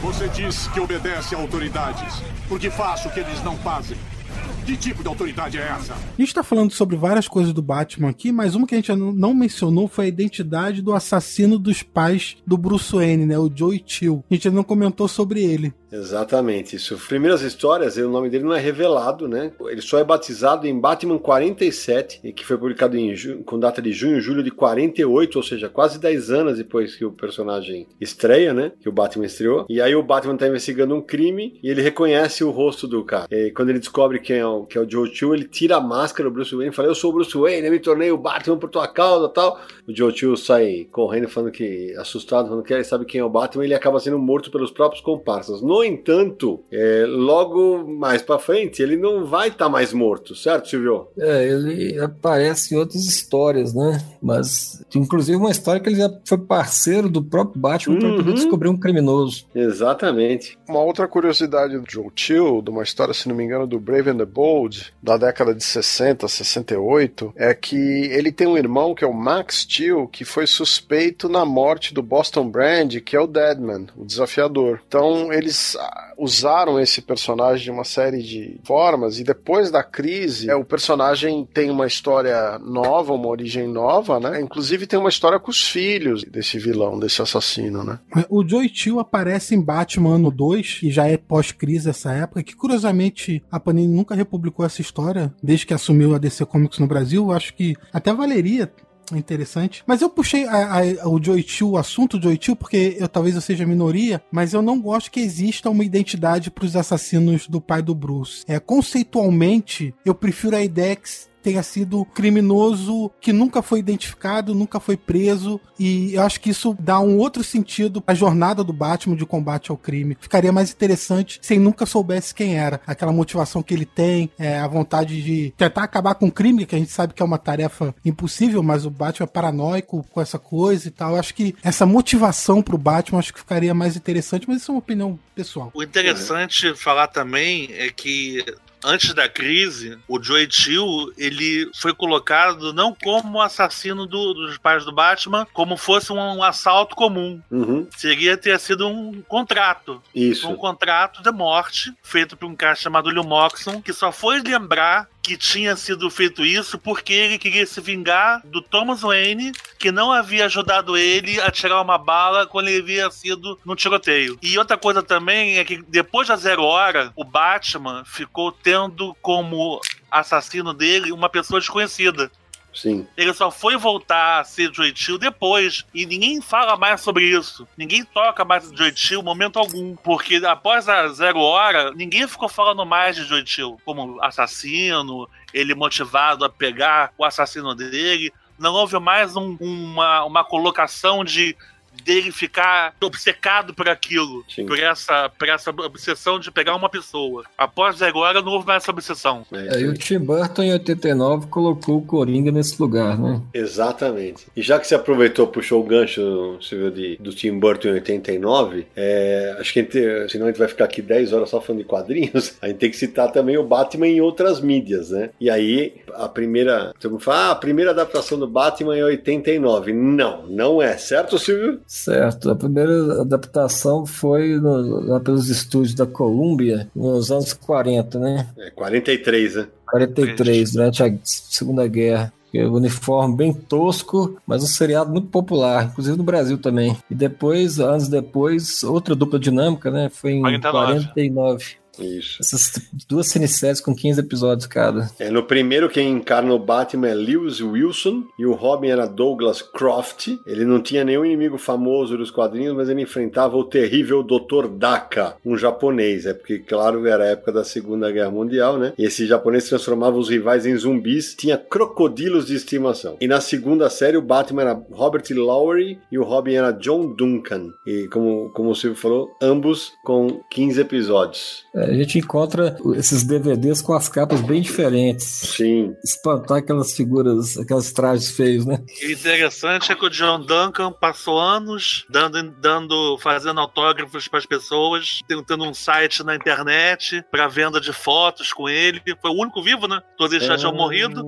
Você diz que obedece a autoridades, porque faço o que eles não fazem. Que tipo de autoridade é essa? A gente tá falando sobre várias coisas do Batman aqui, mas uma que a gente não- mencionou foi a identidade do assassino dos pais do Bruce Wayne, né? O Joey Chill. A gente não comentou sobre ele. Exatamente, isso. Primeiras histórias, o nome dele não é revelado, né? Ele só é batizado em Batman 47, e que foi publicado em com data de junho julho de 48, ou seja, quase 10 anos depois que o personagem estreia, né? Que o Batman estreou. E aí o Batman tá investigando um crime e ele reconhece o rosto do cara. E quando ele descobre quem é o, que é o Joe Chill, ele tira a máscara do Bruce Wayne e fala: Eu sou o Bruce Wayne, eu me tornei o Batman por tua causa tal. O Joe Chill sai correndo, falando que, assustado, falando que ele sabe quem é o Batman, e ele acaba sendo morto pelos próprios comparsas. No entanto, é, logo mais pra frente, ele não vai estar mais morto, certo, Silvio? É, ele aparece em outras histórias, né? Mas, inclusive, uma história que ele já foi parceiro do próprio Batman para poder Uhum. descobrir um criminoso. Exatamente. Uma outra curiosidade do Joe Chill, de uma história, se não me engano, do Brave and the Bold, da década de 60, 68, é que ele tem um irmão que é o Max Chill, que foi suspeito na morte do Boston Brand, que é o Deadman, o desafiador. Então, eles ah, usaram esse personagem de uma série de formas, e depois da crise, é, o personagem tem uma história nova, uma origem nova, né? Inclusive tem uma história com os filhos desse vilão, desse assassino, né? O Joey Chill aparece em Batman ano 2, e já é pós-crise essa época, que curiosamente a Panini nunca republicou essa história, desde que assumiu a DC Comics no Brasil. Acho que até valeria. Interessante. Mas eu puxei a- a- o Chill, o assunto Chill, porque eu talvez eu seja minoria, mas eu não gosto que exista uma identidade para os assassinos do pai do Bruce. É, conceitualmente, eu prefiro a ideia que tenha sido criminoso que nunca foi identificado, nunca foi preso, e eu acho que isso dá um outro sentido à jornada do Batman de combate ao crime. Ficaria mais interessante se ele nunca soubesse quem era, aquela motivação que ele tem, é, a vontade de tentar acabar com o crime, que a gente sabe que é uma tarefa impossível, mas o Batman é paranoico com essa coisa e tal. Eu acho que essa motivação pro Batman acho que ficaria mais interessante, mas isso é uma opinião pessoal. O interessante falar também é que antes da crise, o Joey Chill ele foi colocado não como assassino do- dos pais do Batman, como fosse um, assalto comum. Uhum, Seria ter sido um contrato. isso. Um contrato de morte feito por um cara chamado Lil Moxon, que só foi lembrar que tinha sido feito isso porque ele queria se vingar do Thomas Wayne, que não havia ajudado ele a tirar uma bala quando ele havia sido no tiroteio. E outra coisa também é que depois da zero hora, o Batman ficou tendo como assassino dele uma pessoa desconhecida. Sim. Ele só foi voltar a ser Chill depois. E ninguém fala mais sobre isso. Ninguém toca mais em momento algum. Porque após a zero hora, ninguém ficou falando mais de Chill como assassino, ele motivado a pegar o assassino dele. Não houve mais um- uma, uma colocação de dele ficar obcecado por aquilo, Sim. por essa, por essa obsessão de pegar uma pessoa. Após hora, não houve mais essa obsessão. É, É, e aí. o Tim Burton, em 89, colocou o Coringa nesse lugar, né? Exatamente. E já que você aproveitou, puxou o gancho, Silvio, de, do Tim Burton em 89, é, acho que a gente, senão a gente vai ficar aqui 10 horas só falando de quadrinhos, [laughs] a gente tem que citar também o Batman em outras mídias, né? E aí, a primeira. Todo mundo fala, ah, a primeira adaptação do Batman é 89. Não, não é, certo, Silvio? Certo. A primeira adaptação foi no- lá pelos estúdios da Columbia, nos anos 40, né? É 43, né? 43, durante a Segunda Guerra. Que é um uniforme bem tosco, mas um seriado muito popular, inclusive no Brasil também. E depois, anos depois, outra dupla dinâmica, né? Foi em 49. 49. Isso. Essas duas cineséries com 15 episódios cada. É, no primeiro, quem encarna o Batman é Lewis Wilson e o Robin era Douglas Croft. Ele não tinha nenhum inimigo famoso dos quadrinhos, mas ele enfrentava o terrível Dr. Daka, um japonês. É porque, claro, era a época da Segunda Guerra Mundial, né? E esse japonês transformava os rivais em zumbis, tinha crocodilos de estimação. E na segunda série, o Batman era Robert Lowry e o Robin era John Duncan. E como, como o Silvio falou, ambos com 15 episódios. A gente encontra esses DVDs com as capas bem diferentes. Sim. Espantar aquelas figuras, aqueles trajes feios, né? E interessante é que o John Duncan passou anos dando, dando fazendo autógrafos para as pessoas, tendo um site na internet para venda de fotos com ele. Foi o único vivo, né? Todos eles já tinham morrido.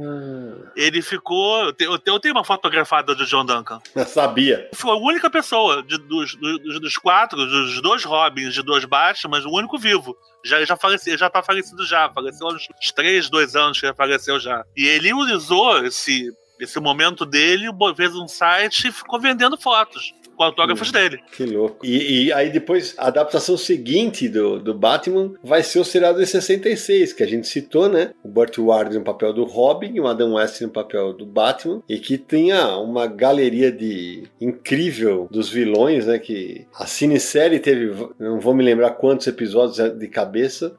Ele ficou. Eu te- eu tenho uma fotografada do John Duncan. [laughs] Eu sabia. Foi a única pessoa de- dos, dos, dos quatro, dos dois Robins, de dois Batman, o único vivo. Já, já, faleci, já tá falecido já. Faleceu há uns uns três, dois anos que já faleceu já. E ele usou esse, esse momento dele, fez um site e ficou vendendo fotos com autógrafos dele. Que louco. E, e aí depois, a adaptação seguinte do, do Batman vai ser o seriado de 66, que a gente citou, né? O Burt Ward no papel do Robin e o Adam West no papel do Batman. E que tinha uma galeria de incrível dos vilões, né? Que a cinesérie teve, não vou me lembrar quantos episódios de cabeça,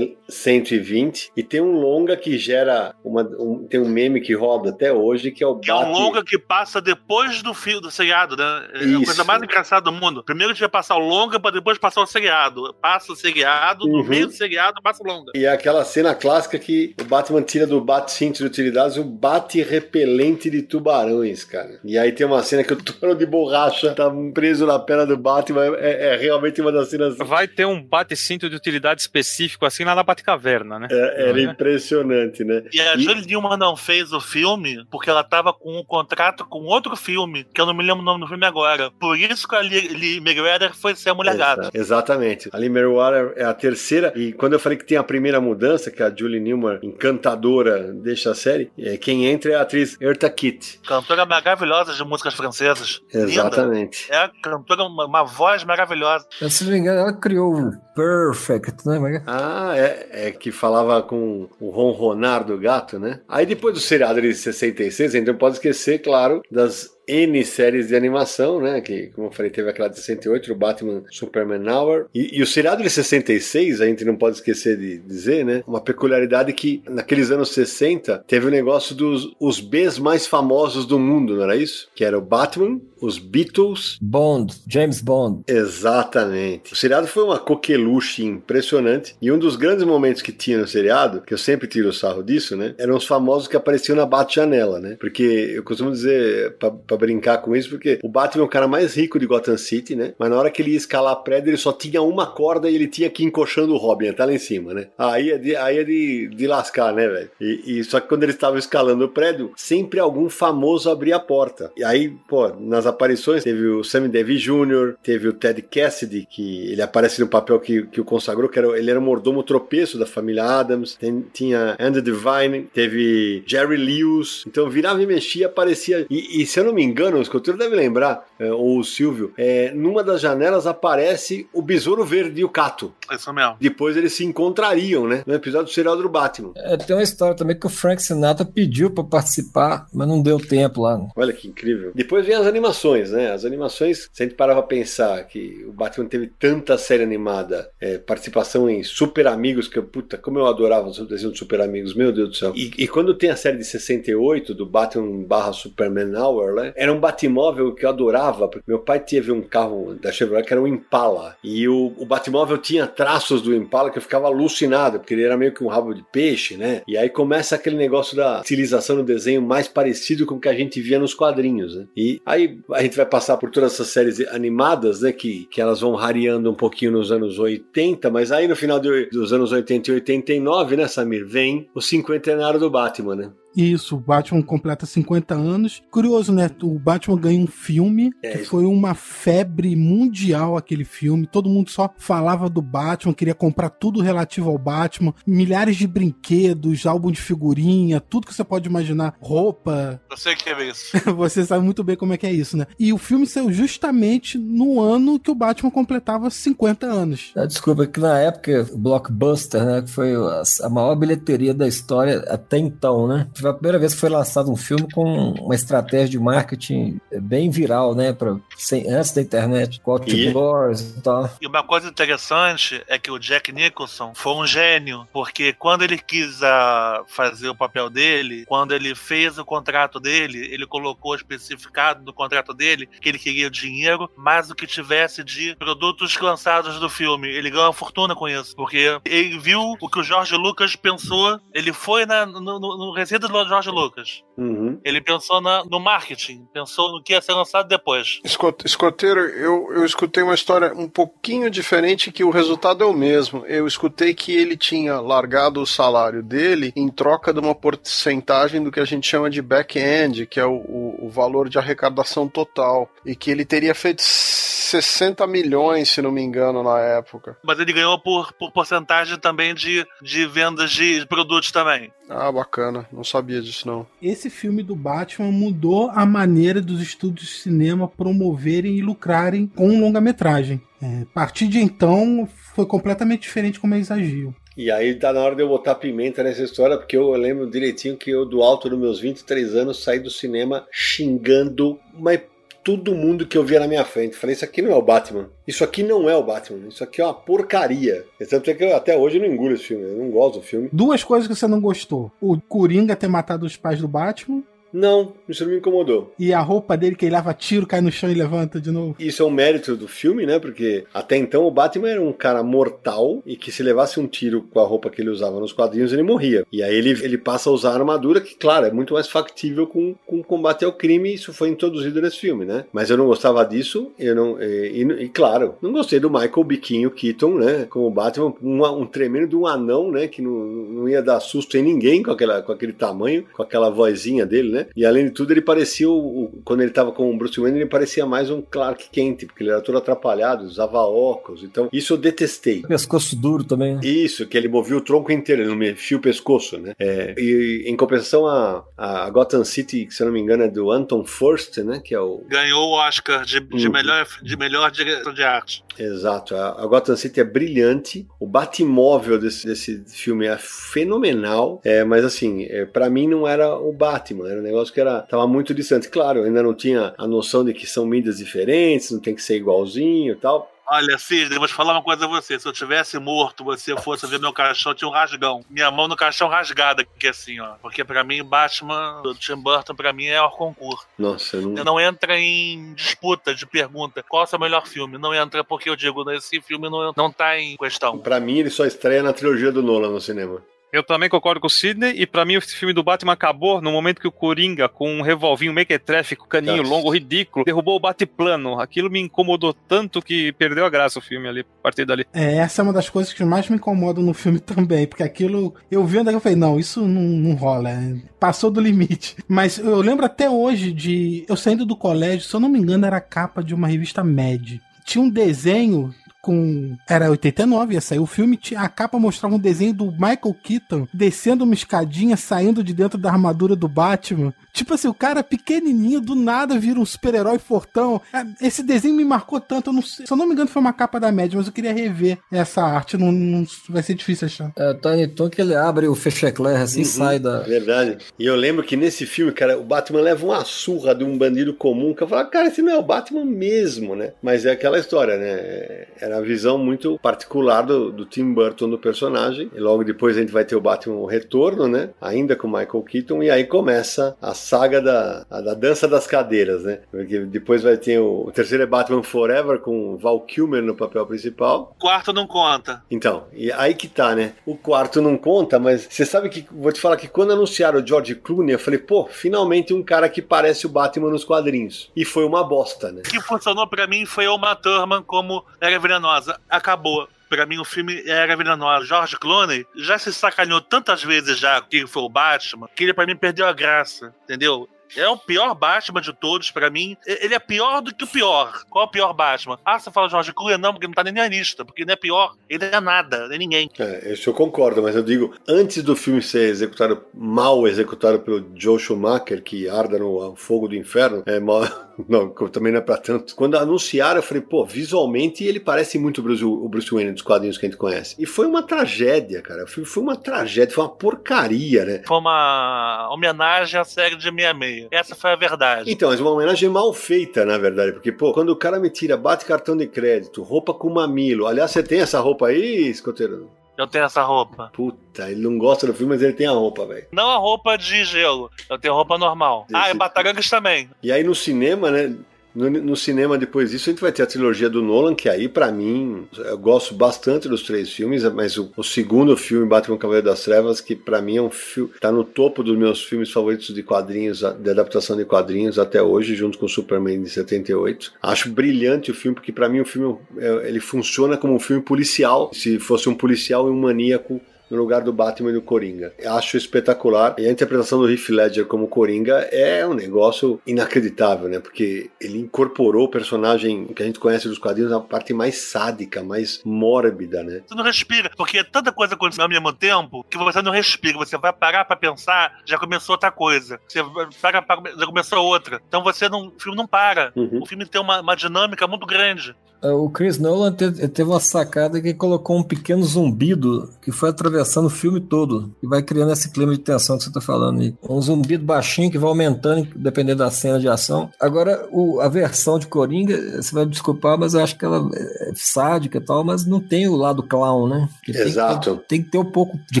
120. E tem um longa que gera, uma, um- tem um meme que roda até hoje, que é o Que é um longa que passa depois do fio do seriado, né? É a Isso. coisa mais engraçada do mundo. Primeiro a gente vai passar o longa pra depois passar o seriado. Passa o seriado, no Uhum. meio do seriado passa o longa. E é aquela cena clássica que o Batman tira do bate-cinto de utilidades o bate-repelente de tubarões, cara. E aí tem uma cena que o tubarão de borracha tá preso na perna do Batman. É, é realmente uma das cenas. Vai ter um bate-cinto de utilidade específico assim lá na Batcaverna, né? É, era Né? impressionante, né? E a E- Julie Newman não fez o filme porque ela tava com um contrato com outro filme, que eu não me lembro o nome do filme agora. Por isso que a Lee, Lee McGregor foi ser a Mulher Gata. Exa- Exatamente. A Lee Merriweather é a terceira. E quando eu falei que tem a primeira mudança, que a Julie Newmar, encantadora, deixa a série, é, quem entra é a atriz Erta Kitt. Cantora maravilhosa de músicas francesas. Linda. Exatamente. É a cantora, uma, uma voz maravilhosa. Eu, Se não me engano, ela criou o Perfect, né? Como é é? Ah, é, é que falava com o ronronar do gato, né? Aí depois do seriado de 66, a gente não pode esquecer, claro, das N séries de animação, né? Que, como eu falei, teve aquela de 68, o Batman Superman Hour. E, e o seriado de 66, a gente não pode esquecer de dizer, né? Uma peculiaridade que naqueles anos 60 teve o negócio dos os Bs mais famosos do mundo, não era isso? Que era o Batman, os Beatles, Bond, James Bond. Exatamente. O seriado foi uma coqueluche impressionante. E um dos grandes momentos que tinha no seriado, que eu sempre tiro o sarro disso, né? Eram os famosos que apareciam na bate-janela, né? Porque eu costumo dizer, pra, pra brincar com isso, porque o Batman é o cara mais rico de Gotham City, né? Mas na hora que ele ia escalar a prédio, ele só tinha uma corda e ele tinha que ir encoxando o Robin até lá em cima, né? Aí é de, aí é de, de lascar, né, velho? E, e só que quando eles estavam escalando o prédio, sempre algum famoso abria a porta. E aí, pô, nas aparições teve o Sammy Davis Jr., teve o Ted Cassidy, que ele aparece no papel que, que o consagrou, que era, ele era o mordomo tropeço da família Adams. Tem- tinha Andy Devine, teve Jerry Lewis. Então virava e mexia, aparecia. E, e se eu não me engano, o escultor deve lembrar, é, ou o Silvio, é, numa das janelas aparece o Besouro Verde e o Cato. Isso mesmo. Depois eles se encontrariam, né? No episódio do serial do Batman. É, tem uma história também que o Frank Sinatra pediu pra participar, mas não deu tempo lá. Olha que incrível. Depois vem as animações, né? As animações, se a gente parar pra pensar que o Batman teve tanta série animada, é, participação em Super Amigos, que eu, puta, como eu adorava os desenhos de Super Amigos, meu Deus do céu. E, e quando tem a série de 68, do Batman barra Superman Hour, né? Era um Batmóvel que eu adorava, porque meu pai teve um carro da Chevrolet que era um Impala. E o, o Batmóvel tinha traços do Impala que eu ficava alucinado, porque ele era meio que um rabo de peixe, né? E aí começa aquele negócio da estilização no desenho mais parecido com o que a gente via nos quadrinhos, né? E aí a gente vai passar por todas essas séries animadas, né? Que, que elas vão rareando um pouquinho nos anos 80, mas aí no final de- dos anos 80 e 89, né, Samir? Vem o cinquentenário do Batman, né? Isso, o Batman completa 50 anos. Curioso, né? O Batman ganha um filme É, que isso. foi uma febre mundial aquele filme. Todo mundo só falava do Batman, queria comprar tudo relativo ao Batman. Milhares de brinquedos, álbum de figurinha, tudo que você pode imaginar. Roupa. Eu sei o que é isso. [laughs] Você sabe muito bem como é que é isso, né? E o filme saiu justamente no ano que o Batman completava 50 anos. Ah, Desculpa, que na época, o Blockbuster, né, que foi a maior bilheteria da história até então, né? Foi a primeira vez que foi lançado um filme com uma estratégia de marketing bem viral, né? Pra, sem, antes da internet, com outdoors e tal. E uma coisa interessante é que o Jack Nicholson foi um gênio, porque quando ele quis uh, fazer o papel dele, quando ele fez o contrato dele, ele colocou especificado no contrato dele que ele queria dinheiro mais do que tivesse de produtos lançados do filme. Ele ganhou uma fortuna com isso, porque ele viu o que o George Lucas pensou, ele foi na, no, no, no do George Lucas. Uhum. Ele pensou na, no marketing, pensou no que ia ser lançado depois. Escoteiro, eu, eu escutei uma história um pouquinho diferente que o resultado é o mesmo. Eu escutei que ele tinha largado o salário dele em troca de uma porcentagem do que a gente chama de back-end, que é o, o, o valor de arrecadação total. E que ele teria feito 60 milhões, se não me engano, na época. Mas ele ganhou por, por porcentagem também de, de vendas de produtos também. Ah, bacana. Não sabia disso, não. Esse filme do Batman mudou a maneira dos estúdios de cinema promoverem e lucrarem com longa-metragem. É, a partir de então, foi completamente diferente como eles agiam. E aí tá na hora de eu botar pimenta nessa história, porque eu lembro direitinho que eu, do alto dos meus 23 anos, saí do cinema xingando, mas todo mundo que eu via na minha frente. Falei, isso aqui não é o Batman. Isso aqui não é o Batman. Isso aqui é uma porcaria. Tanto é que eu, até hoje eu não engulo esse filme. Eu não gosto do filme. Duas coisas que você não gostou: o Coringa ter matado os pais do Batman. Não, isso não me incomodou. E a roupa dele que ele leva tiro, cai no chão e levanta de novo. Isso é um mérito do filme, né? Porque até então o Batman era um cara mortal e que se levasse um tiro com a roupa que ele usava nos quadrinhos, ele morria. E aí ele, ele passa a usar a armadura, que, claro, é muito mais factível com, com combate ao crime, isso foi introduzido nesse filme, né? Mas eu não gostava disso, eu não. E, e, e claro, não gostei do Michael Biquinho Keaton, né? Como Batman, um, um tremendo de um anão, né? Que não, não ia dar susto em ninguém com, aquela, com aquele tamanho, com aquela vozinha dele, né? E além de tudo, ele parecia, o, o, quando ele tava com o Bruce Wayne, ele parecia mais um Clark Kent, porque ele era todo atrapalhado, usava óculos. Então, isso eu detestei. Pescoço duro também. Isso, que ele movia o tronco inteiro, ele não mexia o pescoço, né? É, e em compensação, a, a Gotham City, que se eu não me engano é do Anton Furst, né? Que é o. Ganhou o Oscar de, de, melhor, de melhor diretor de arte. Exato. A, Gotham City é brilhante. O Batmóvel desse, desse filme é fenomenal. É, mas assim, é, para mim não era o Batman, era um negócio que era tava muito distante. Claro, eu ainda não tinha a noção de que são mídias diferentes, não tem que ser igualzinho e tal. Olha, Cisne, vou te falar uma coisa a você. Se eu tivesse morto, você fosse ver meu caixão, tinha um rasgão. Minha mão no caixão rasgada, aqui assim, ó. Porque pra mim, Batman do Tim Burton, pra mim, é o concurso. Nossa, não... não entra em disputa de pergunta qual é o seu melhor filme. Não entra porque eu digo, esse filme não, não tá em questão. Pra mim, ele só estreia na trilogia do Nolan no cinema. Eu também concordo com o Sidney, e para mim esse filme do Batman acabou no momento que o Coringa, com um revolvinho mequetréfico, caninho Nossa. longo, ridículo, derrubou o bate-plano. Aquilo me incomodou tanto que perdeu a graça o filme ali, a partir dali. É, essa é uma das coisas que mais me incomodam no filme [laughs] também, porque aquilo, eu vendo aquilo, eu falei, não, isso não, não rola, é, passou do limite. Mas eu lembro até hoje de, eu saindo do colégio, se eu não me engano, era a capa de uma revista Mad. Tinha um desenho com. Era 89, ia sair o filme. A capa mostrava um desenho do Michael Keaton descendo uma escadinha, saindo de dentro da armadura do Batman. Tipo assim, o cara pequenininho, do nada vira um super-herói fortão. É, esse desenho me marcou tanto. Eu não sei, se eu não me engano, foi uma capa da média, mas eu queria rever essa arte. Não, não vai ser difícil achar. É, Tony Tom que ele abre o fechecler assim uhum, sai da. Verdade. E eu lembro que nesse filme, cara, o Batman leva uma surra de um bandido comum que eu falo, cara, esse não é o Batman mesmo, né? Mas é aquela história, né? Era a visão muito particular do, do Tim Burton do personagem. E logo depois a gente vai ter o Batman o Retorno, né? Ainda com Michael Keaton. E aí começa a saga da, da dança das cadeiras, né? Porque depois vai ter o, o terceiro é Batman Forever com Val Kilmer no papel principal. O quarto não conta. Então, e aí que tá, né? O quarto não conta, mas você sabe que vou te falar que quando anunciaram o George Clooney, eu falei, pô, finalmente um cara que parece o Batman nos quadrinhos. E foi uma bosta, né? O que funcionou para mim foi o Uma Thurman como Era Venenosa. Acabou. Pra mim, o filme era venenoso. George Clooney já se sacaneou tantas vezes já que foi o Batman, que ele pra mim perdeu a graça, entendeu? É o pior Batman de todos, para mim. Ele é pior do que o pior. Qual é o pior Batman? Ah, você fala George Clooney? Não, porque não tá nem na lista. Porque não é pior. Ele é nada, nem ninguém. É, isso eu concordo, mas eu digo, antes do filme ser executado, mal executado pelo Joe Schumacher, que arda no fogo do inferno, é mal [laughs] [laughs] não, também não é pra tanto. Quando anunciaram, eu falei, pô, visualmente ele parece muito o Bruce, o Bruce Wayne dos quadrinhos que a gente conhece. E foi uma tragédia, cara. Foi, foi uma tragédia, foi uma porcaria, né? Foi uma homenagem à série de 66. Essa foi a verdade. Então, mas uma homenagem mal feita, na verdade. Porque, pô, quando o cara me tira, bate cartão de crédito, roupa com mamilo. Aliás, você tem essa roupa aí, escoteiro? Eu tenho essa roupa. Puta, ele não gosta do filme, mas ele tem a roupa, velho. Não a roupa de gelo. Eu tenho roupa normal. Ah, e Batarangas também. E aí no cinema, né? No, no cinema, depois disso, a gente vai ter a trilogia do Nolan, que aí, pra mim, eu gosto bastante dos três filmes, mas o, o segundo filme, Batman Cavaleiro das Trevas, que pra mim é um filme. tá no topo dos meus filmes favoritos de quadrinhos, de adaptação de quadrinhos até hoje, junto com Superman de 78. Acho brilhante o filme, porque pra mim o filme é, ele funciona como um filme policial. Se fosse um policial e um maníaco no lugar do Batman e do Coringa. Acho espetacular. E a interpretação do Heath Ledger como Coringa é um negócio inacreditável, né? Porque ele incorporou o personagem que a gente conhece dos quadrinhos na parte mais sádica, mais mórbida, né? Você não respira, porque tanta coisa acontecendo ao mesmo tempo que você não respira. Você vai parar pra pensar, já começou outra coisa. Você vai parar pra, já começou outra. Então você não, o filme não para. Uhum. O filme tem uma, uma dinâmica muito grande. É, O Chris Nolan te- teve uma sacada que colocou um pequeno zumbido que foi atravessando o filme todo e vai criando esse clima de tensão que você tá falando aí. Um zumbido baixinho que vai aumentando dependendo da cena de ação. Agora, o- a versão de Coringa, você vai me desculpar, mas eu acho que ela é sádica e tal, mas não tem o lado clown, né? Que tem que- Exato. Tem que ter um pouco de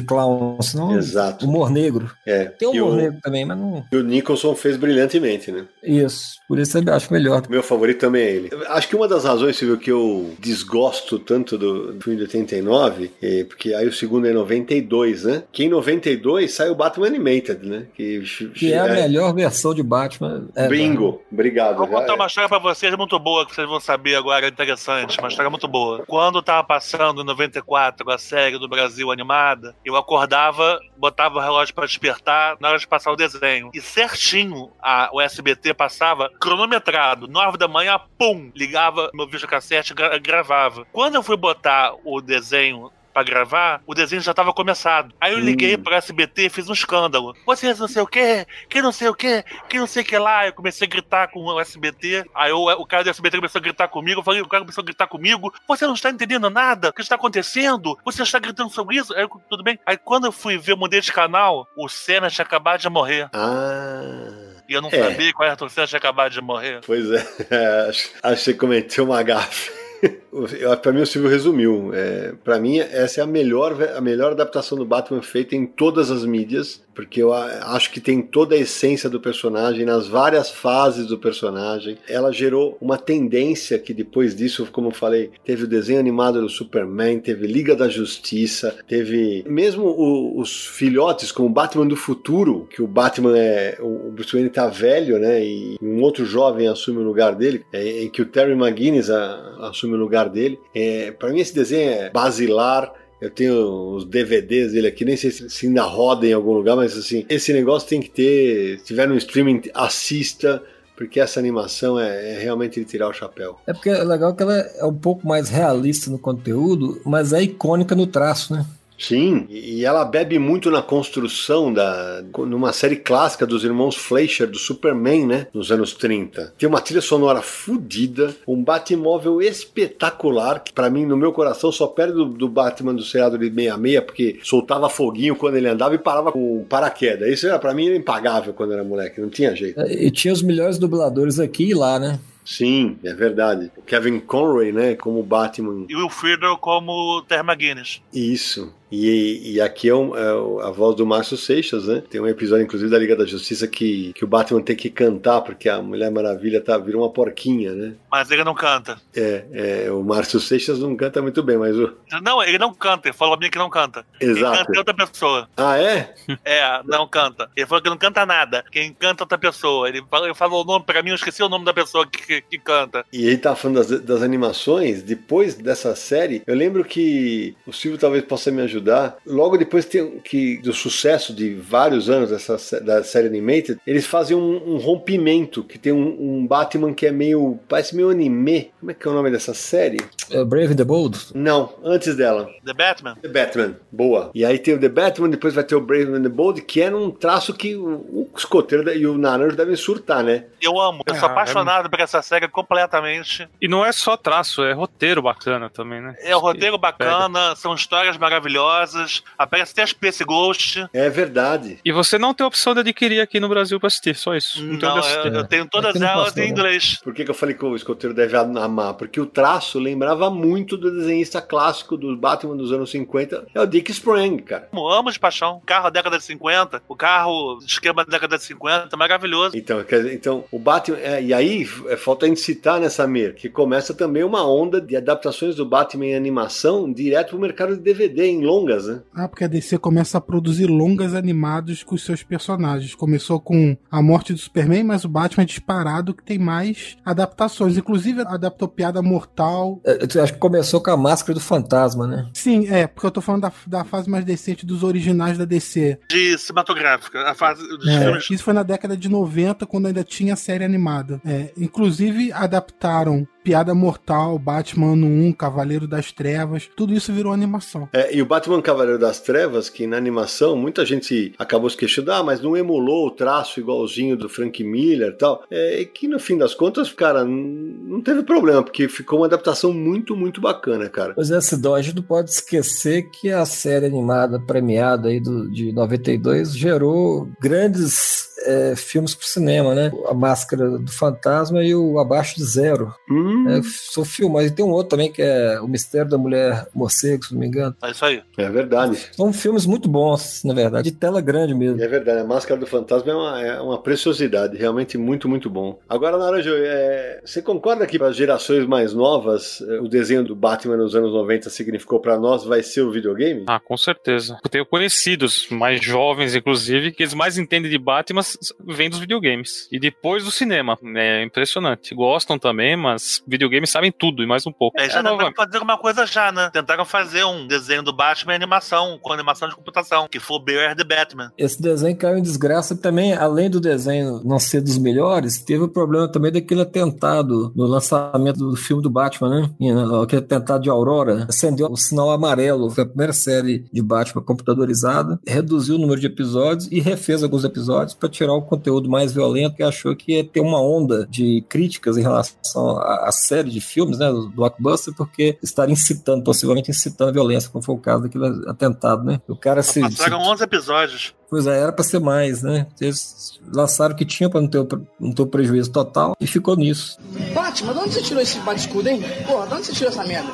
clown, senão Exato. humor negro. É. Tem humor o, negro também, mas não. e o Nicholson fez brilhantemente, né? Isso. Por isso eu acho melhor. Meu favorito também é ele. Acho que uma das razões, Silvio, que eu desgosto tanto do, do filme de 89, é porque aí o segundo é 92, né? Que em 92 sai o Batman Animated, né? Que, Que é a melhor versão de Batman. ever. Bingo. Obrigado. Vou contar Já- uma história pra vocês muito boa, que vocês vão saber agora, interessante. Uma história muito boa. Quando tava passando em 94 a série do Brasil animada, eu acordava, botava o relógio pra despertar na hora de passar o desenho. E certinho a, o SBT passava cronometrado, 9 da manhã, pum, ligava meu videocassete gra- gravava. Quando eu fui botar o desenho pra gravar, o desenho já tava começado. Aí eu liguei pro SBT e fiz um escândalo. Vocês não sei o quê, que não sei o quê, que não sei o que lá. Eu comecei a gritar com o SBT. Aí o, o cara do SBT começou a gritar comigo. Eu falei, o cara começou a gritar comigo. Você não está entendendo nada? O que está acontecendo? Você está gritando sobre isso? Aí eu, tudo bem. Aí quando eu fui ver, mudei de canal, o Senna tinha acabado de morrer. Ah. E eu não É. sabia que o Ayrton Senna tinha acabado de morrer. Pois é, [laughs] acho que cometeu uma gafe. Pra mim, o Silvio resumiu. É, para mim, essa é a melhor, a melhor adaptação do Batman feita em todas as mídias, porque eu acho que tem toda a essência do personagem, nas várias fases do personagem. Ela gerou uma tendência que depois disso, como eu falei, teve o desenho animado do Superman, teve Liga da Justiça, teve mesmo o- os filhotes, como Batman do Futuro, que o Batman é. O Bruce Wayne tá velho, né? E um outro jovem assume o lugar dele, é, em que o Terry McGuinness a- assume o lugar dele. É, para mim, esse desenho é basilar. Eu tenho os DVDs dele aqui, nem sei se, ainda roda em algum lugar, mas assim, esse negócio tem que ter. Se tiver no streaming, assista, porque essa animação é, é realmente de tirar o chapéu. É porque é legal que ela é um pouco mais realista no conteúdo, mas é icônica no traço, né? Sim, e ela bebe muito na construção da. numa série clássica dos irmãos Fleischer, do Superman, né? Nos anos 30. Tem uma trilha sonora fodida, um Batmóvel espetacular, que pra mim, no meu coração, só perde do, do Batman do seriado de 66, porque soltava foguinho quando ele andava e parava com paraquedas. Isso era, pra mim era impagável quando era moleque, não tinha jeito. É, E tinha os melhores dubladores aqui e lá, né? Sim, é verdade. O Kevin Conroy, né? Como Batman. E o Will Friedle como Terry McGuinness. Isso. E, e aqui é, um- é a voz do Márcio Seixas, né? Tem um episódio, inclusive, da Liga da Justiça que, que o Batman tem que cantar porque a Mulher Maravilha tá, virou uma porquinha, né? Mas ele não canta. É, é, o Márcio Seixas não canta muito bem, mas o. Não, ele não canta. Ele falou pra mim que não canta. Exato. canta é outra pessoa. Ah, é? [laughs] É, não canta. Ele falou que não canta nada. Quem canta é outra pessoa. Ele falou, ele falou o nome pra mim, eu esqueci o nome da pessoa que, que, que canta. E ele tá falando das, das animações, depois dessa série, eu lembro que o Silvio talvez possa me ajudar. Logo depois tem, que, do sucesso de vários anos dessa, da série Animated, eles fazem um, um rompimento, que tem um, um Batman que é meio. parece meio anime. Como é que é o nome dessa série? É Brave and the Bold? Não, antes dela. The Batman? The Batman, boa. E aí tem o The Batman, depois vai ter o Brave and the Bold, que era um traço que o, o escoteiro e o Naranjo devem surtar, né? Eu amo. Eu sou Ah, apaixonado por essa série completamente. E não é só traço, é roteiro bacana também, né? É o roteiro bacana, são histórias maravilhosas. Aparece até Space Ghost. É verdade. E você não tem opção de adquirir aqui no Brasil pra assistir, só isso. Não, Não, eu, eu tenho todas não elas passou, em né? inglês. Por que, que eu falei que o escoteiro deve amar? Porque o traço lembrava muito do desenhista clássico do Batman dos anos 50, é o Dick Sprang, cara. Eu amo de paixão. Carro da década de 50, o carro esquema da década de 50, maravilhoso. Então, quer dizer, então o Batman. é, e aí, é, falta a gente citar nessa Mir, que começa também uma onda de adaptações do Batman em animação direto pro mercado de DVD, em longas, né? Ah, porque a DC começa a produzir longas animados com os seus personagens. Começou com a morte do Superman, mas o Batman é disparado que tem mais adaptações. Inclusive adaptou Piada Mortal. É, Eu acho que começou com a máscara do fantasma, né? Sim, é, porque eu tô falando da, da fase mais decente dos originais da DC. De cinematográfica. A fase dos É, filmes. isso foi na década de 90, quando ainda tinha série animada. É, inclusive, adaptaram Piada Mortal, Batman no 1, Cavaleiro das Trevas. Tudo isso virou animação. É, e o Batman Cavaleiro das Trevas, que na animação muita gente acabou se queixando, ah, mas não emulou o traço igualzinho do Frank Miller e tal. É, e que no fim das contas, cara, não teve problema, porque ficou uma adaptação muito, muito bacana, cara. Pois é, Sidão, a gente não pode esquecer que a série animada premiada aí do, de 92 gerou grandes é, filmes pro cinema, né? A Máscara do Fantasma e o Abaixo de Zero. Hum, É, são filmes. E tem um outro também que é O Mistério da Mulher Morcego, se não me engano. É isso aí. é verdade. São filmes muito bons, na verdade, de tela grande mesmo. É verdade, a Máscara do Fantasma é uma, é uma preciosidade, realmente muito, muito bom. Agora, Naranjo, é, você concorda que para as gerações mais novas, é, o desenho do Batman nos anos 90 significou para nós vai ser o videogame? Ah, com certeza. Eu tenho conhecidos, mais jovens, inclusive, que eles mais entendem de Batman vêm dos videogames. E depois do cinema. É impressionante. Gostam também, mas videogames sabem tudo e mais um pouco. É, já É tentaram fazer uma coisa já, né? Tentaram fazer um desenho do Batman em animação, com animação de computação, que foi o Bear the Batman. Esse desenho caiu em desgraça também, além do desenho não ser dos melhores, teve o problema também daquele atentado no lançamento do filme do Batman, né? E, né, Aquele atentado de Aurora, acendeu o sinal amarelo, foi a primeira série de Batman computadorizada, reduziu o número de episódios e refez alguns episódios para tirar o conteúdo mais violento que achou que ia ter uma onda de críticas em relação à, à série de filmes, né, do blockbuster, porque estaria incitando, possivelmente incitando a violência, como foi o caso daquele atentado, né? O cara se, se Passaram 11 episódios. Pois é, era pra ser mais, né? Eles lançaram o que tinha pra não ter, o- não ter o prejuízo total e ficou nisso. Batman, de onde você tirou esse bate-escudo, hein? Porra, de onde você tirou essa merda?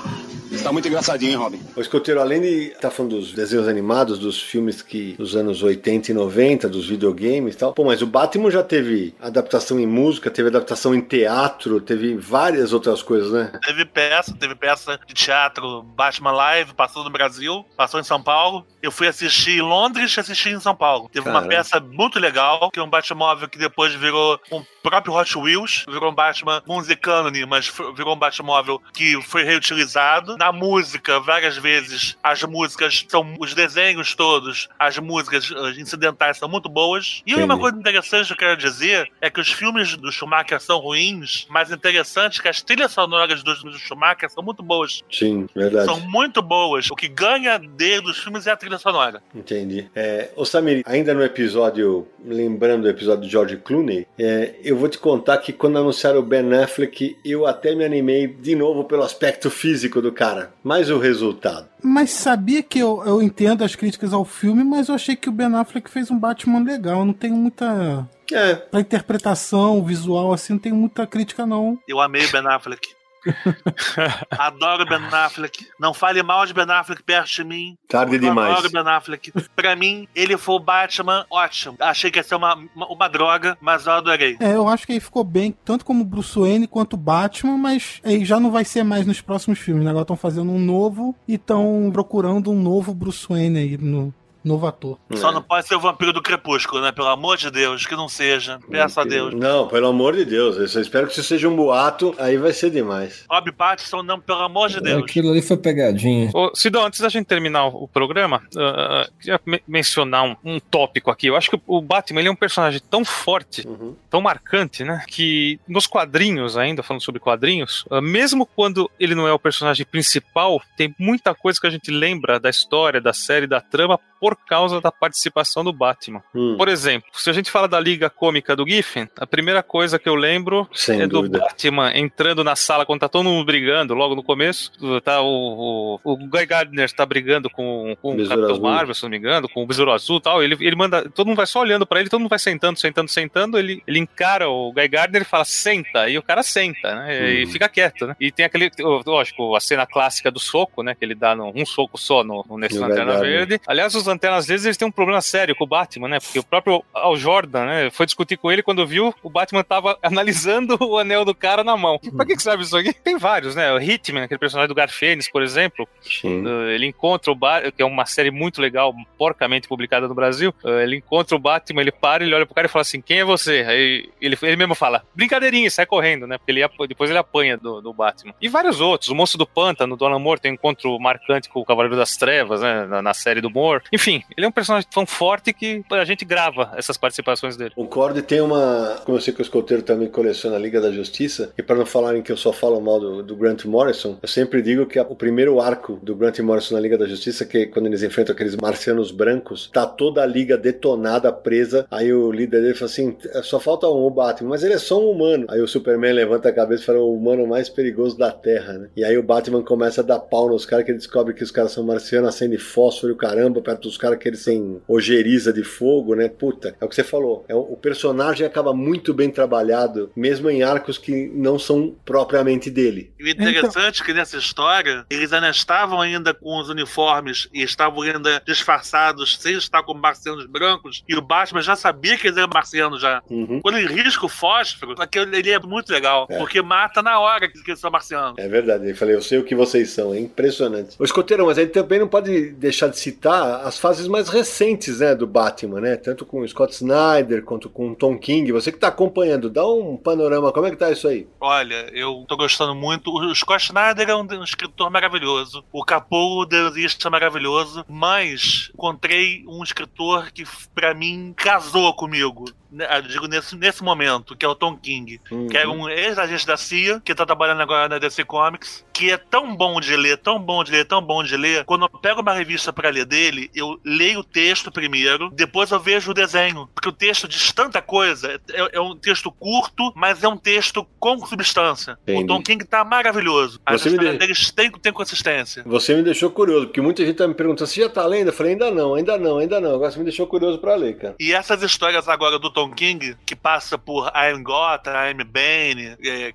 Tá muito engraçadinho, hein, Robin? O escoteiro, além de estar falando dos desenhos animados, dos filmes que dos anos 80 e 90, dos videogames e tal, pô, mas o Batman já teve adaptação em música, teve adaptação em teatro, teve várias outras coisas, né? Teve peça, teve peça de teatro Batman Live, passou no Brasil, passou em São Paulo. Eu fui assistir em Londres e assisti em São Paulo. Teve uma Caramba. peça muito legal, que é um Batmóvel que depois virou um próprio Hot Wheels, virou um Batman musicânone, mas virou um Batmóvel que foi reutilizado. Na música, várias vezes, as músicas são os desenhos todos, as músicas eh, incidentais são muito boas. E uma Entendi. coisa interessante que eu quero dizer é que os filmes do Schumacher são ruins, mas interessante é que as trilhas sonoras dos filmes do Schumacher são muito boas. Sim, verdade. São muito boas. O que ganha dele dos filmes é a trilha sonora. Entendi. É, ô Samir, ainda no episódio, lembrando do episódio de George Clooney, é, eu vou te contar que quando anunciaram o Ben Affleck, eu até me animei de novo pelo aspecto físico do cara. Mas o resultado. Mas sabia que eu, eu entendo as críticas ao filme, mas eu achei que o Ben Affleck fez um Batman legal. Eu não tenho muita. É, Pra interpretação, visual, assim, não tenho muita crítica, não. Eu amei o Ben Affleck. [laughs] Adoro Ben Affleck. Não fale mal de Ben Affleck perto de mim. tarde demais. adoro o Ben Affleck. Pra mim, ele foi o Batman ótimo. Achei que ia ser uma, uma, uma droga, mas eu adorei. É, eu acho que aí ficou bem, tanto como Bruce Wayne quanto Batman, mas aí já não vai ser mais nos próximos filmes, né? Agora estão fazendo um novo e estão procurando um novo Bruce Wayne aí no, novo ator. Só É. não pode ser o vampiro do crepúsculo, né? Pelo amor de Deus, que não seja. Peço a Deus. Não, pelo amor de Deus. Eu só espero que isso seja um boato, aí vai ser demais. Rob Pattinson, não, pelo amor de Deus. Aquilo ali foi pegadinha. Ô, Sidão, antes da gente terminar o, programa, ah, queria me- mencionar um, um tópico aqui. Eu acho que o Batman ele é um personagem tão forte, Uhum. tão marcante, né? Que nos quadrinhos, ainda falando sobre quadrinhos, ah, mesmo quando ele não é o personagem principal, tem muita coisa que a gente lembra da história, da série, da trama, por causa da participação do Batman. Hum, Por exemplo, se a gente fala da Liga Cômica do Giffen, a primeira coisa que eu lembro sem é dúvida. do Batman entrando na sala quando tá todo mundo brigando, logo no começo. Tá o, o, o Guy Gardner tá brigando com, com o Capitão. Marvel, se não me engano, com o Besouro Azul e tal. Ele, ele manda. Todo mundo vai só olhando pra ele, todo mundo vai sentando, sentando, sentando. Ele, ele encara o Guy Gardner e fala, senta. E o cara senta, né? E Uhum. fica quieto, né? E tem aquele. Lógico, a cena clássica do soco, né? Que ele dá no- um soco só no, nesse Lanterna. Verde. Aliás, os Lanternas Verdes eles têm um problema sério com o Batman, né? Porque o próprio Al Jordan, né? Foi discutir com ele quando viu o Batman tava [laughs] analisando o anel do cara na mão. Pra que, que sabe isso aqui? Tem vários, né? O Hitman, aquele personagem do Garfênis, por exemplo. Sim. Uh, ele encontra o Batman, que é uma série muito legal, porcamente publicada no Brasil. Uh, ele encontra o Batman, ele para, ele olha pro cara e fala assim: Quem é você? Aí ele, ele mesmo fala: Brincadeirinha, e sai correndo, né? Porque ele, depois ele apanha do, do Batman. E vários outros. O Monstro do Pântano, do Alan Moore, tem um encontro marcante com o Cavaleiro das Trevas, né? Na, na série do Moore. Enfim, ele é um personagem tão forte que a gente grava essas participações dele. Concordo e tem uma. Como eu sei que o escoteiro também coleciona a Liga da Justiça, e para não falarem que eu só falo mal do, do Grant Morrison, eu sempre digo que a- o primeiro arco do Grant Morrison na Liga da Justiça, que é quando eles enfrentam aqueles marcianos brancos, tá toda a liga detonada, presa. Aí o líder dele fala assim: só falta um, o Batman, mas ele é só um humano. Aí o Superman levanta a cabeça e fala: o humano mais perigoso da Terra, né? E aí o Batman começa a dar pau nos caras, que ele descobre que os caras são marcianos, acende fósforo caramba, perto dos caras que eles têm ojeriza de fogo, né? Puta, é o que você falou. É, o personagem acaba muito bem trabalhado, mesmo em arcos que não são propriamente dele. E o interessante é que nessa história, eles ainda estavam ainda com os uniformes e estavam ainda disfarçados, sem estar como marcianos brancos, e o Batman já sabia que eles eram marcianos já. Uhum. Quando ele risca o fósforo, aquele ele é muito legal, É. porque mata na hora que eles são marcianos. É verdade, eu falei, eu sei o que vocês são, é impressionante. O escoteiro, mas a gente também não pode deixar de citar as fases mais recentes, né, do Batman, né? Tanto com o Scott Snyder quanto com o Tom King. Você que tá acompanhando, dá um panorama, como é que tá isso aí? Olha, eu tô gostando muito. O Scott Snyder é um, um escritor maravilhoso. O Capô, o é maravilhoso. Mas encontrei um escritor que, pra mim, casou comigo. Né, eu digo nesse, nesse momento, que é o Tom King. Uhum. Que é um ex-agente da CIA, que tá trabalhando agora na DC Comics. Que é tão bom de ler, tão bom de ler, tão bom de ler. Quando eu pego uma revista pra ler dele, eu leio o texto primeiro, depois eu vejo o desenho. Porque o texto diz tanta coisa. É, é um texto curto, mas é um texto com substância. Entendi. O Tom King tá maravilhoso. As Você me histórias dê- deles têm consistência. Você me deixou curioso, porque muita gente tá me perguntando, você já tá lendo? Eu falei, ainda não, ainda não, ainda não. Agora você me deixou curioso pra ler, cara. E essas histórias agora do Tom King, que passa por I Am Gotham, I Am Bane, é,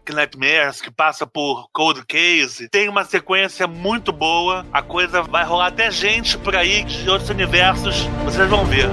que passa por Cold Case, tem uma sequência muito boa. A coisa vai rolar até gente por aí de outros universos. Vocês vão ver.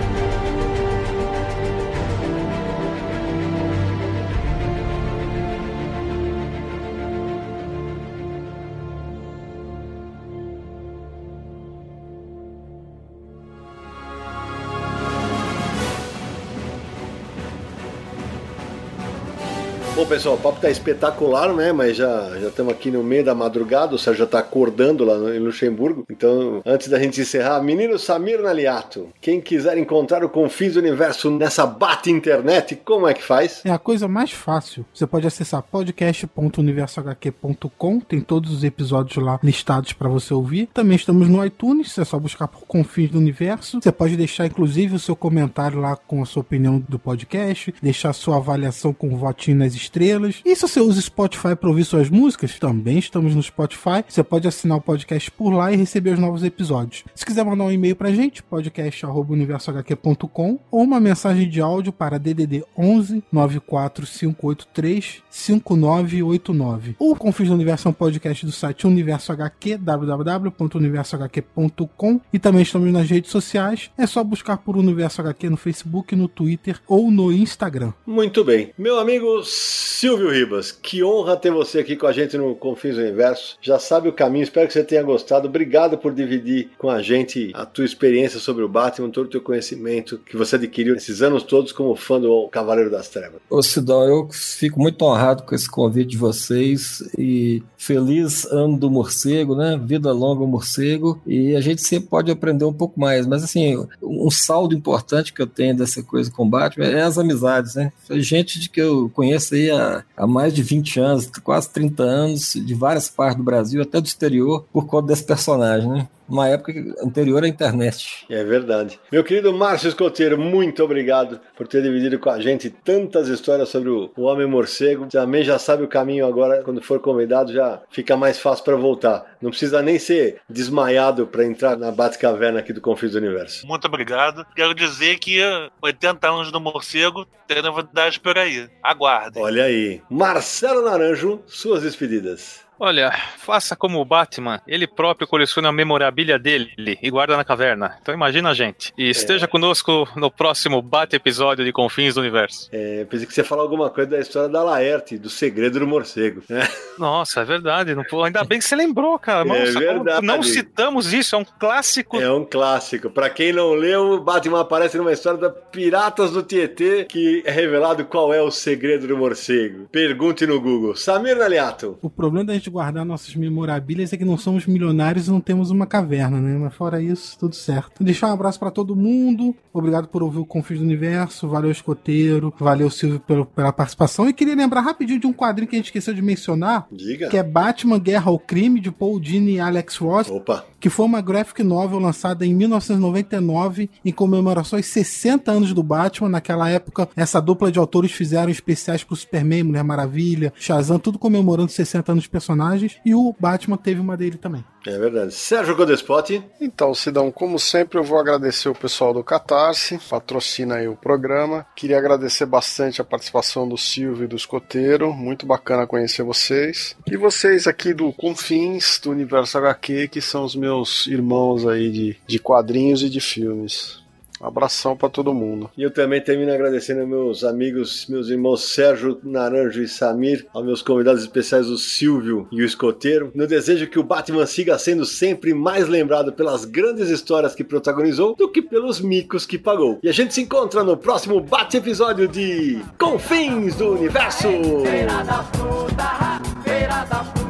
Pessoal, o papo tá espetacular, né? Mas já já estamos aqui no meio da madrugada, o Sérgio já tá acordando lá no- em Luxemburgo. Então, antes da gente encerrar, menino Samir Naliato, quem quiser encontrar o Confins do Universo nessa bate internet, como é que faz? É a coisa mais fácil. Você pode acessar podcast.universohq.com, tem todos os episódios lá listados para você ouvir. Também estamos no iTunes, é só buscar por Confins do Universo. Você pode deixar inclusive o seu comentário lá com a sua opinião do podcast, deixar sua avaliação com um votinho nas estrelas. E se você usa Spotify para ouvir suas músicas, também estamos no Spotify. Você pode assinar o podcast por lá e receber os novos episódios. Se quiser mandar um e-mail pra gente, podcast@universohq.com ou uma mensagem de áudio para DDD 11 94583 5989. O Confins do Universo é um podcast do site Universo HQ, www.universohq.com e também estamos nas redes sociais. É só buscar por Universo HQ no Facebook, no Twitter ou no Instagram. Muito bem. Meu amigo Silvio Ribas, que honra ter você aqui com a gente no Confins do Universo. Já sabe o caminho, espero que você tenha gostado. Obrigado por dividir com a gente a tua experiência sobre o Batman, todo o teu conhecimento que você adquiriu esses anos todos como fã do Cavaleiro das Trevas. Ô Sidão, eu fico muito honrado com esse convite de vocês e feliz ano do morcego, né? Vida longa morcego e a gente sempre pode aprender um pouco mais, mas assim, um saldo importante que eu tenho dessa coisa com Batman é as amizades, né? Gente de que eu conheço aí há, há mais de 20 anos, quase 30 anos, de várias partes do Brasil, até do exterior, por conta desse personagem, né? Uma época anterior à internet. É verdade. Meu querido Márcio Escoteiro, muito obrigado por ter dividido com a gente tantas histórias sobre o, Homem Morcego. Também já sabe o caminho agora, quando for convidado, já fica mais fácil para voltar. Não precisa nem ser desmaiado para entrar na Batcaverna aqui do Confins do Universo. Muito obrigado. Quero dizer que 80 anos do morcego tem novidade por aí. Aguardem. Olha aí. Marcelo Naranjo, suas despedidas. Olha, faça como o Batman, ele próprio coleciona a memorabilia dele e guarda na caverna. Então imagina a gente. E esteja é. conosco no próximo Bate-episódio de Confins do Universo. É, pensei que você ia falar alguma coisa da história da Laerte, do segredo do morcego. [laughs] Nossa, é verdade. Não, ainda bem que você lembrou, cara. É Nossa, é verdade. Não citamos isso, é um clássico. É um clássico. Pra quem não leu, Batman aparece numa história da Piratas do Tietê, que é revelado qual é o segredo do morcego. Pergunte no Google. Samir Naliato. O problema da gente guardar nossas memorabilias é que não somos milionários e não temos uma caverna, né? Mas fora isso, tudo certo. Deixar um abraço para todo mundo. Obrigado por ouvir o Confins do Universo. Valeu, Escoteiro. Valeu, Silvio, pelo, pela participação. E queria lembrar rapidinho de um quadrinho que a gente esqueceu de mencionar. Diga. Que é Batman Guerra ao Crime, de Paul Dini e Alex Ross. Opa. Que foi uma graphic novel lançada em 1999 em comemoração aos 60 anos do Batman. Naquela época, essa dupla de autores fizeram especiais pro Superman, Mulher Maravilha, Shazam, tudo comemorando 60 anos de personagens. E o Batman teve uma dele também. É verdade. Sérgio Codespot. Então, Sidão, como sempre, eu vou agradecer o pessoal do Catarse, patrocina aí o programa. Queria agradecer bastante a participação do Silvio e do Escoteiro, muito bacana conhecer vocês. E vocês aqui do Confins, do Universo HQ, que são os meus irmãos aí de, de quadrinhos e de filmes. Um abração para todo mundo. E eu também termino agradecendo meus amigos, meus irmãos Sérgio Naranjo e Samir, aos meus convidados especiais, o Silvio e o Escoteiro. No desejo que o Batman siga sendo sempre mais lembrado pelas grandes histórias que protagonizou do que pelos micos que pagou. E a gente se encontra no próximo Bate-episódio de Confins do Universo! Feira da fruta, feira da fruta,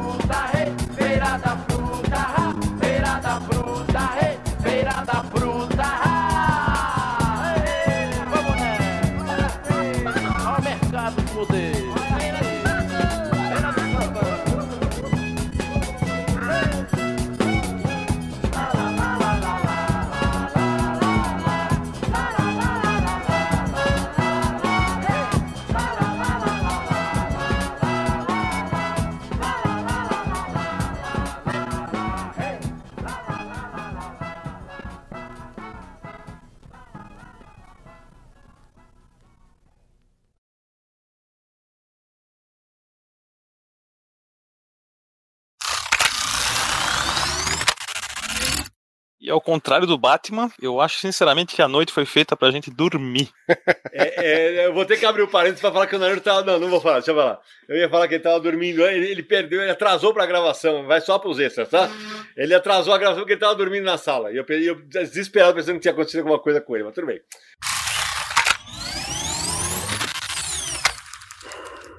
ao contrário do Batman, eu acho sinceramente que a noite foi feita pra gente dormir. [laughs] É, é, eu vou ter que abrir o parênteses pra falar que o Naruto tava. Não, não vou falar, deixa eu falar. Eu ia falar que ele tava dormindo, ele, ele perdeu, ele atrasou pra gravação, vai só pros extras, tá? Ele atrasou a gravação porque ele tava dormindo na sala. E eu, eu desesperado pensando que tinha acontecido alguma coisa com ele, mas tudo bem.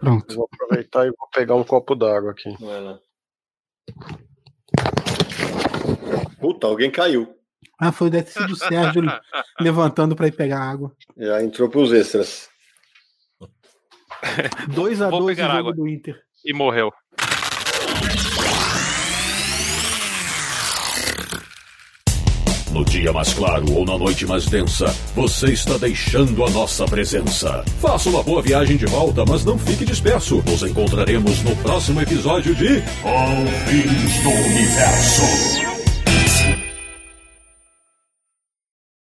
Pronto. Vou aproveitar e vou pegar um copo d'água aqui. Vai lá. Puta, alguém caiu. Ah, foi deve ter sido o Sérgio [laughs] levantando para ir pegar água. Já entrou pros extras. 2 a Vou 2 pegar no jogo água. do Inter. E morreu. No dia mais claro ou na noite mais densa, você está deixando a nossa presença. Faça uma boa viagem de volta, mas não fique disperso. Nos encontraremos no próximo episódio de Confins do Universo.